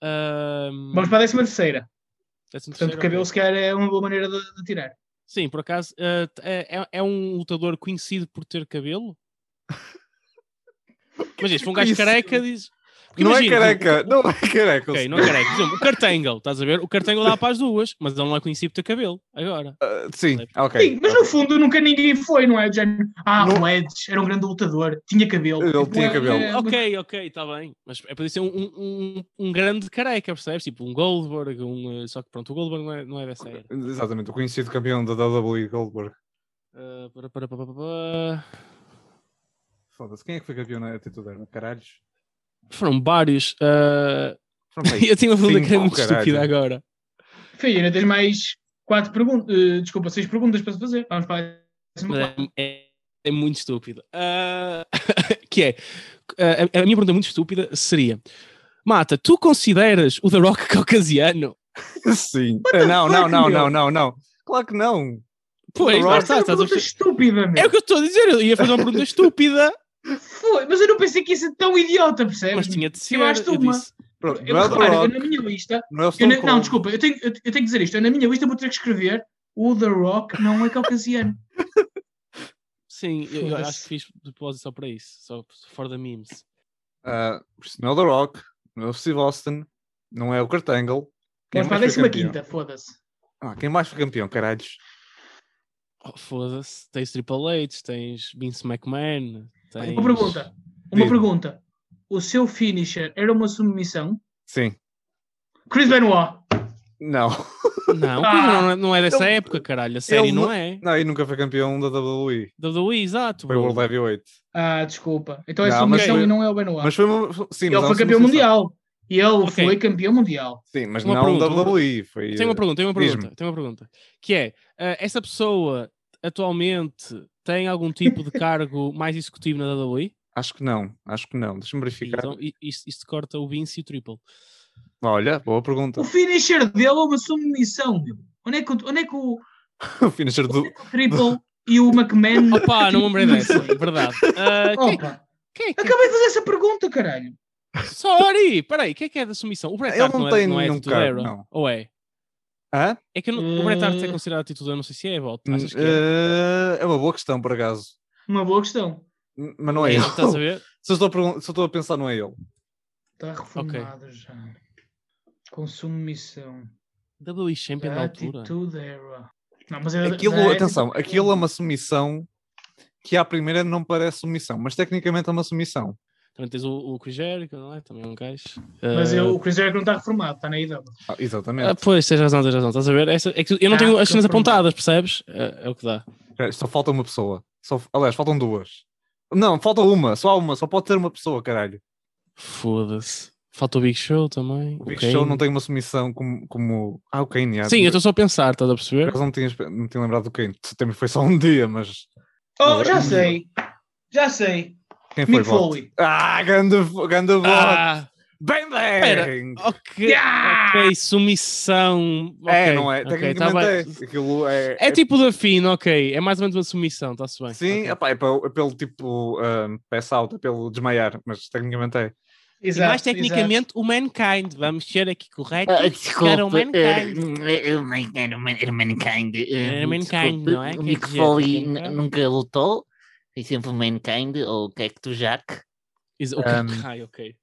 Ahm, Vamos para a décima terceira. décimo Portanto, cabelo se calhar é uma boa maneira de, de tirar. Sim, por acaso, é, é- é um lutador conhecido por ter cabelo? Mas isso, foi um gajo careca, diz. Porque Não é imagina, careca. Não é careca. Ok, não é careca. Exemplo, o Cartangle, estás a ver? O Cartangle dá para as duas, mas ele não é conhecido por ter cabelo. Agora. Ah, sim, ok. Sim, mas no fundo nunca ninguém foi, não é? Ah, Não- o Edge era um grande lutador, tinha cabelo. Ele Tipo, tinha é- cabelo. é- Ok, ok, está bem. Mas é para ser um, um, um, grande careca, percebes? Tipo um Goldberg, um, eh, só que pronto, o Goldberg não é, não é dessa era. Exatamente, o conhecido campeão da WWE Goldberg. Ah, para, para, para, para, para. Foda-se, quem é que foi campeão na atitude era? Caralhos. Foram vários. ah, Foram eu tinha uma pergunta que era muito estúpida caralho. agora. Filho, ainda tens mais quatro perguntas, eh, desculpa, seis perguntas para fazer. Vamos para a é, é, é muito estúpido. Ah, que é, a, a minha pergunta muito estúpida seria: Mata, tu consideras o The Rock caucasiano? Sim. Não, não, não, não, não, não. Claro que não. Pois, lá está, é uma estás a estúpida, meu. É o que eu estou a dizer, eu ia fazer uma pergunta estúpida, Foi, mas eu não pensei que ia ser tão idiota, percebes? mas tinha de ser. Eu uma. disse, Pronto, Eu, não é o The repara, eu Rock, na minha lista, não é eu não, desculpa, eu tenho, eu, eu tenho que dizer isto. Eu na minha lista vou ter que escrever o The Rock não é caucasiano. sim, eu, eu acho que fiz de propósito só para isso, só for the memes. Ah, isso não é o The Rock, não é o Steve Austin, não é o Kurt Angle. Quem Vamos para a mais foi décima campeão? quinta, foda-se. Ah, quem mais foi campeão, caralhos? Oh, Foda-se, tens Triple H, tens Vince McMahon, tens... Uma pergunta. Uma pergunta. O seu finisher era uma submissão? Sim. Chris Benoit. Não. Não, Ah, não, é- não é dessa ele- época, caralho, a série ele não não- é. Não, e nunca foi campeão da WWE. Da WWE, exato. Foi bro. World Heavyweight. Ah, desculpa. Então é Não, mas submissão foi- e não é o Benoit. Mas foi uma. Sim, ele mas é foi uma campeão mundial. E ele Ok. foi campeão mundial. Sim, mas Uma não pergunta, WWE. Foi, Tenho uma pergunta, tenho uma pergunta, tenho uma pergunta. Que é, ah, essa pessoa atualmente tem algum tipo de cargo mais executivo na WWE? Acho que não, acho que não. Deixa-me verificar. Então i- isto, isto corta o Vince e o Triple. Olha, boa pergunta. O finisher dele é uma submissão, meu. Onde é que, o- onde é que o, O finisher do. o Triple e o McMahon. Opa, não me lembrei dessa, verdade. Ah, quem, é que acabei de fazer essa pergunta, caralho. Sorry! Peraí, quem é que é da submissão? O Bret Ele Hart não não, tem é, não é era? não. Ou é? Hã? É que não- o Bret Hart é considerado título, eu não sei se é, Bolt. Hum, Achas que é? eh, é uma boa questão, por acaso. Uma boa questão. N- Mas não é É, ele. Estás a ver? Se eu estou a, pergun- se eu estou a pensar, não é ele. Está reformado já. Com submissão. WWE Champion da altura. Attitude Era. Não, mas é Aquilo, da- atenção, aquilo é uma submissão que à primeira não parece submissão, mas tecnicamente é uma submissão. Também tens o, o Chris Jericho, não é? Também é um gajo. Mas Ah, eu, o Chris Jericho não está reformado, está na IW. Ah, exatamente. ah, pois, tens razão, tens razão. Estás a ver? Essa, é que eu não Ah, tenho as cenas apontadas, percebes? É, é o que dá. Espera, Só falta uma pessoa. Só, aliás, faltam duas. Não, falta uma, só há uma, só pode ter uma pessoa, caralho. Foda-se. Falta o Big Show também. O Big. Show não tem uma submissão como. como... Ah, o Kane, já. Sim, eu estou só a pensar, estás a Por perceber? acaso não tinha, não tinha lembrado do Kane. Também foi só um dia, mas. Oh, Mas- já sei. Já sei. Quem foi Mick Bot? Foley. Ah, ganda bot! Ah, Bem bem! ok. Yeah! Ok, submissão. É, ok, não é? ok, Tecnicamente tá é. bem. Aquilo é. É tipo da FIN, ok. É mais ou menos uma submissão, está-se bem. Sim, ok. epá, é, pelo, é pelo tipo um, pass out, é pelo desmaiar, mas tecnicamente é. E Exato, mais tecnicamente, o Mankind. Vamos ser aqui corretos. Ah, Era o desculpa, era, Mankind. era o Man- era o era o Mankind. Mankind, não é? O Mick Foley é? nunca lutou, foi sempre o Mankind ou o Cactus Jack. Is- ok, Um, ai, ok.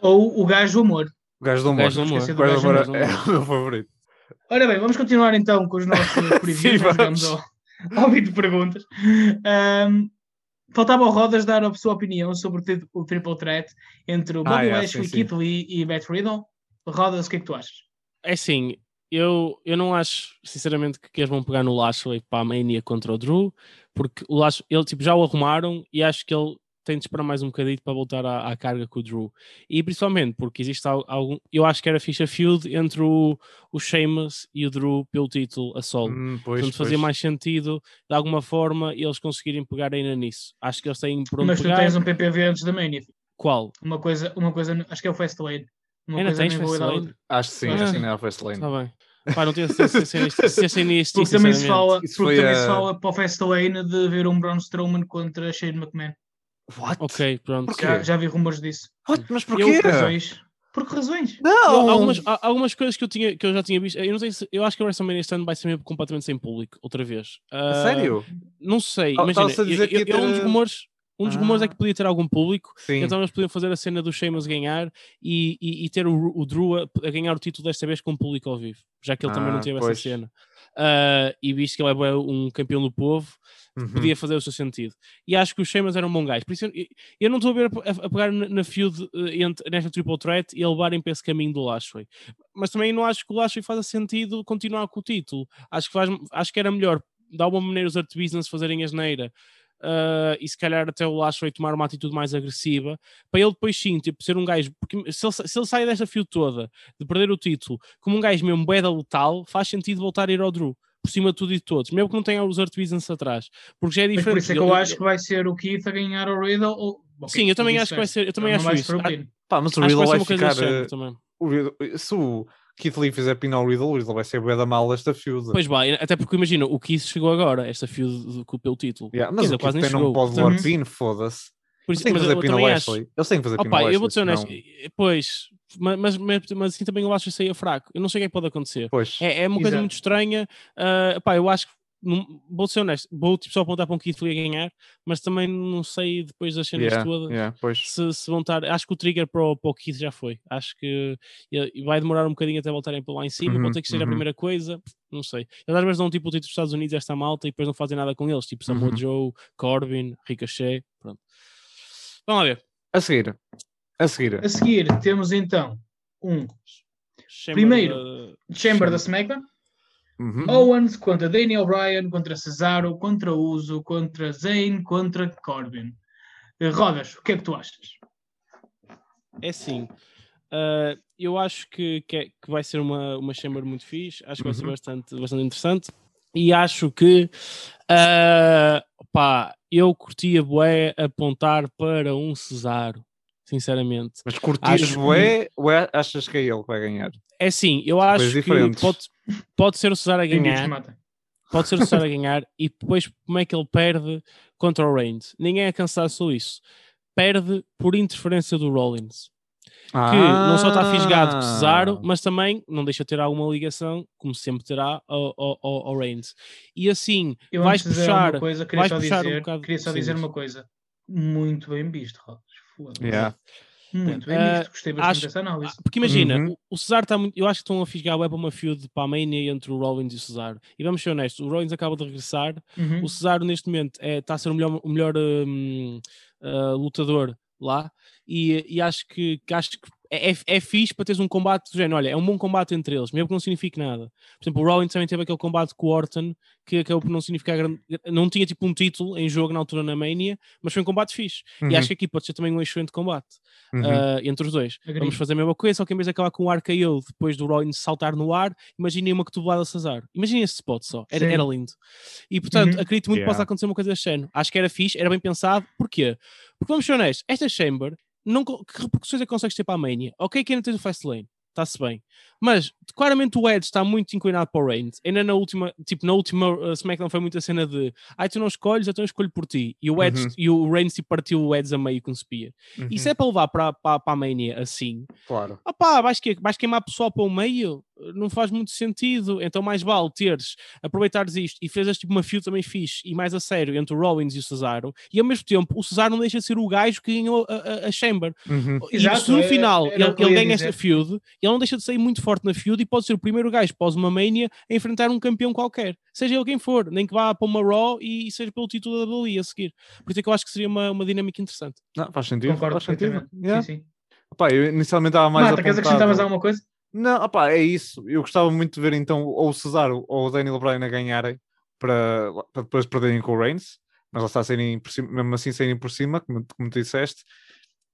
Ou o gajo amor. O gajo do O amor. gajo do amor. O gajo do amor do é o meu favorito. Ora bem, vamos continuar então com os nossos previews. Sim, vamos. ao, ao vídeo de perguntas. Ahm, faltava ao Rodas dar a sua opinião sobre o, o triple threat entre o Ah, Bobby Lashley, sim, sim. Keith Lee e Matt Riddle. Rodas, o que é que tu achas? É assim, eu, eu não acho, sinceramente, que eles vão pegar no Lashley para a Mania contra o Drew, porque ele tipo, já o arrumaram e acho que ele tem de esperar mais um bocadinho para voltar à, à carga com o Drew. E principalmente porque existe al- algum. Eu acho que era ficha feud entre o, o Sheamus e o Drew pelo título a solo. Hum, pois, Portanto, fazia pois. mais sentido, de alguma forma, eles conseguirem pegar ainda nisso. Acho que eles têm por onde Mas tu pegar. tens um PPV antes da Mania. Qual? Uma coisa, uma coisa, acho que é o Fastlane. Uma Ainda coisa tens Fastlane? Acho que sim, Ah. acho que sim, é o Fastlane. Está bem. Pá, não tenho certeza se é nisto- se é sem isto, Porque também se fala, Isso porque também se a- fala para o Fastlane de ver um Braun Strowman contra Shane McMahon. What? Ok, pronto. Porquê? Já, já vi rumores disso. What? Mas Eu- porquê? Por razões. Por que razões? Não! Eu- algumas, há- algumas coisas que eu, tinha, que eu já tinha visto, eu não sei se, eu acho que a WrestleMania este ano vai ser mesmo completamente sem público, outra vez. A Ah, sério? Não sei, Ah, imagina, estavas a dizer eu- eu- eu- um dos rumores, um dos rumores é Ah. que podia ter algum público, Sim. então eles podiam fazer a cena do Sheamus ganhar e, e, e ter o, o Drew a, a ganhar o título desta vez com o público ao vivo, já que ele também não Ah, teve pois. essa cena. Ah, e visto que ele é um campeão do povo, Uhum. podia fazer o seu sentido. E acho que o Sheamus era um bom gajo. Por isso eu, eu não estou a ver a, a pegar na, na feud eh, entre, nesta triple threat e a levarem para esse caminho do Lashley. Mas também não acho que o Lashley faça sentido continuar com o título. Acho que, faz, acho que era melhor dar uma maneira os Art Business fazerem a geneira uh, e se calhar até o Lashley tomar uma atitude mais agressiva para ele depois sim, tipo, ser um gajo porque se ele, se ele sai desta feud toda de perder o título como um gajo mesmo bué da letal, faz sentido voltar a ir ao Drew por cima de tudo e de todos, mesmo que não tenha os Art Business atrás, porque já é Mas diferente. por isso é que Ele- eu acho que vai ser o Keith a ganhar o Riddle. Ou... ok, Sim, eu também acho que vai certo. ser, eu também acho vai isso. Pá, mas o Riddle vai ser vai ficar. eh, também. o Riddle- se o Keith Lee fizer pin ao Riddle, o Riddle vai ser bué da mal desta feud. Pois vai, até porque imagina, o Keith chegou agora, esta feud com- pelo título. Yeah, Quer mas dizer, o quase Keith nem não pode levar pin, foda-se. Por isso- mas fazer eu pin ao. Eles têm que fazer pin ao Opa, Lashley. eu vou ser honesto, pois, mas, mas, mas, assim também o Lashley saía fraco. Eu não sei o que é que pode acontecer. Pois. É, é uma coisa muito estranha. ah, pá, eu acho que, não- vou ser honesto, vou tipo, só apontar para um Keith Lee a ganhar, mas também não sei depois das cenas Yeah, todas. yeah. Se, se vão estar, acho que o trigger para o, para o Keith já foi. Acho que vai demorar um bocadinho até voltarem para lá em cima. Uhum, pode ter que ser a uhum. primeira coisa, não sei. Eles às vezes dão tipo o título dos Estados Unidos a esta malta e depois não fazem nada com eles, tipo Samoa Uhum. Joe, Corbin, Ricochet. Pronto. Vamos lá ver. A seguir. A seguir. A seguir, temos então um Chamber Primeiro. da- Chamber da SmackDown. Uhum. Owens contra Daniel Bryan, contra Cesaro, contra Uso, contra Zayn, contra Corbin. Eh, Rodas, o que é que tu achas? É assim. ah, eu acho que, que, é- que vai ser uma, uma chamber muito fixe. Acho que vai ser Uhum. bastante, bastante interessante. E acho que, ah, pá, eu curtia bué apontar para um Cesaro, sinceramente. Mas curtias Acho- bué ou é- achas que é ele que vai ganhar? É assim, eu acho que pode, pode ser o Cesaro a ganhar, pode ser o Cesaro a ganhar e depois como é que ele perde contra o Reigns? Ninguém é cansado sobre isso. Perde por interferência do Rollins. que não só está fisgado com o Cesaro, Ah. mas também não deixa de ter alguma ligação, como sempre terá, ao, ao, ao- Reigns. E assim, Eu vais puxar, coisa, queria vais só puxar um dizer, bocado- queria só sim, dizer diz. uma coisa. Muito bem visto, Rodas. Foda-se. Yeah. Muito bem Eh, visto. Gostei bastante acho- dessa análise. porque imagina, Uhum. o, Cesaro está muito. Eu acho que estão a fisgar web uma feud para a Mania entre o Rollins e o Cesaro. E vamos ser honestos, o Rollins acaba de regressar, Uhum. o Cesaro neste momento é, está a ser o melhor, o melhor hum, ah, lutador lá e, e acho que, que acho que é, é, é fixe para teres um combate do género. Olha, é um bom combate entre eles, mesmo que não signifique nada. Por exemplo, o Rollins também teve aquele combate com o Orton que acabou por não significar grande. Não tinha tipo um título em jogo na altura na Mania, mas foi um combate fixe. E Uhum, acho que aqui pode ser também um excelente combate uhum. ah, entre os dois. Agree. Vamos fazer a mesma coisa, só que em vez de acabar com o RKO depois do Rollins saltar no ar, imaginem uma cotovelada a Cesaro. Imaginem esse spot só, era, era lindo. E portanto, Uhum. acredito muito que possa Yeah. acontecer uma coisa deste género. Acho que era fixe, era bem pensado. Porquê? Porque vamos ser honestos, esta Chamber, não, que repercussões é que consegues ter para a Mania? Ok, que ainda tens o Fastlane, está-se bem. Mas claramente o Edge está muito inclinado para o Reigns. Ainda na última, tipo, na última uh, SmackDown foi muita cena de ai, tu não escolhes, então eu escolho por ti. E o Edge Uhum. e o Reigns tipo, partiu o Edge a meio com o Spear. Uhum, é para levar para, para, para a Mania assim, Claro. opá, vais, que, vais queimar pessoal para o meio? Não faz muito sentido. Então, mais vale teres, aproveitares isto e fazes tipo uma feud também fixe e mais a sério entre o Rollins e o Cesaro. E ao mesmo tempo, o Cesaro não deixa de ser o gajo que ganhou a, a, a Chamber. Uhum. E Exato, se no é- final era ele, ele ganha dizer. esta feud, ele não deixa de sair muito forte na feud e pode ser o primeiro gajo pós uma Mania a enfrentar um campeão qualquer, seja ele quem for, nem que vá para uma Raw e seja pelo título da WWE a seguir. Por isso é que eu acho que seria uma, uma dinâmica interessante. Não, faz sentido. Concordo faz sentido. Yeah. Sim, sim. Opá, eu inicialmente estava mais Mata, queres acrescentavas apontado- alguma coisa? Não, opá, é isso. Eu gostava muito de ver então ou o Cesaro ou o Daniel Bryan a ganharem para, para depois perderem com o Reigns, mas lá está saírem por cima, mesmo assim saírem por cima, como, como tu disseste.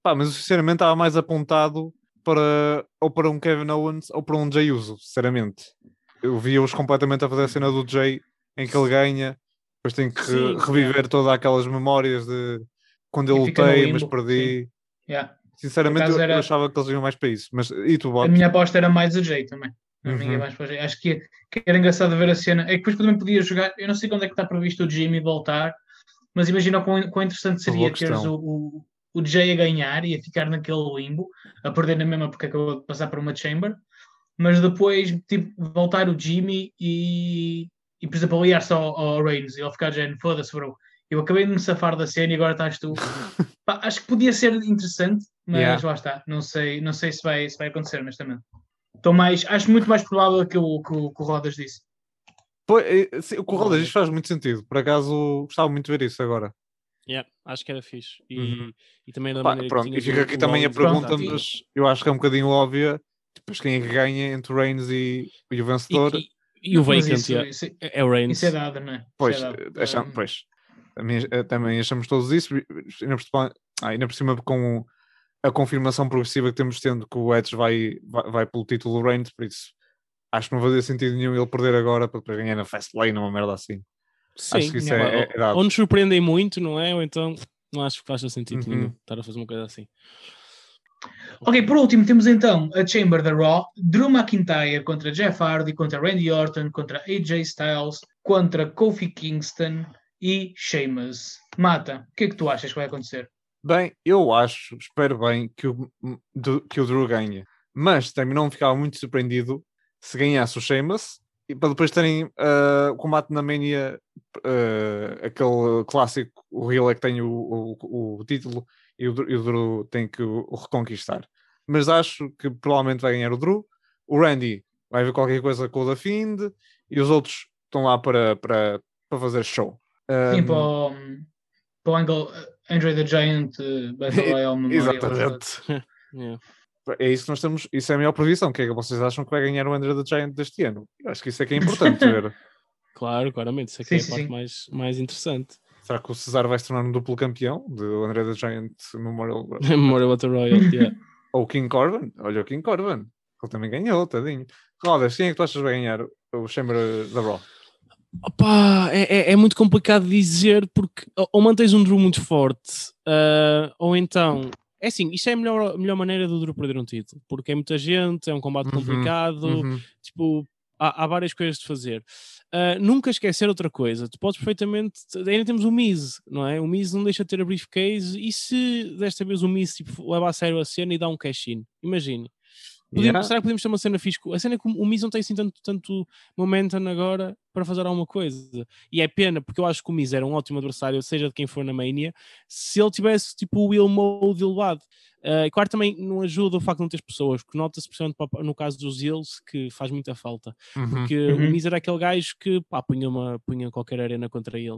Pá, mas sinceramente estava mais apontado para ou para um Kevin Owens ou para um Jay Uso, sinceramente. Eu via-os completamente a fazer a cena do Jay em que ele ganha, depois tem que Sim, reviver todas aquelas memórias de quando eu E lutei, mas perdi. Yeah. Sinceramente, eu, eu era- achava que eles iam mais para isso. Mas e tu, A Bob? minha aposta era mais a Jay também. A minha Uhum. é mais para a. Acho que, que era engraçado ver a cena. É que depois também podia jogar. Eu não sei quando é que está previsto o Jimmy voltar, mas imagina quão, quão interessante seria teres o, o, o Jay a ganhar e a ficar naquele limbo, a perder na mesma porque acabou de passar por uma chamber, mas depois tipo, voltar o Jimmy e, e por exemplo, aliar-se ao, ao Reigns e ele ficar já foda-se, bro. Eu acabei de me safar da cena e agora estás tu. Pá, acho que podia ser interessante, mas Yeah. lá está. Não sei, não sei se, vai, se vai acontecer, honestamente. Estou mais, acho muito mais provável que o, que o, que o Rodas disse. Pois, eh, o que o Rodas diz faz muito sentido. Por acaso gostava muito de ver isso agora. Yeah, acho que era fixe. E, Uhum. e também da Pá, maneira que pronto, e fica aqui o também a pergunta, Pronto, mas eu acho que é um bocadinho óbvia. Depois quem é que ganha entre o Reigns e, e o vencedor? E, e, e o Mas Vacant, isso, isso, é é o Reigns. isso é dado, não é? pois, Isso é dado. acham- pois. Também, eh, também achamos todos isso. Ainda por, cima, ah, ainda por cima com a confirmação progressiva que temos tendo que o Edge vai, vai, vai pelo título do Reigns, por isso acho que não fazia sentido nenhum ele perder agora para depois ganhar na Fastlane, uma merda assim. Sim, acho que isso é, é, é ou nos surpreendem muito, não é? Ou então não acho que faça sentido Uhum. nenhum estar a fazer uma coisa assim. Ok, por último temos então a Chamber da Raw, Drew McIntyre contra Jeff Hardy, contra Randy Orton, contra AJ Styles, contra Kofi Kingston e Sheamus. Mata, o que é que tu achas que vai acontecer? Bem, eu acho, espero bem que o, que o Drew ganhe, mas também não ficava muito surpreendido se ganhasse o Sheamus e para depois terem ah, o combate na Mania, ah, aquele clássico, o Real é que tem o, o, o título e o, e o Drew tem que o, o reconquistar. Mas acho que provavelmente vai ganhar o Drew. O Randy vai ver qualquer coisa com o da Find e os outros estão lá para, para, para fazer show. Sim, para o, para o Angle, Andre the Giant uh, Battle Royale Memorial. Exatamente. Yeah. É isso que nós temos, isso é a minha previsão. O que é que vocês acham que vai ganhar o André the Giant deste ano? Eu acho que isso é que é importante ver. Claro, claramente, isso aqui Sim, é a sim, parte sim. mais, mais interessante. Será que o Cesar vai se tornar um duplo campeão do André the Giant Memorial? Memorial Battle Royale, yeah. Ou o King Corbin? Olha o King Corbin. Ele também ganhou, tadinho. Rodas, quem é que tu achas que vai ganhar o Chamber da Raw? Opa, é, é- é muito complicado dizer porque ou- mantens um Drew muito forte, ah, ou então. É assim, isto é a melhor, melhor maneira do Drew perder um título, porque é muita gente, é um combate Uhum, complicado, Uhum. tipo, há, há várias coisas de fazer. Ah, nunca esquecer outra coisa, tu podes perfeitamente. Ainda temos o Miz, não é? O Miz não deixa de ter a briefcase, e se desta vez o Miz tipo, leva a sério a cena e dá um cash-in? Imagine. Yeah. Será que podemos ter uma cena fixe? A cena é que o Miz não tem assim tanto, tanto momentum agora para fazer alguma coisa. E é pena, porque eu acho que o Miz era um ótimo adversário, seja de quem for na Mania, se ele tivesse tipo o Will Mode elevado. Uh, e claro, também não ajuda o facto de não ter pessoas, que nota-se, principalmente pa- no caso dos Hills, que faz muita falta. Uhum. Porque Uhum. o Miz era aquele gajo que pá, punha, uma, punha qualquer arena contra ele.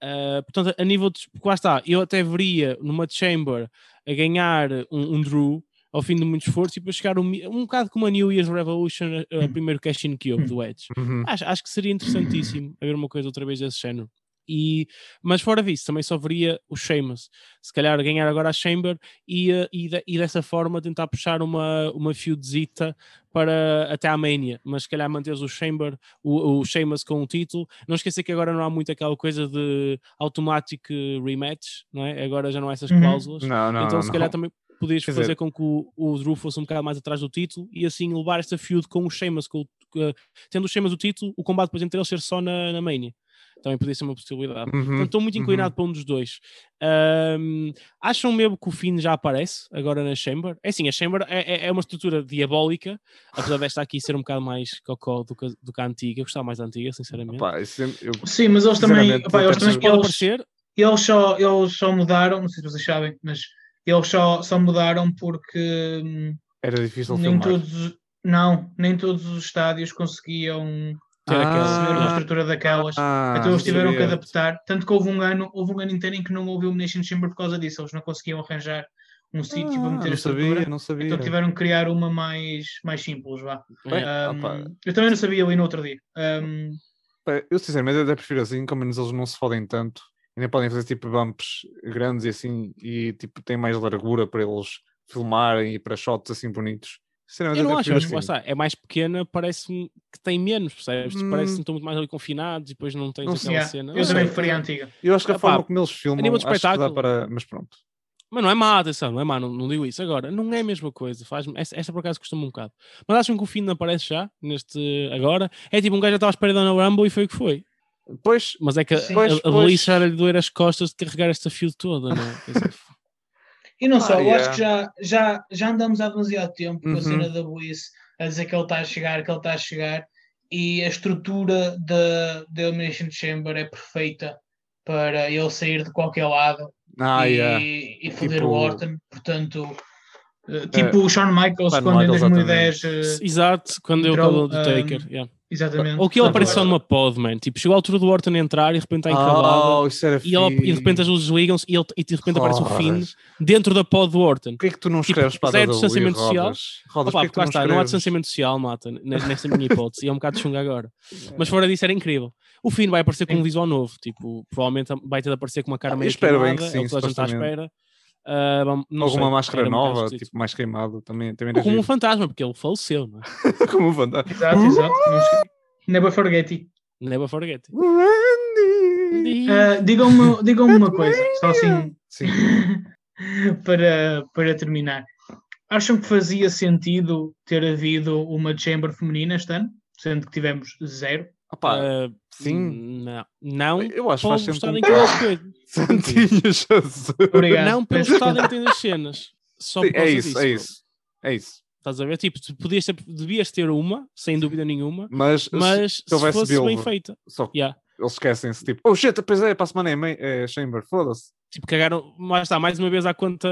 Uh, portanto, a nível de. Lá está, eu até veria numa Chamber a ganhar um, um Drew ao fim de muito esforço e depois chegar um, um bocado como a New Year's Revolution, uh, o primeiro cash-in que houve do Edge. Uhum. Acho, acho que seria interessantíssimo haver uma coisa outra vez desse género. E, mas fora disso, também só veria o Sheamus. Se calhar ganhar agora a Chamber e, eh, e, de- e dessa forma tentar puxar uma, uma feudzita para até à Mania. Mas se calhar manteres o Chamber, o, o Sheamus com o título. Não esquecer que agora não há muito aquela coisa de automatic rematch, não é? Agora já não há essas Uhum. cláusulas. Não, não, então, se calhar não. também podias Quer fazer dizer- com que o, o Drew fosse um bocado mais atrás do título e assim levar esta feud com o Sheamus, com, o- com- tendo o Sheamus o título, o combate depois entre eles ser só na, na Mania. Também podia ser uma possibilidade. Uhum, Portanto, estou muito uhum. inclinado para um dos dois. Ahm, acham mesmo que o Finn já aparece agora na Chamber? É assim, a Chamber é, é- é uma estrutura diabólica, apesar desta aqui ser um bocado mais cocó do que, do que a antiga. Eu gostava mais da antiga, sinceramente. Isso é- eu- Sim, mas eles também, opá, eles, também eles, aparecer, eles, só, eles só mudaram, não sei se vocês sabem, mas eles só, só mudaram porque hum, era difícil nem filmar. todos, não, nem todos os estádios conseguiam ter aquela. receber uma Ah. estrutura daquelas. Ah, então eles tiveram que adaptar. Tanto que houve um ano, houve um ano inteiro em que não houve Elimination Chamber por causa disso. Eles não conseguiam arranjar um sítio para Ah, meter a não estrutura. sabia, não sabia. Então tiveram que criar uma mais, mais simples, vá. Bem. Um, eu também não sabia ali no outro dia. Um, Eu sinceramente até prefiro assim, ao menos eles não se fodem tanto. Ainda podem fazer tipo bumps grandes e assim, e tipo tem mais largura para eles filmarem e para shots assim bonitos. Sinceramente, Eu não acho, lá assim. está, é mais pequena, parece-me que tem menos, percebes? Hum. Parece que estão muito mais ali confinados e depois não tens Não aquela yeah, cena. eu Não também preferia antiga. Eu acho que a forma como eles filmam, acho que dá espetáculo- para. Mas pronto. Mas não é má, atenção, não é má, não, não digo isso. Agora, não é a mesma coisa. Faz esta, esta por acaso costuma um bocado. Mas acham que o Finn aparece já, neste agora? É tipo um gajo já estava à espera da Ana Rumble e foi o que foi. Depois, Mas é que a- Sim. a, Pois, a pois. Belissa era lhe doer as costas de carregar esta fio toda, não é? E não só, Ah, eu acho yeah. que já, já, já andamos há demasiado tempo com Uhum. a cena da Bliss a dizer que ele está a chegar, que ele está a chegar, e a estrutura da, da Elimination Chamber é perfeita para ele sair de qualquer lado ah, e, yeah. e foder Tipo- o Orton. Portanto, eh, tipo o Shawn Michaels Shawn quando em Michaels, 2010. eh, Exato, quando eu cabelo do um, Taker. yeah. Exatamente. Ou que ele apareceu numa pod, man. Tipo, chegou a altura do Orton entrar e de repente está encravada. Oh, isso era E, ele- e de repente as luzes ligam-se e, ele- e de repente aparece o Finn Rodas. dentro da pod do Orton. Porquê é que tu não Tipo, escreves para zero distanciamento social. Rodas? Rodas, Opa, é que porque lá não está, não há distanciamento social, mata, ne- nessa minha hipótese, e é um bocado chunga agora. Mas fora disso era incrível. O Finn vai aparecer com um Sim. visual novo, tipo, provavelmente vai ter de aparecer com uma cara Ah, meio espero bem que é o sim, que a gente está à espera. Não Alguma sei, máscara um nova, esquisito. tipo mais queimado, também, também Ou como um giro. fantasma, porque ele faleceu, não é? como um fantasma. Exato, exato. Never forget it. Never forget. Randy! Ah, Digam-me digam uma coisa, só assim Sim. para, para terminar. Acham que fazia sentido ter havido uma Chamber feminina este ano? Sendo que tivemos zero. Opá, Ah, sim. Não. Não eu acho que pelo faz estado em que coisas. Santinho Jesus. Obrigado. Não pelo estado em que tens as cenas. Só Sim, É isso, disso, é isso. É isso. Estás a ver? Tipo, tu podias ter, devias ter uma, sem dúvida nenhuma, Mas, mas se, houvesse fosse bem build. feita. só que Yeah. eles esquecem-se, tipo, oh shit, pois é, para a semana é, é Chamber, foda-se. Tipo, cagaram, lá está, mais uma vez à conta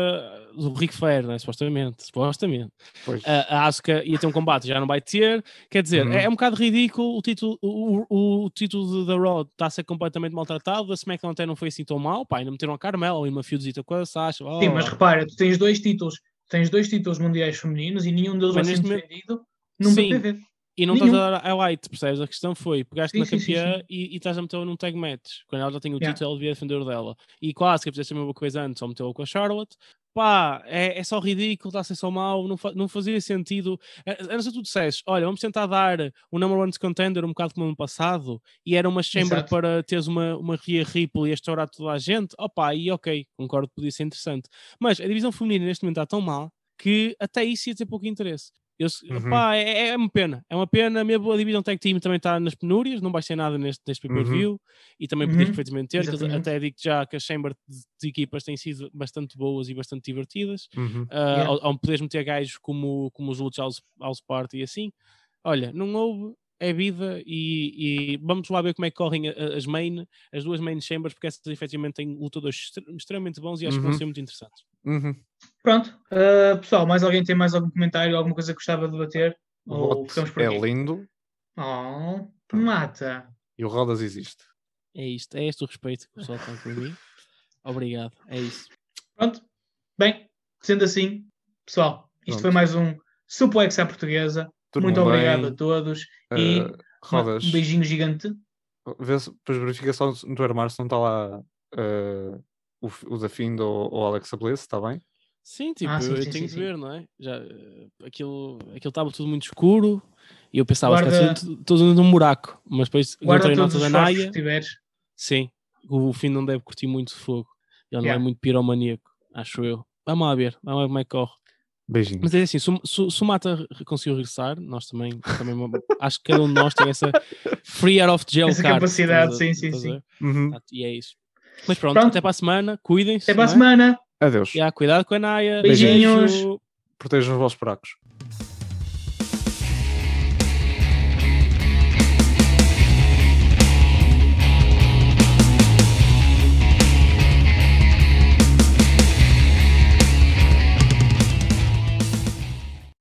do Ric Flair, né? supostamente. Supostamente. Pois. A, a Asuka ia ter um combate, já não vai ter. Quer dizer, Uhum. é, é um bocado ridículo o título, o, o, o título da Raw está a ser completamente maltratado. A SmackDown até não foi assim tão mal. Pá, ainda meteram a Carmela e uma fieldita com a Sasha. Oh, Sim, mas repara, tu tens dois títulos. Tens dois títulos mundiais femininos e nenhum deles vai ser defendido num. PPV. E não Nenhum. estás a dar highlight, percebes? A questão foi, pegaste Sim, na campeã. E, e estás a metê-la num tag match. Quando ela já tem o Yeah. título, ela devia defender o dela. E quase que fizeste a mesma coisa antes, ou meteu-la com a Charlotte. pá, é, é só ridículo, está a ser só mau, não, fa- não fazia sentido. A a não ser que tu dissesses, olha, vamos tentar dar o number one contender um bocado como no passado, e era uma chamber Exato. para teres uma, uma Rhea Ripley e estourar toda a gente, opá, e ok, concordo, podia ser interessante. Mas a divisão feminina neste momento está tão mal que até isso ia ter pouco interesse. Eu, Uhum. opá, é, é uma pena, é uma pena, mesmo a divisão tag team também está nas penúrias, não vai ser nada neste, neste pay-per-view, e também podias Uhum, perfeitamente ter, que exatamente. até digo já que as chamber de, equipas têm sido bastante boas e bastante divertidas, Uhum. uh, Yeah. ao, ao poderes meter gajos como, como os Lucha House, House Party e assim. Olha, não houve, é vida e, e vamos lá ver como é que correm as main, as duas main chambers, porque essas efetivamente têm lutadores extre- extremamente bons e acho que vão Uhum. ser muito interessantes. Uhum. Pronto. Uh, pessoal, mais alguém tem mais algum comentário, alguma coisa que gostava de debater? Ou por é aqui? lindo Oh, mata. e o Rodas existe. É isto, é este o respeito que o pessoal tem por mim. Obrigado, é isso. Pronto. Bem, sendo assim, pessoal, isto Pronto. foi mais um Suplex à Portuguesa. Tudo Muito bem. obrigado a todos. e Uh, Rodas, um beijinho gigante. vê se, depois verifica só no teu armário se não está lá uh, o, o Zafindo ou o Alexa Bliss, está bem? Sim, tipo, Ah, sim, eu sim, tenho sim, de ver, não é? Já, eh, aquilo aquilo estava tudo muito escuro e eu pensava, Guarda- Guarda... tudo, tudo dentro de um buraco, mas depois Guarda encontrei nota da Naya. que tiveres. Sim, o fim não deve curtir muito de fogo. Ele não é Yeah. muito piromaníaco, acho eu. Vamos lá ver, vamos ver como é que corre. Beijinho. Mas é assim, se, o- se, se o Mata conseguiu regressar, nós também, também acho que cada um de nós tem essa free out of jail Essa card, capacidade, sim, sim, sim. Uhum. Exato, E é isso. Mas pronto, Pronto. até para a semana, cuidem-se. Até para a é? semana. Adeus. Já, cuidado com a Naia. Beijinhos. Beijo. Protejam os vossos buracos.